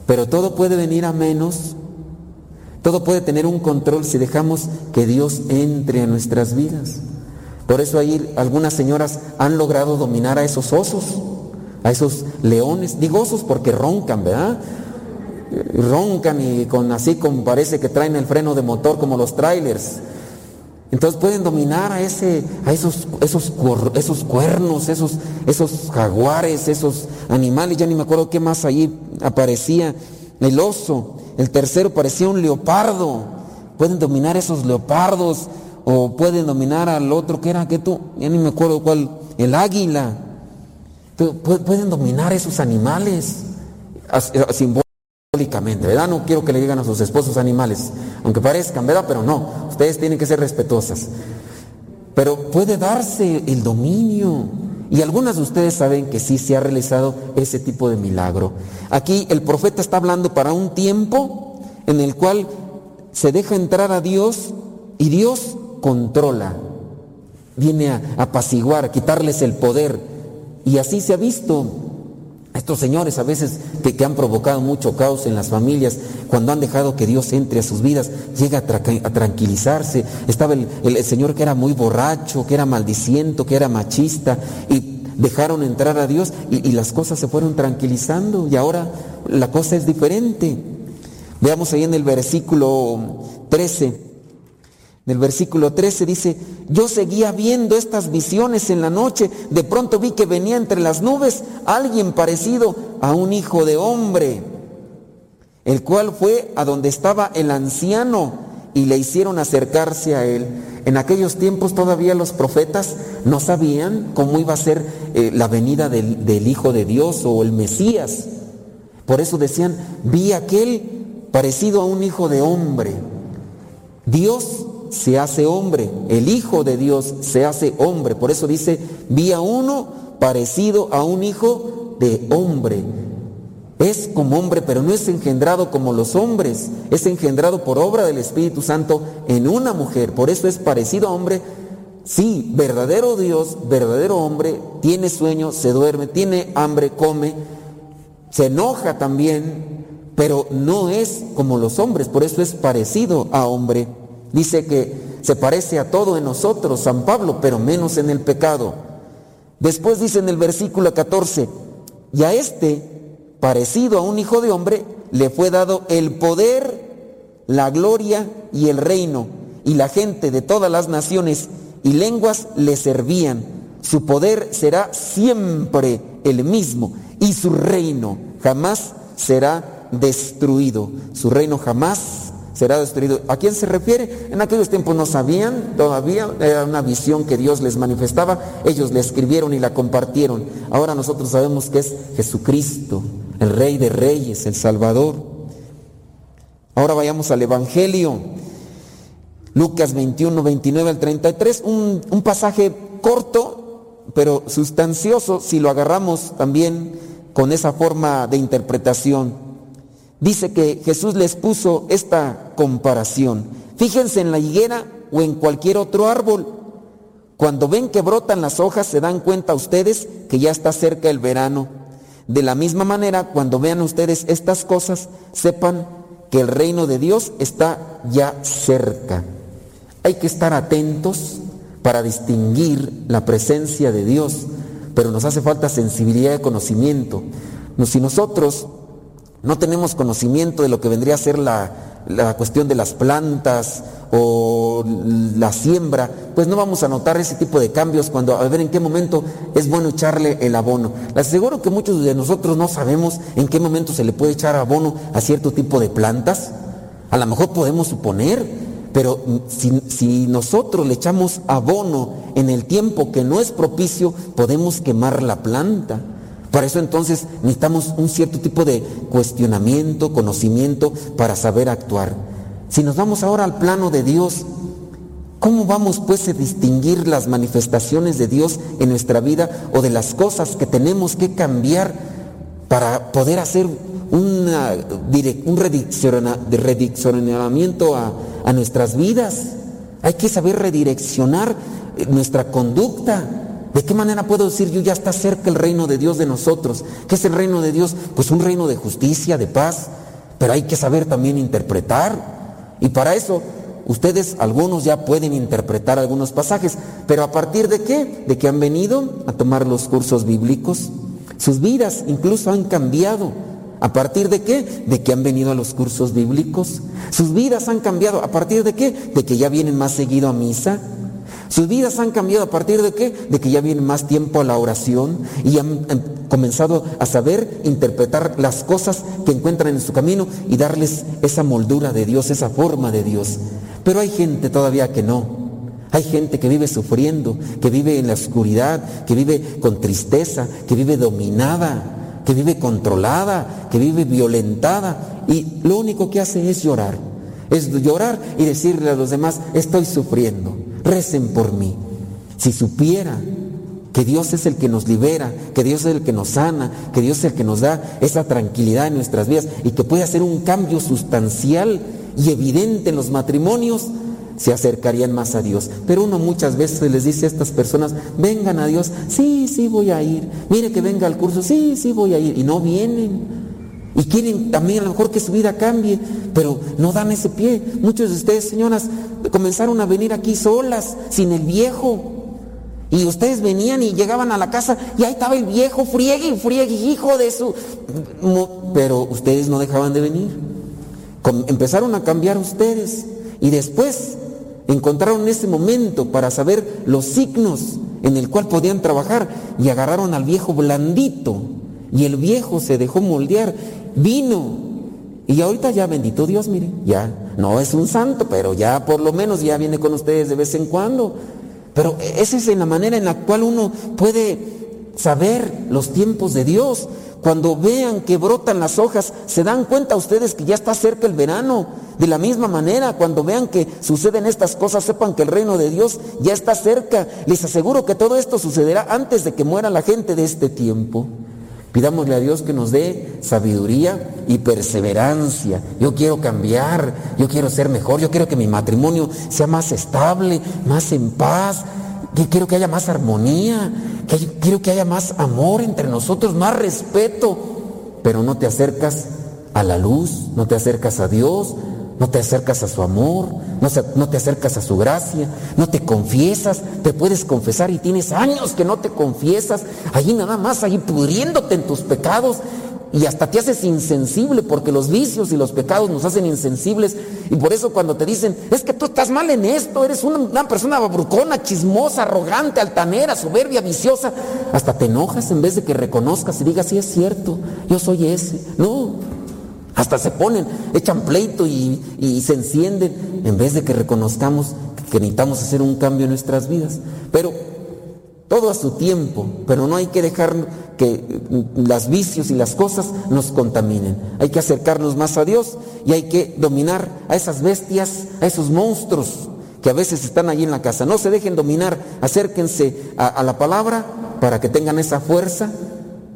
Pero todo puede venir a menos, todo puede tener un control si dejamos que Dios entre a nuestras vidas. Por eso ahí algunas señoras han logrado dominar a esos osos, a esos leones, digo osos porque roncan, ¿verdad? Roncan y con así como parece que traen el freno de motor como los trailers. Entonces pueden dominar a, ese, a esos, esos, esos cuernos, esos, esos jaguares, esos animales, ya ni me acuerdo qué más ahí aparecía. El oso, el tercero parecía un leopardo. Pueden dominar esos leopardos o pueden dominar al otro que era que tú, ya ni me acuerdo cuál, el águila. Pueden dominar esos animales simbólicamente, ¿verdad? No quiero que le digan a sus esposos animales, aunque parezcan, ¿verdad? Pero no, ustedes tienen que ser respetuosas. Pero puede darse el dominio. Y algunas de ustedes saben que sí se ha realizado ese tipo de milagro. Aquí el profeta está hablando para un tiempo en el cual se deja entrar a Dios y Dios controla. Viene a apaciguar, a quitarles el poder. Y así se ha visto. Estos señores a veces que, han provocado mucho caos en las familias, cuando han dejado que Dios entre a sus vidas, llega a, tra a tranquilizarse. Estaba el, señor que era muy borracho, que era maldiciento, que era machista, y dejaron entrar a Dios y, y las cosas se fueron tranquilizando y ahora la cosa es diferente. Veamos ahí en el versículo 13. En el versículo 13 dice, yo seguía viendo estas visiones en la noche, de pronto vi que venía entre las nubes alguien parecido a un hijo de hombre, el cual fue a donde estaba el anciano y le hicieron acercarse a él. En aquellos tiempos todavía los profetas no sabían cómo iba a ser eh, la venida del, del Hijo de Dios o el Mesías. Por eso decían, vi aquel parecido a un hijo de hombre. Dios se hace hombre, el Hijo de Dios se hace hombre. Por eso dice, vi a uno parecido a un hijo de hombre. Es como hombre, pero no es engendrado como los hombres, es engendrado por obra del Espíritu Santo en una mujer. Por eso es parecido a hombre. Sí, verdadero Dios, verdadero hombre, tiene sueño, se duerme, tiene hambre, come, se enoja también, pero no es como los hombres, por eso es parecido a hombre. Dice que se parece a todo en nosotros, San Pablo, pero menos en el pecado. Después dice en el versículo 14, y a este, parecido a un hijo de hombre, le fue dado el poder, la gloria y el reino, y la gente de todas las naciones y lenguas le servían. Su poder será siempre el mismo, y su reino jamás será destruido. Su reino jamás será destruido. ¿A quién se refiere? En aquellos tiempos no sabían, todavía era una visión que Dios les manifestaba, ellos la escribieron y la compartieron. Ahora nosotros sabemos que es Jesucristo, el Rey de Reyes, el Salvador. Ahora vayamos al Evangelio, Lucas 21, 29 al 33, un, un pasaje corto, pero sustancioso si lo agarramos también con esa forma de interpretación. Dice que Jesús les puso esta comparación. Fíjense en la higuera o en cualquier otro árbol. Cuando ven que brotan las hojas se dan cuenta ustedes que ya está cerca el verano. De la misma manera, cuando vean ustedes estas cosas, sepan que el reino de Dios está ya cerca. Hay que estar atentos para distinguir la presencia de Dios, pero nos hace falta sensibilidad de conocimiento. no- si nosotros no tenemos conocimiento de lo que vendría a ser la, la cuestión de las plantas o la siembra, pues no vamos a notar ese tipo de cambios cuando a ver en qué momento es bueno echarle el abono. Les aseguro que muchos de nosotros no sabemos en qué momento se le puede echar abono a cierto tipo de plantas. A lo mejor podemos suponer, pero si, si nosotros le echamos abono en el tiempo que no es propicio, podemos quemar la planta. Para eso entonces necesitamos un cierto tipo de cuestionamiento, conocimiento para saber actuar. Si nos vamos ahora al plano de Dios, ¿cómo vamos pues a distinguir las manifestaciones de Dios en nuestra vida o de las cosas que tenemos que cambiar para poder hacer una un redireccionamiento a, a nuestras vidas? Hay que saber redireccionar eh, nuestra conducta. ¿De qué manera puedo decir yo ya está cerca el reino de Dios de nosotros? ¿Qué es el reino de Dios? Pues un reino de justicia, de paz, pero hay que saber también interpretar. Y para eso ustedes algunos ya pueden interpretar algunos pasajes, pero a partir de qué? De que han venido a tomar los cursos bíblicos. Sus vidas incluso han cambiado. ¿A partir de qué? De que han venido a los cursos bíblicos. Sus vidas han cambiado. ¿A partir de qué? De que ya vienen más seguido a misa. Sus vidas han cambiado a partir de qué? De que ya vienen más tiempo a la oración y han, han comenzado a saber interpretar las cosas que encuentran en su camino y darles esa moldura de Dios, esa forma de Dios. Pero hay gente todavía que no. Hay gente que vive sufriendo, que vive en la oscuridad, que vive con tristeza, que vive dominada, que vive controlada, que vive violentada y lo único que hace es llorar. Es llorar y decirle a los demás, estoy sufriendo, recen por mí. Si supiera que Dios es el que nos libera, que Dios es el que nos sana, que Dios es el que nos da esa tranquilidad en nuestras vidas y que puede hacer un cambio sustancial y evidente en los matrimonios, se acercarían más a Dios. Pero uno muchas veces les dice a estas personas, vengan a Dios, sí, sí voy a ir, mire que venga al curso, sí, sí voy a ir, y no vienen. Y quieren también a lo mejor que su vida cambie, pero no dan ese pie. Muchos de ustedes, señoras, comenzaron a venir aquí solas, sin el viejo. Y ustedes venían y llegaban a la casa y ahí estaba el viejo, friegue y friegue, hijo de su... Pero ustedes no dejaban de venir. Empezaron a cambiar ustedes y después encontraron ese momento para saber los signos en el cual podían trabajar y agarraron al viejo blandito y el viejo se dejó moldear, vino y ahorita ya bendito Dios, miren, ya no es un santo, pero ya por lo menos ya viene con ustedes de vez en cuando. Pero esa es la manera en la cual uno puede saber los tiempos de Dios. Cuando vean que brotan las hojas, se dan cuenta ustedes que ya está cerca el verano. De la misma manera, cuando vean que suceden estas cosas, sepan que el reino de Dios ya está cerca. Les aseguro que todo esto sucederá antes de que muera la gente de este tiempo. Pidámosle a Dios que nos dé sabiduría y perseverancia. Yo quiero cambiar, yo quiero ser mejor, yo quiero que mi matrimonio sea más estable, más en paz, que quiero que haya más armonía, que quiero que haya más amor entre nosotros, más respeto. Pero no te acercas a la luz, no te acercas a Dios, no te acercas a su amor, no, te acercas a su gracia, no te confiesas, te puedes confesar y tienes años que no te confiesas, allí nada más, ahí pudriéndote en tus pecados y hasta te haces insensible porque los vicios y los pecados nos hacen insensibles y por eso cuando te dicen, es que tú estás mal en esto, eres una, una persona babrucona, chismosa, arrogante, altanera, soberbia, viciosa, hasta te enojas en vez de que reconozcas y digas, sí es cierto, yo soy ese. No, hasta se ponen, echan pleito y, se encienden en vez de que reconozcamos que necesitamos hacer un cambio en nuestras vidas. Pero todo a su tiempo, pero no hay que dejar que las vicios y las cosas nos contaminen. Hay que acercarnos más a Dios y hay que dominar a esas bestias, a esos monstruos que a veces están allí en la casa. No se dejen dominar, acérquense a la palabra para que tengan esa fuerza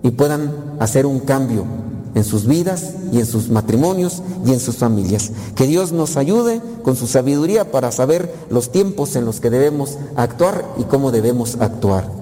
y puedan hacer un cambio en sus vidas y en sus matrimonios y en sus familias. Que Dios nos ayude con su sabiduría para saber los tiempos en los que debemos actuar y cómo debemos actuar.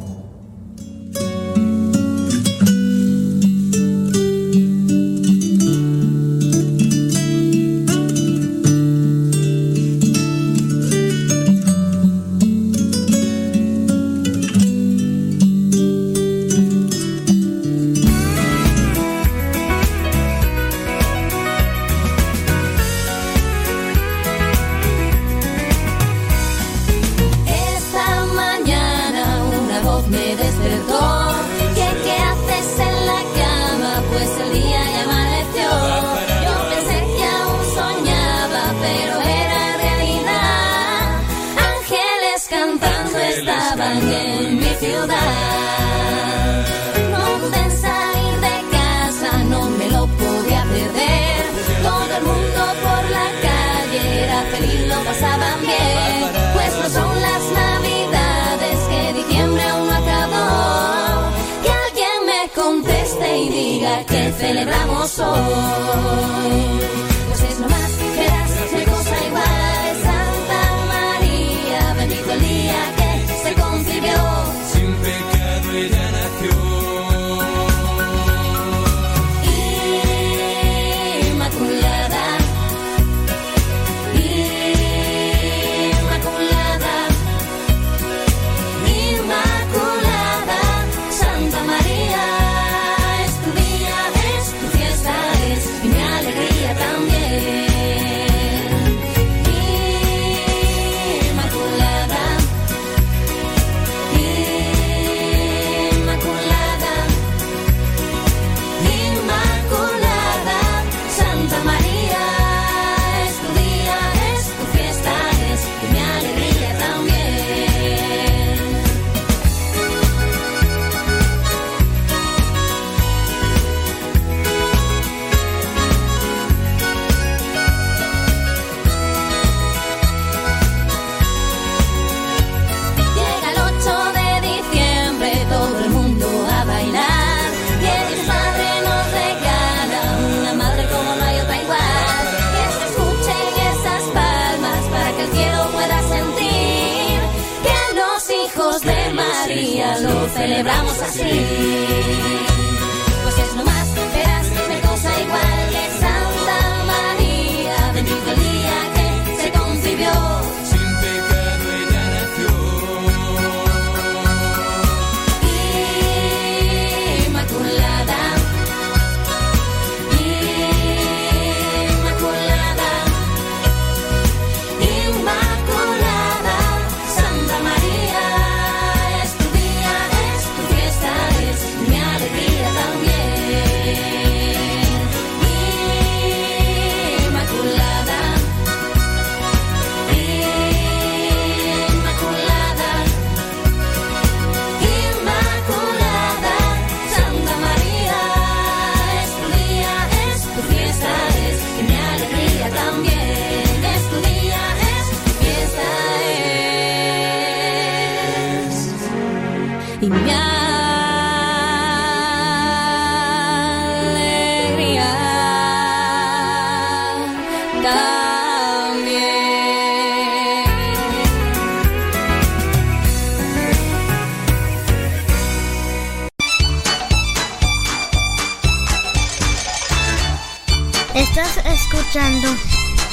escuchando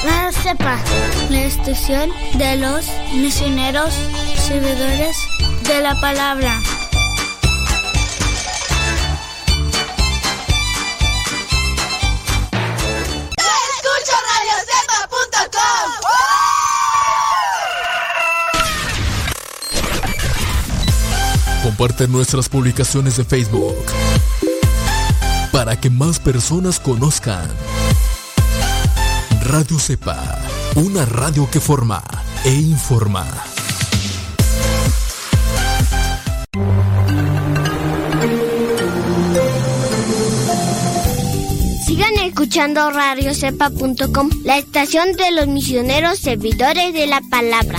La Cepa, la estación de los misioneros servidores de la palabra. comparte nuestras publicaciones de Facebook para que más personas conozcan Radio Cepa, una radio que forma e informa. Sigan escuchando radiocepa.com, la estación de los misioneros servidores de la palabra.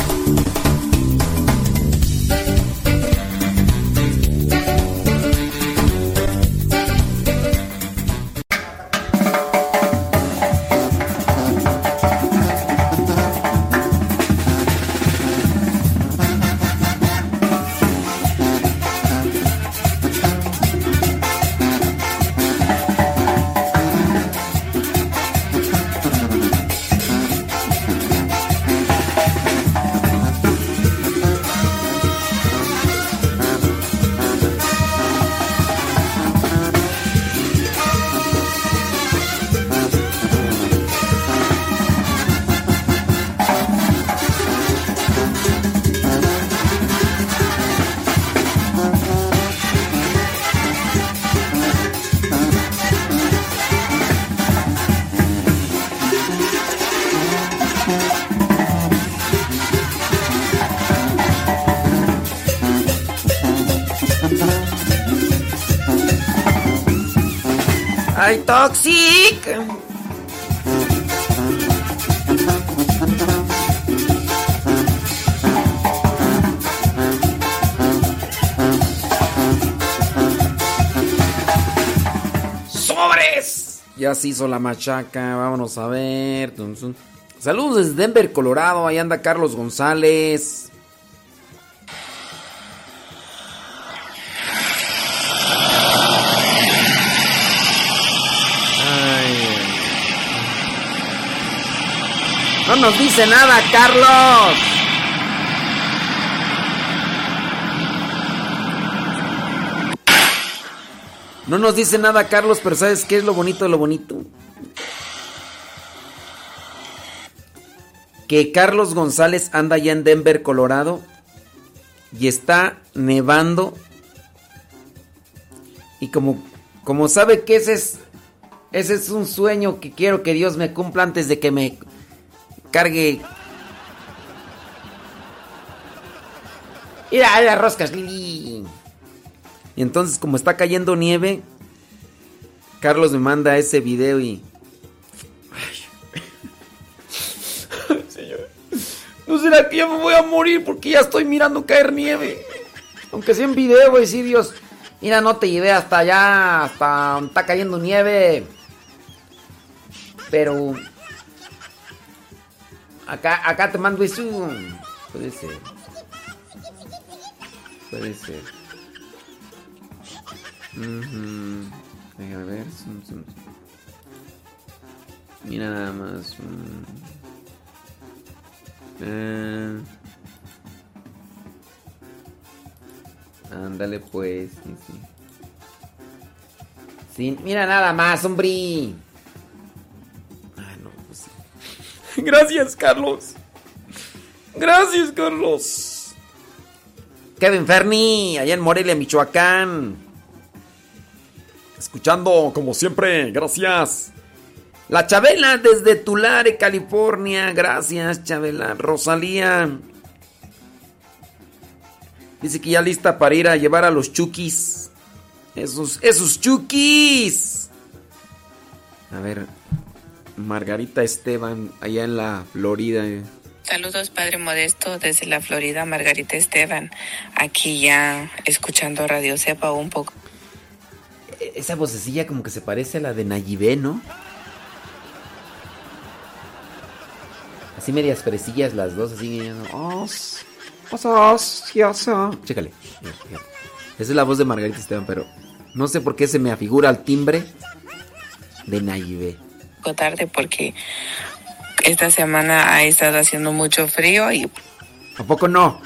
¡Ay, Toxic! ¡Sobres! Ya se hizo la machaca, vámonos a ver. Saludos desde Denver, Colorado. Ahí anda Carlos González. Nos dice nada, Carlos. No nos dice nada, Carlos, pero ¿sabes qué es lo bonito de lo bonito? Que Carlos González anda ya en Denver, Colorado, y está nevando. Y como, como sabe que ese es, ese es un sueño que quiero que Dios me cumpla antes de que me cargue. Mira, las roscas, Lili. Y entonces, como está cayendo nieve, Carlos me manda ese video y. Señor. ¿No será que ya me voy a morir porque ya estoy mirando caer nieve? Aunque sea en video, a decir, Dios, mira, no te llevé hasta allá, hasta donde está cayendo nieve. Pero. Acá, acá te mando eso. Puede ser. Puede ser. Ujú. Déjame ver. Mira nada más. Eh. Ándale pues. Sí, sí. Sí, mira nada más, hombre. Gracias, Carlos. Gracias, Carlos. Kevin Ferni, allá en Morelia, Michoacán. Escuchando, como siempre, gracias. La Chabela desde Tulare, California. Gracias, Chabela. Rosalía. Dice que ya lista para ir a llevar a los chukis. Esos, esos chukis. A ver. Margarita Esteban, allá en la Florida. Saludos, Padre Modesto, desde la Florida, Margarita Esteban. Aquí ya escuchando Radio Cepa un poco. E- Esa vocecilla como que se parece a la de Nayibé, ¿no? Así medias fresillas las dos, así. Oh, s- oh, sé. Chécale. Esa es la voz de Margarita Esteban, pero no sé por qué se me afigura el timbre de Nayibé. Poco tarde porque esta semana ha estado haciendo mucho frío y ¿A poco no?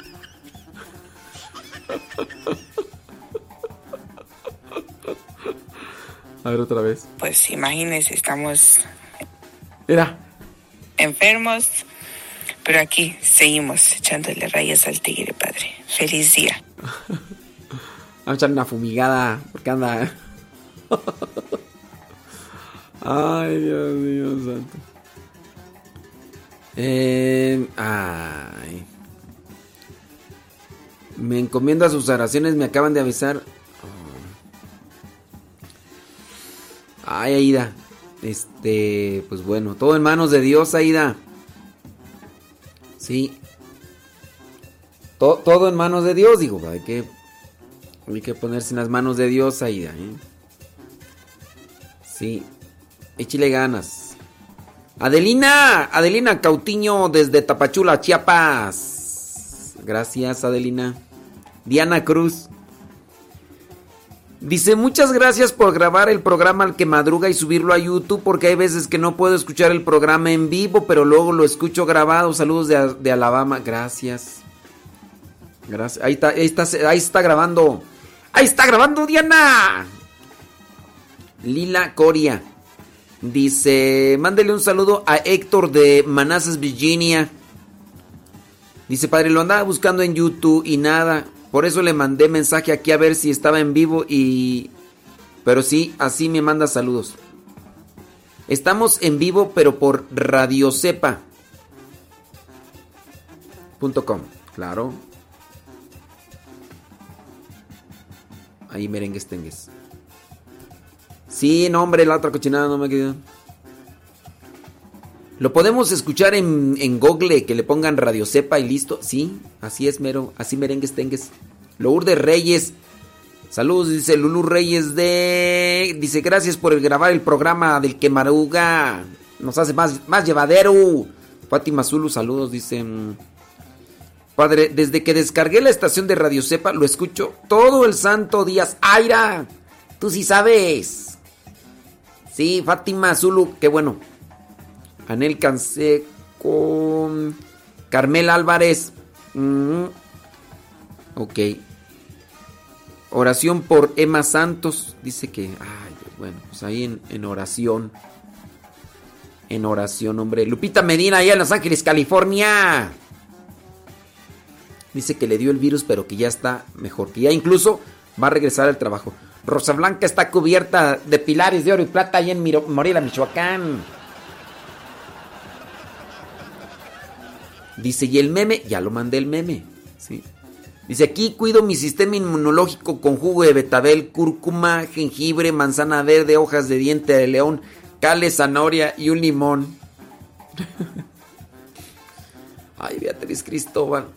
A ver otra vez. pues imagínense, estamos Mira. enfermos, pero aquí seguimos echándole rayas al tigre, Padre. Feliz día. Vamos a echar una fumigada porque anda. Ay, Dios mío, santo. Eh, ay. Me encomiendo a sus oraciones, me acaban de avisar. Oh. Ay, Aida. Este, pues bueno, todo en manos de Dios, Aida. Sí. To- todo en manos de Dios, digo, hay que hay que ponerse en las manos de Dios, Aida. ¿eh? Sí. Échale ganas. Adelina, Adelina Cautiño desde Tapachula, Chiapas. Gracias, Adelina. Diana Cruz. Dice, muchas gracias por grabar el programa al que madruga y subirlo a YouTube porque hay veces que no puedo escuchar el programa en vivo, pero luego lo escucho grabado. Saludos de, Alabama. Gracias. Gracias. Está, ahí está, ahí está grabando. Ahí está grabando Diana. Lila Coria. Dice, mándele un saludo a Héctor de Manassas, Virginia. Dice, padre, lo andaba buscando en YouTube y nada. Por eso le mandé mensaje aquí a ver si estaba en vivo y... Pero sí, así me manda saludos. Estamos en vivo, pero por radiocepa.com. Claro. Ahí merengues tengues. Sí, no, hombre, la otra cochinada no me quedó. Lo podemos escuchar en, Google, que le pongan Radio Cepa y listo. Sí, así es, mero. Así merengues tengues. Lourdes Reyes. Saludos, dice Lulu Reyes de... Dice, gracias por grabar el programa del Quemaruga. Nos hace más, más llevadero. Fátima Zulu, saludos, dice... mm, Padre, desde que descargué la estación de Radio Cepa, lo escucho todo el santo día. ¡Aira! Tú sí sabes. Sí, Fátima Zulu, qué bueno. Anel Canseco. Carmel Álvarez. Mm, ok. Oración por Emma Santos. Dice que. Ay, bueno, pues ahí en, en oración. En oración, hombre. Lupita Medina, allá en Los Ángeles, California. Dice que le dio el virus, pero que ya está mejor. Que ya incluso va a regresar al trabajo. Rosa Blanca está cubierta de pilares de oro y plata ahí en Morelia, Michoacán. Dice, y el meme, ya lo mandé el meme. ¿sí? Dice, aquí cuido mi sistema inmunológico con jugo de betabel, cúrcuma, jengibre, manzana verde, hojas de diente de león, cale, zanahoria y un limón. Ay, Beatriz Cristóbal.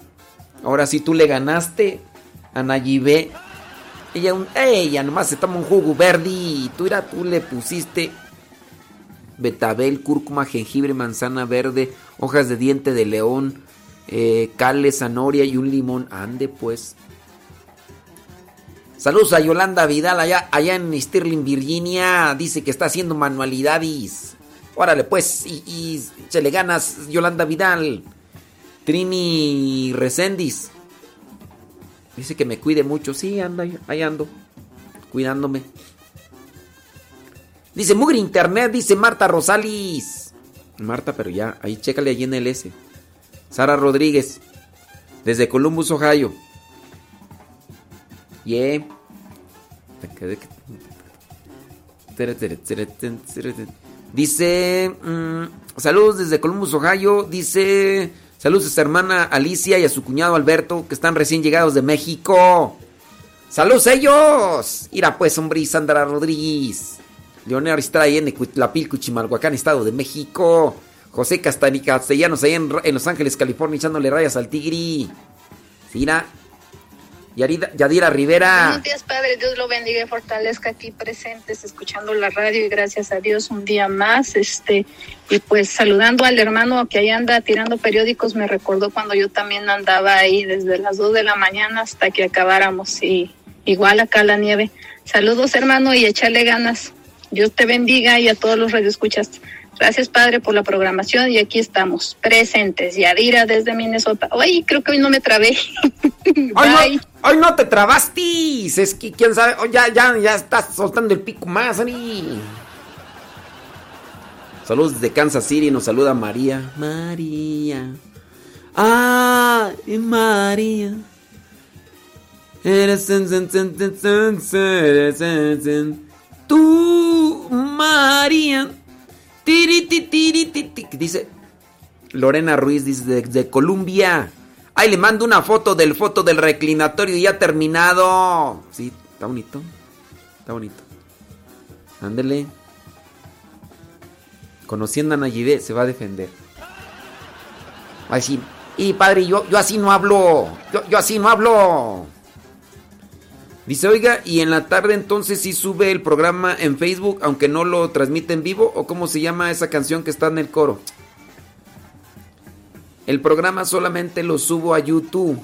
Ahora sí tú le ganaste a Nayibé. Ella, un- ella nomás se toma un jugo verde y tú, era, tú le pusiste betabel, cúrcuma, jengibre, manzana verde, hojas de diente de león, eh, cale, zanahoria y un limón. Ande pues. Saludos a Yolanda Vidal allá, allá en Stirling, Virginia. Dice que está haciendo manualidades. Órale pues, y, y se le ganas Yolanda Vidal. Trini Recendis. Dice que me cuide mucho. Sí, anda, ahí ando. Cuidándome. Dice Mugre Internet, dice Marta Rosalis. Marta, pero ya, ahí chécale allí en el S. Sara Rodríguez. Desde Columbus, Ohio. Yeah. Dice, mm, saludos desde Columbus, Ohio. Dice, saludos a su hermana Alicia y a su cuñado Alberto, que están recién llegados de México. ¡Saludos a ellos! Mira pues, hombre, Sandra Rodríguez. Leonel Aristraya en Ecuitlapilco, Chimalhuacán, Estado de México. José Castani Castellanos, ahí en, en Los Ángeles, California, echándole rayas al tigri. Sira. Yadira Rivera. Buenos días, Padre. Dios lo bendiga y fortalezca aquí presentes, escuchando la radio y gracias a Dios un día más. Este, y pues saludando al hermano que ahí anda tirando periódicos, me recordó cuando yo también andaba ahí desde las 2 de la mañana hasta que acabáramos. Y igual acá la nieve. Saludos, hermano, y échale ganas. Dios te bendiga y a todos los radioescuchas. Gracias, Padre, por la programación y aquí estamos, presentes. Yadira desde Minnesota. Ay, creo que hoy no me trabé. ¡Ay, no, ay, no te trabastis! Es que quién sabe. oh, ya, ya, ya estás soltando el pico más, Ani. Saludos desde Kansas City. Nos saluda María. María. ¡Ay, María! Eres en- en- en- en- en- eres en- en- Tú, María. Dice Lorena Ruiz, dice desde Colombia. Ay, le mando una foto del foto del reclinatorio ya terminado. Sí, está bonito. Está bonito. Ándele. Conociendo a Nayibé, se va a defender. Ay, sí. Y padre, yo, yo así no hablo. Yo, yo así no hablo. Dice, oiga, y en la tarde entonces sí sube el programa en Facebook, aunque no lo transmite en vivo, o cómo se llama esa canción que está en el coro. El programa solamente lo subo a YouTube.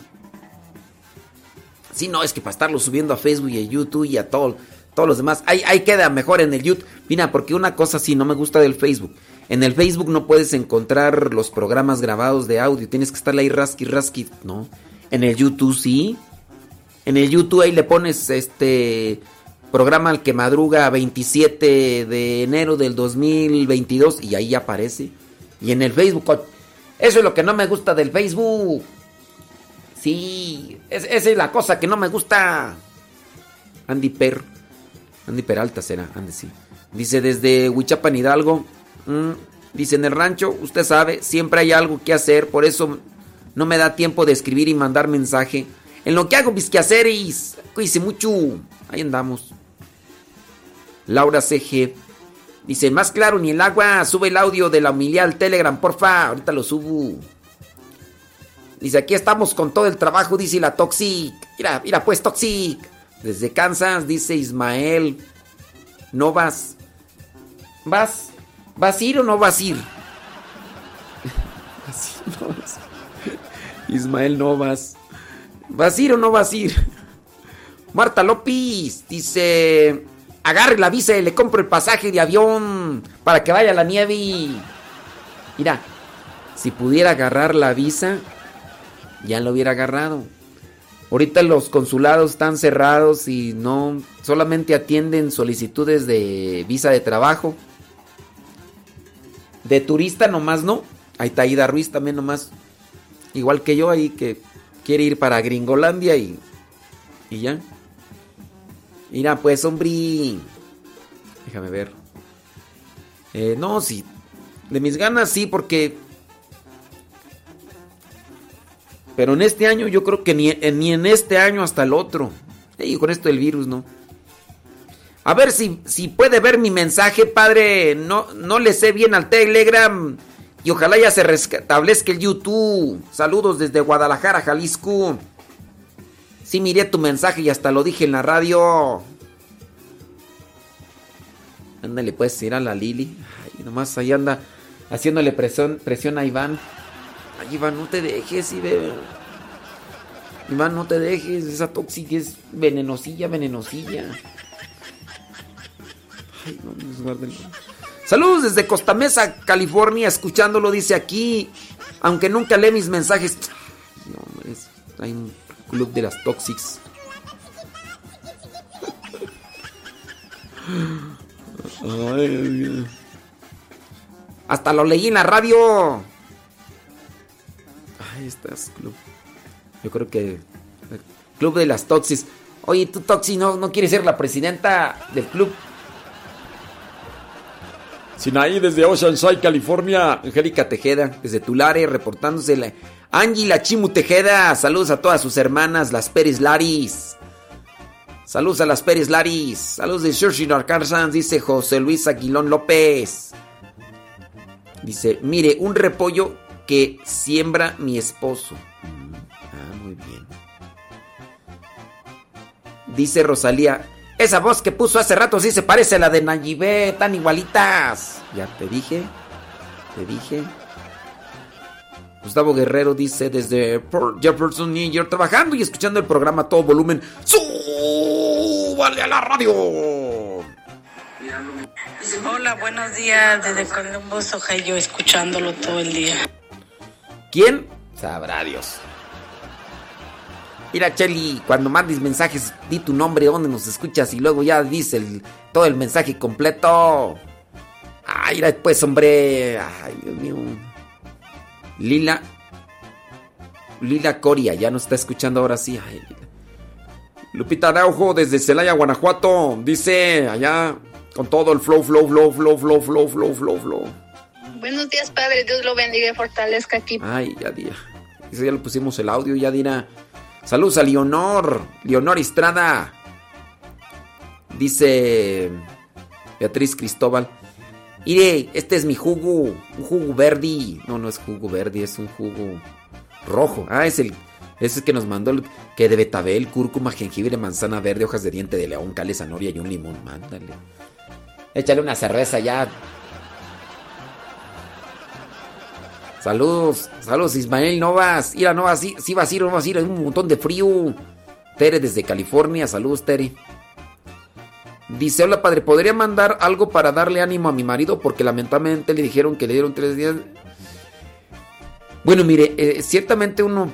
Sí, no, es que para estarlo subiendo a Facebook y a YouTube y a todo, todos los demás, ahí, ahí queda mejor en el YouTube. Mira, porque una cosa sí no me gusta del Facebook. En el Facebook no puedes encontrar los programas grabados de audio, tienes que estarle ahí rasqui, rasqui, ¿no? En el YouTube sí. En el YouTube ahí le pones este programa al que madruga 27 de enero del 2022 y ahí aparece. Y en el Facebook, eso es lo que no me gusta del Facebook. Sí, es- esa es la cosa que no me gusta. Andy Per. Andy Peralta será, Andy sí. Dice desde Huichapan Hidalgo. mm, dice en el rancho, usted sabe, siempre hay algo que hacer, por eso no me da tiempo de escribir y mandar mensaje. En lo que hago mis quehaceres, cuídese mucho. Ahí andamos. Laura CG. Dice, más claro ni el agua. Sube el audio de la humildad al Telegram, porfa. Ahorita lo subo. Dice, aquí estamos con todo el trabajo, dice la Toxic. Mira, mira pues, Toxic. Desde Kansas dice Ismael. No vas. ¿Vas? ¿Vas a ir o no vas a ir? Así no vas. Ismael Novas. ¿Vas a ir o no vas a ir? Marta López dice: Agarre la visa y le compro el pasaje de avión para que vaya a la nieve. Mira, si pudiera agarrar la visa, ya lo hubiera agarrado. Ahorita los consulados están cerrados y no solamente atienden solicitudes de visa de trabajo. De turista nomás no. Ahí está Ida Ruiz también nomás. Igual que yo ahí que quiere ir para Gringolandia y, y ya. Mira pues, hombre. Déjame ver. Eh, no, sí. De mis ganas sí, porque... Pero en este año yo creo que ni, eh, ni en este año hasta el otro. Y con esto del virus, ¿no? A ver si, si puede ver mi mensaje, padre. No, no le sé bien al Telegram. Y ojalá ya se restablezca el YouTube. Saludos desde Guadalajara, Jalisco. Sí, miré tu mensaje y hasta lo dije en la radio. Ándale, puedes ir a la Lili. Ay, nomás ahí anda haciéndole presión, presión a Iván. Ay, Iván, no te dejes, ve. Iván, no te dejes. Esa tóxica es venenosilla, venenosilla. Ay, no, Dios guárdelo. Saludos desde Costa Mesa, California, escuchándolo, dice aquí. Aunque nunca lee mis mensajes. No, hombre, es- hay un club de las Toxics. Ay. Hasta lo leí en la radio. Ahí estás, club. Yo creo que. eh, Club de las Toxis. Oye, tú, Toxi, ¿no, no quieres ser la presidenta del club? Sinaí desde Oceanside, California. Angélica Tejeda, desde Tulare, reportándose. La... Angie La Chimu Tejeda, saludos a todas sus hermanas, las Pérez Laris. Saludos a las Pérez Laris. Saludos de Churchill, Arkansas, dice José Luis Aguilón López. Dice, mire, un repollo que siembra mi esposo. Mm, Ah, muy bien. Dice Rosalía, esa voz que puso hace rato sí se parece a la de Nayibé, tan igualitas. Ya te dije, te dije. Gustavo Guerrero dice desde Port Jefferson, New York, trabajando y escuchando el programa a todo volumen. ¡Súbale a la radio! Hola, buenos días desde Columbus, Ohio, escuchándolo todo el día. ¿Quién? Sabrá Dios. Mira, Chelly, cuando mandes mensajes, di tu nombre, dónde nos escuchas y luego ya dice el- todo el mensaje completo. Ay, mira, pues, hombre. Ay, Dios mío. Lila. Lila Coria, ya nos está escuchando ahora sí. Ay. Lupita Araujo desde Celaya, Guanajuato. Dice allá con todo el flow, flow, flow, flow, flow, flow, flow, flow, flow. Buenos días, Padre. Dios lo bendiga y fortalezca aquí. Ay, ya dirá. Eso ya le pusimos el audio, ya dirá. Saludos a Leonor. Leonor Estrada. Dice Beatriz Cristóbal. Mire, este es mi jugo. Un jugo verde. No, no es jugo verde, es un jugo rojo. Ah, es el. Es que nos mandó el, que de betabel, cúrcuma, jengibre, manzana verde, hojas de diente de león, cale, zanahoria y un limón. Mándale. Échale una cerveza ya. Saludos, saludos Ismael Novas. Ira Novas, sí, sí vas a ir, no vas a ir, hay un montón de frío. Tere desde California, saludos Tere. Dice, hola padre, ¿podría mandar algo para darle ánimo a mi marido? Porque lamentablemente le dijeron que le dieron tres días. Bueno, mire, eh, ciertamente uno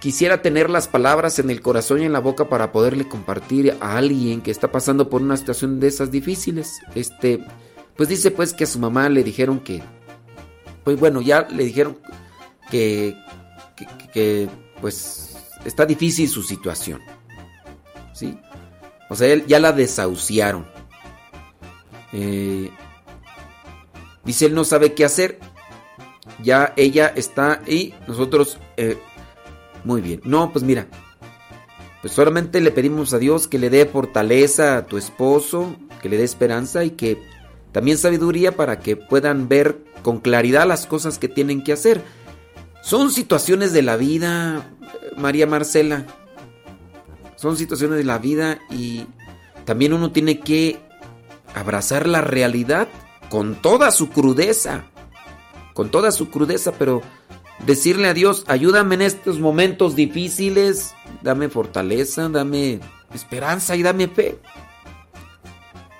quisiera tener las palabras en el corazón y en la boca para poderle compartir a alguien que está pasando por una situación de esas difíciles. Este, pues dice pues que a su mamá le dijeron que, pues bueno, ya le dijeron que, que, pues está difícil su situación. ¿Sí? O sea, él ya la desahuciaron. Eh, dice él no sabe qué hacer. Ya ella está y nosotros... eh, muy bien. No, pues mira. Pues solamente le pedimos a Dios que le dé fortaleza a tu esposo, que le dé esperanza y que también sabiduría para que puedan ver con claridad las cosas que tienen que hacer. Son situaciones de la vida, María Marcela. son situaciones de la vida y también uno tiene que abrazar la realidad con toda su crudeza, con toda su crudeza, pero decirle a Dios, ayúdame en estos momentos difíciles, dame fortaleza, dame esperanza y dame fe.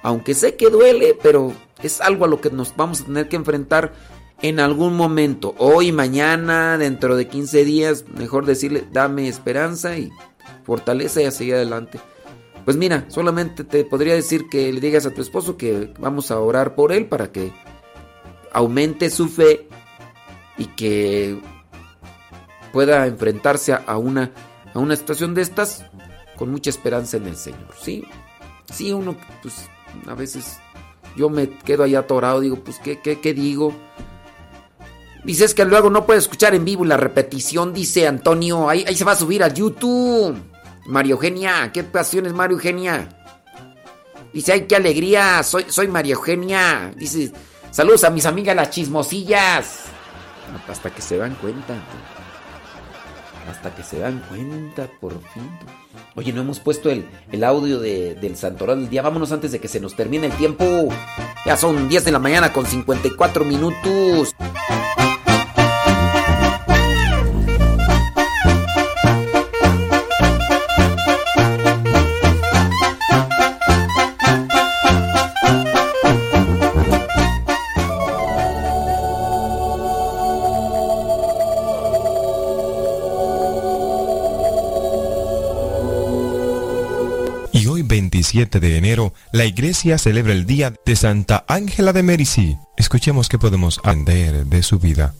Aunque sé que duele, pero es algo a lo que nos vamos a tener que enfrentar en algún momento. Hoy, mañana, dentro de 15 días, mejor decirle, dame esperanza y fortaleza y a seguir adelante. Pues mira, solamente te podría decir que le digas a tu esposo que vamos a orar por él para que aumente su fe y que pueda enfrentarse a una, a una situación de estas con mucha esperanza en el Señor. Sí, sí, uno, pues a veces yo me quedo ahí atorado, digo, pues, ¿qué, qué, qué digo? Dices que luego no puede escuchar en vivo la repetición, dice Antonio. Ahí, ahí se va a subir a YouTube. María Eugenia, ¿qué pasión es María Eugenia? Dice, ay, qué alegría, soy, soy María Eugenia. Dice, saludos a mis amigas las chismosillas. Hasta que se dan cuenta. Hasta que se dan cuenta, por fin. Oye, no hemos puesto el, el audio de, del Santoral del día. Vámonos antes de que se nos termine el tiempo. Ya son 10 de la mañana con 54 minutos. 7 de enero, la iglesia celebra el Día de Santa Ángela de Merici. Escuchemos qué podemos aprender de su vida.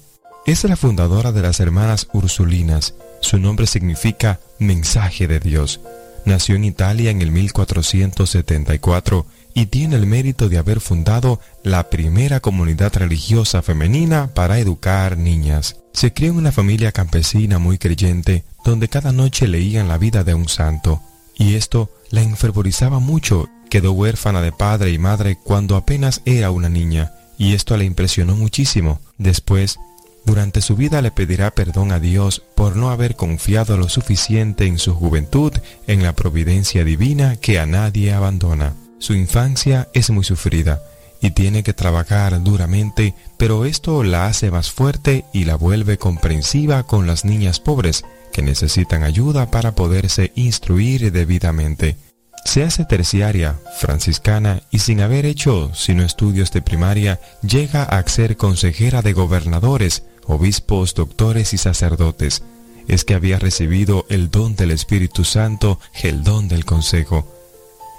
Es la fundadora de las Hermanas Ursulinas. Su nombre significa mensaje de Dios. Nació en Italia en el 1474 y tiene el mérito de haber fundado la primera comunidad religiosa femenina para educar niñas. Se crió en una familia campesina muy creyente, donde cada noche leían la vida de un santo y esto la enfervorizaba mucho. Quedó huérfana de padre y madre cuando apenas era una niña, y esto le impresionó muchísimo. Después, durante su vida le pedirá perdón a Dios por no haber confiado lo suficiente en su juventud en la providencia divina que a nadie abandona. Su infancia es muy sufrida y tiene que trabajar duramente, pero esto la hace más fuerte y la vuelve comprensiva con las niñas pobres que necesitan ayuda para poderse instruir debidamente. Se hace terciaria, franciscana y sin haber hecho sino estudios de primaria, llega a ser consejera de gobernadores, obispos, doctores y sacerdotes. Es que había recibido el don del Espíritu Santo, el don del consejo,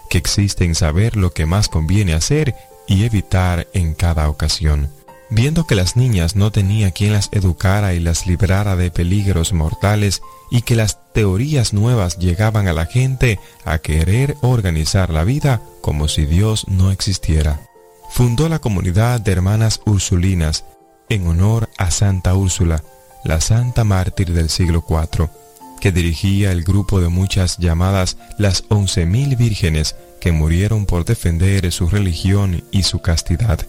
que existe en saber lo que más conviene hacer y evitar en cada ocasión. Viendo que las niñas no tenía quien las educara y las librara de peligros mortales y que las teorías nuevas llegaban a la gente a querer organizar la vida como si Dios no existiera. Fundó la comunidad de hermanas ursulinas en honor a Santa Úrsula, la santa mártir del siglo IV, que dirigía el grupo de muchas llamadas las once mil vírgenes que murieron por defender su religión y su castidad.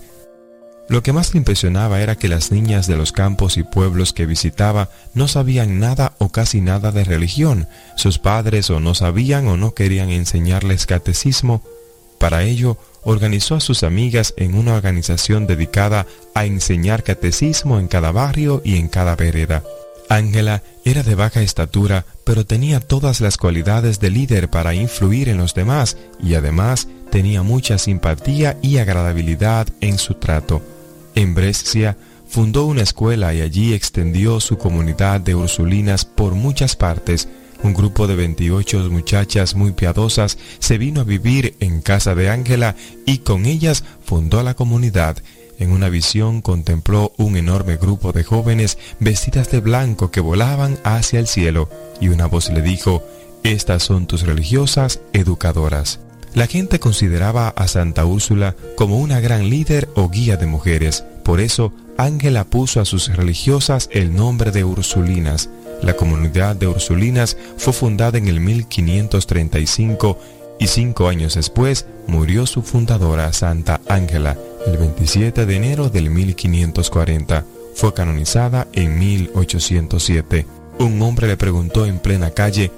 Lo que más le impresionaba era que las niñas de los campos y pueblos que visitaba no sabían nada o casi nada de religión. Sus padres o no sabían o no querían enseñarles catecismo. Para ello, organizó a sus amigas en una organización dedicada a enseñar catecismo en cada barrio y en cada vereda. Ángela era de baja estatura, pero tenía todas las cualidades de líder para influir en los demás y además tenía mucha simpatía y agradabilidad en su trato. En Brescia fundó una escuela y allí extendió su comunidad de ursulinas por muchas partes. Un grupo de 28 muchachas muy piadosas se vino a vivir en casa de Ángela y con ellas fundó la comunidad. En una visión contempló un enorme grupo de jóvenes vestidas de blanco que volaban hacia el cielo y una voz le dijo, Estas son tus religiosas educadoras. La gente consideraba a Santa Úrsula como una gran líder o guía de mujeres. Por eso, Ángela puso a sus religiosas el nombre de Ursulinas. La comunidad de Ursulinas fue fundada en el 1535 y cinco años después murió su fundadora, Santa Ángela, el 27 de enero del 1540. Fue canonizada en 1807. Un hombre le preguntó en plena calle,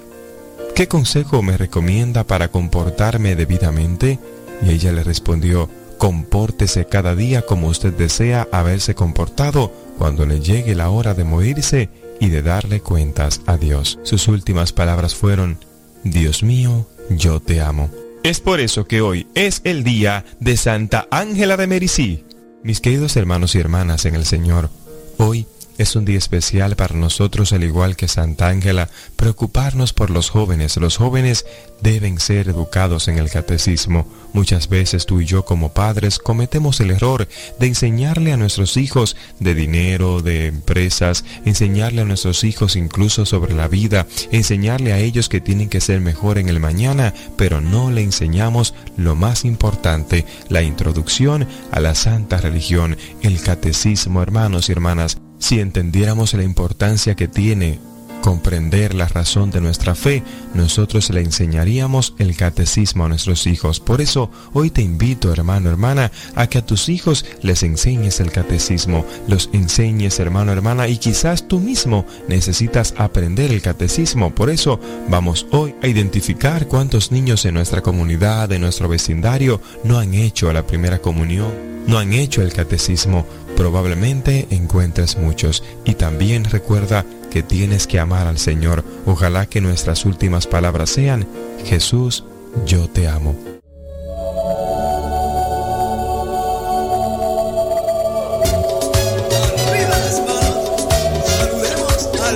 ¿qué consejo me recomienda para comportarme debidamente? Y ella le respondió, compórtese cada día como usted desea haberse comportado cuando le llegue la hora de morirse y de darle cuentas a Dios. Sus últimas palabras fueron, Dios mío, yo te amo. Es por eso que hoy es el día de Santa Ángela de Mericí. Mis queridos hermanos y hermanas en el Señor, hoy es un día especial para nosotros, al igual que Santa Ángela, preocuparnos por los jóvenes. Los jóvenes deben ser educados en el catecismo. Muchas veces tú y yo como padres cometemos el error de enseñarle a nuestros hijos de dinero, de empresas, enseñarle a nuestros hijos incluso sobre la vida, enseñarle a ellos que tienen que ser mejor en el mañana, pero no le enseñamos lo más importante, la introducción a la santa religión, el catecismo, hermanos y hermanas. Si entendiéramos la importancia que tiene comprender la razón de nuestra fe, nosotros le enseñaríamos el catecismo a nuestros hijos. Por eso hoy te invito, hermano, hermana, a que a tus hijos les enseñes el catecismo, los enseñes, hermano, hermana, y quizás tú mismo necesitas aprender el catecismo. Por eso vamos hoy a identificar cuántos niños en nuestra comunidad, en nuestro vecindario, no han hecho la primera comunión, no han hecho el catecismo. Probablemente encuentres muchos y también recuerda que tienes que amar al Señor. Ojalá que nuestras últimas palabras sean, Jesús, yo te amo.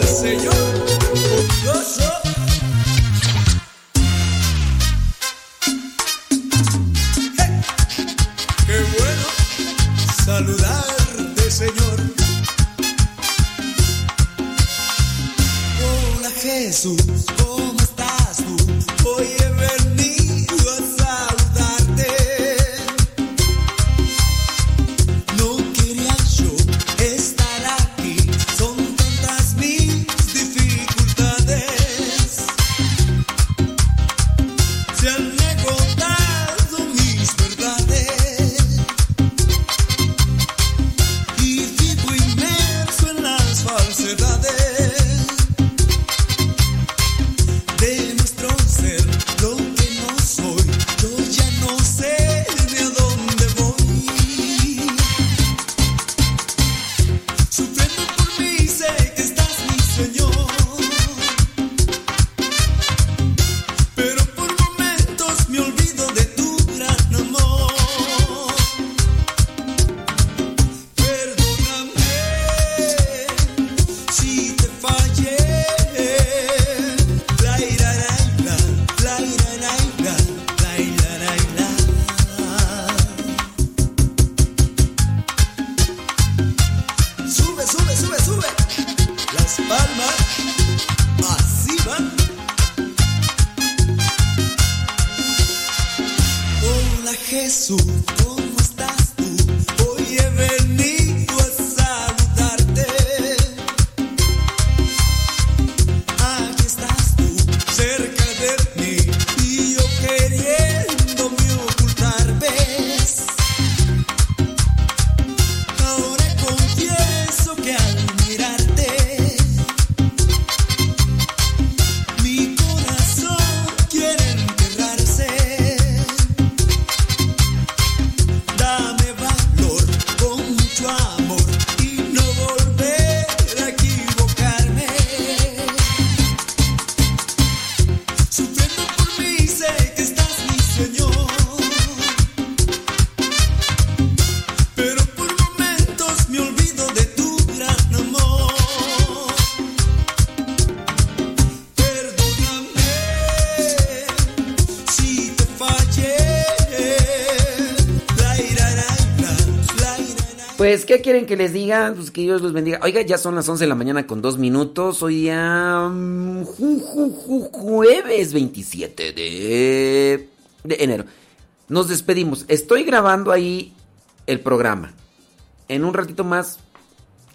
Señor quieren que les diga? Pues que Dios los bendiga. Oiga, ya son las 11 de la mañana con dos minutos. Hoy ya... mm, ju- ju- ju- jueves 27 de, de enero. Nos despedimos. Estoy grabando ahí el programa. En un ratito más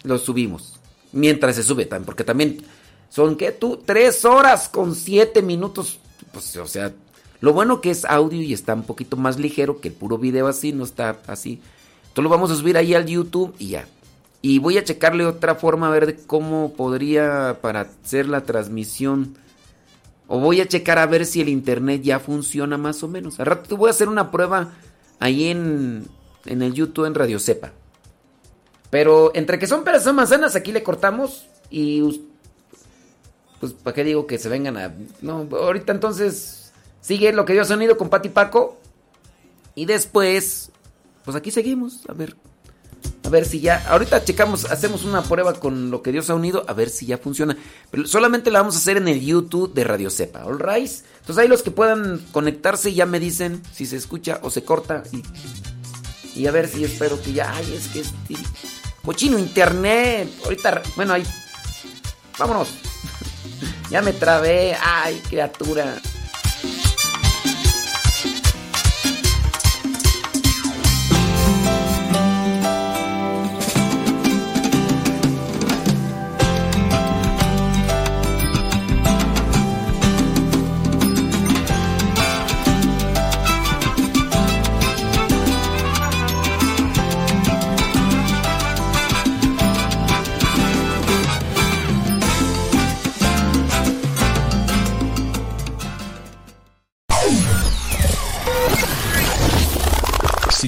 lo subimos. Mientras se sube, porque también son, ¿qué tú? Tres horas con siete minutos. Pues, o sea, lo bueno que es audio y está un poquito más ligero que el puro video así, no está así. Entonces lo vamos a subir ahí al YouTube y ya. Y voy a checarle otra forma a ver de cómo podría para hacer la transmisión. O voy a checar a ver si el internet ya funciona más o menos. Al rato voy a hacer una prueba ahí en, en el YouTube en Radio Cepa. Pero entre que son peras son manzanas, aquí le cortamos y pues para qué digo que se vengan a no, ahorita entonces sigue lo que dio sonido con Pati Paco y después pues aquí seguimos, a ver. A ver si ya ahorita checamos, hacemos una prueba con lo que dio sonido a ver si ya funciona. Pero solamente la vamos a hacer en el YouTube de Radio Cepa, ¿all? Entonces ahí los que puedan conectarse ya me dicen si se escucha o se corta y y a ver si espero que ya. Ay, es que es. Cochino internet. Ahorita. Bueno, ahí. Vámonos. ya me trabé. Ay, criatura.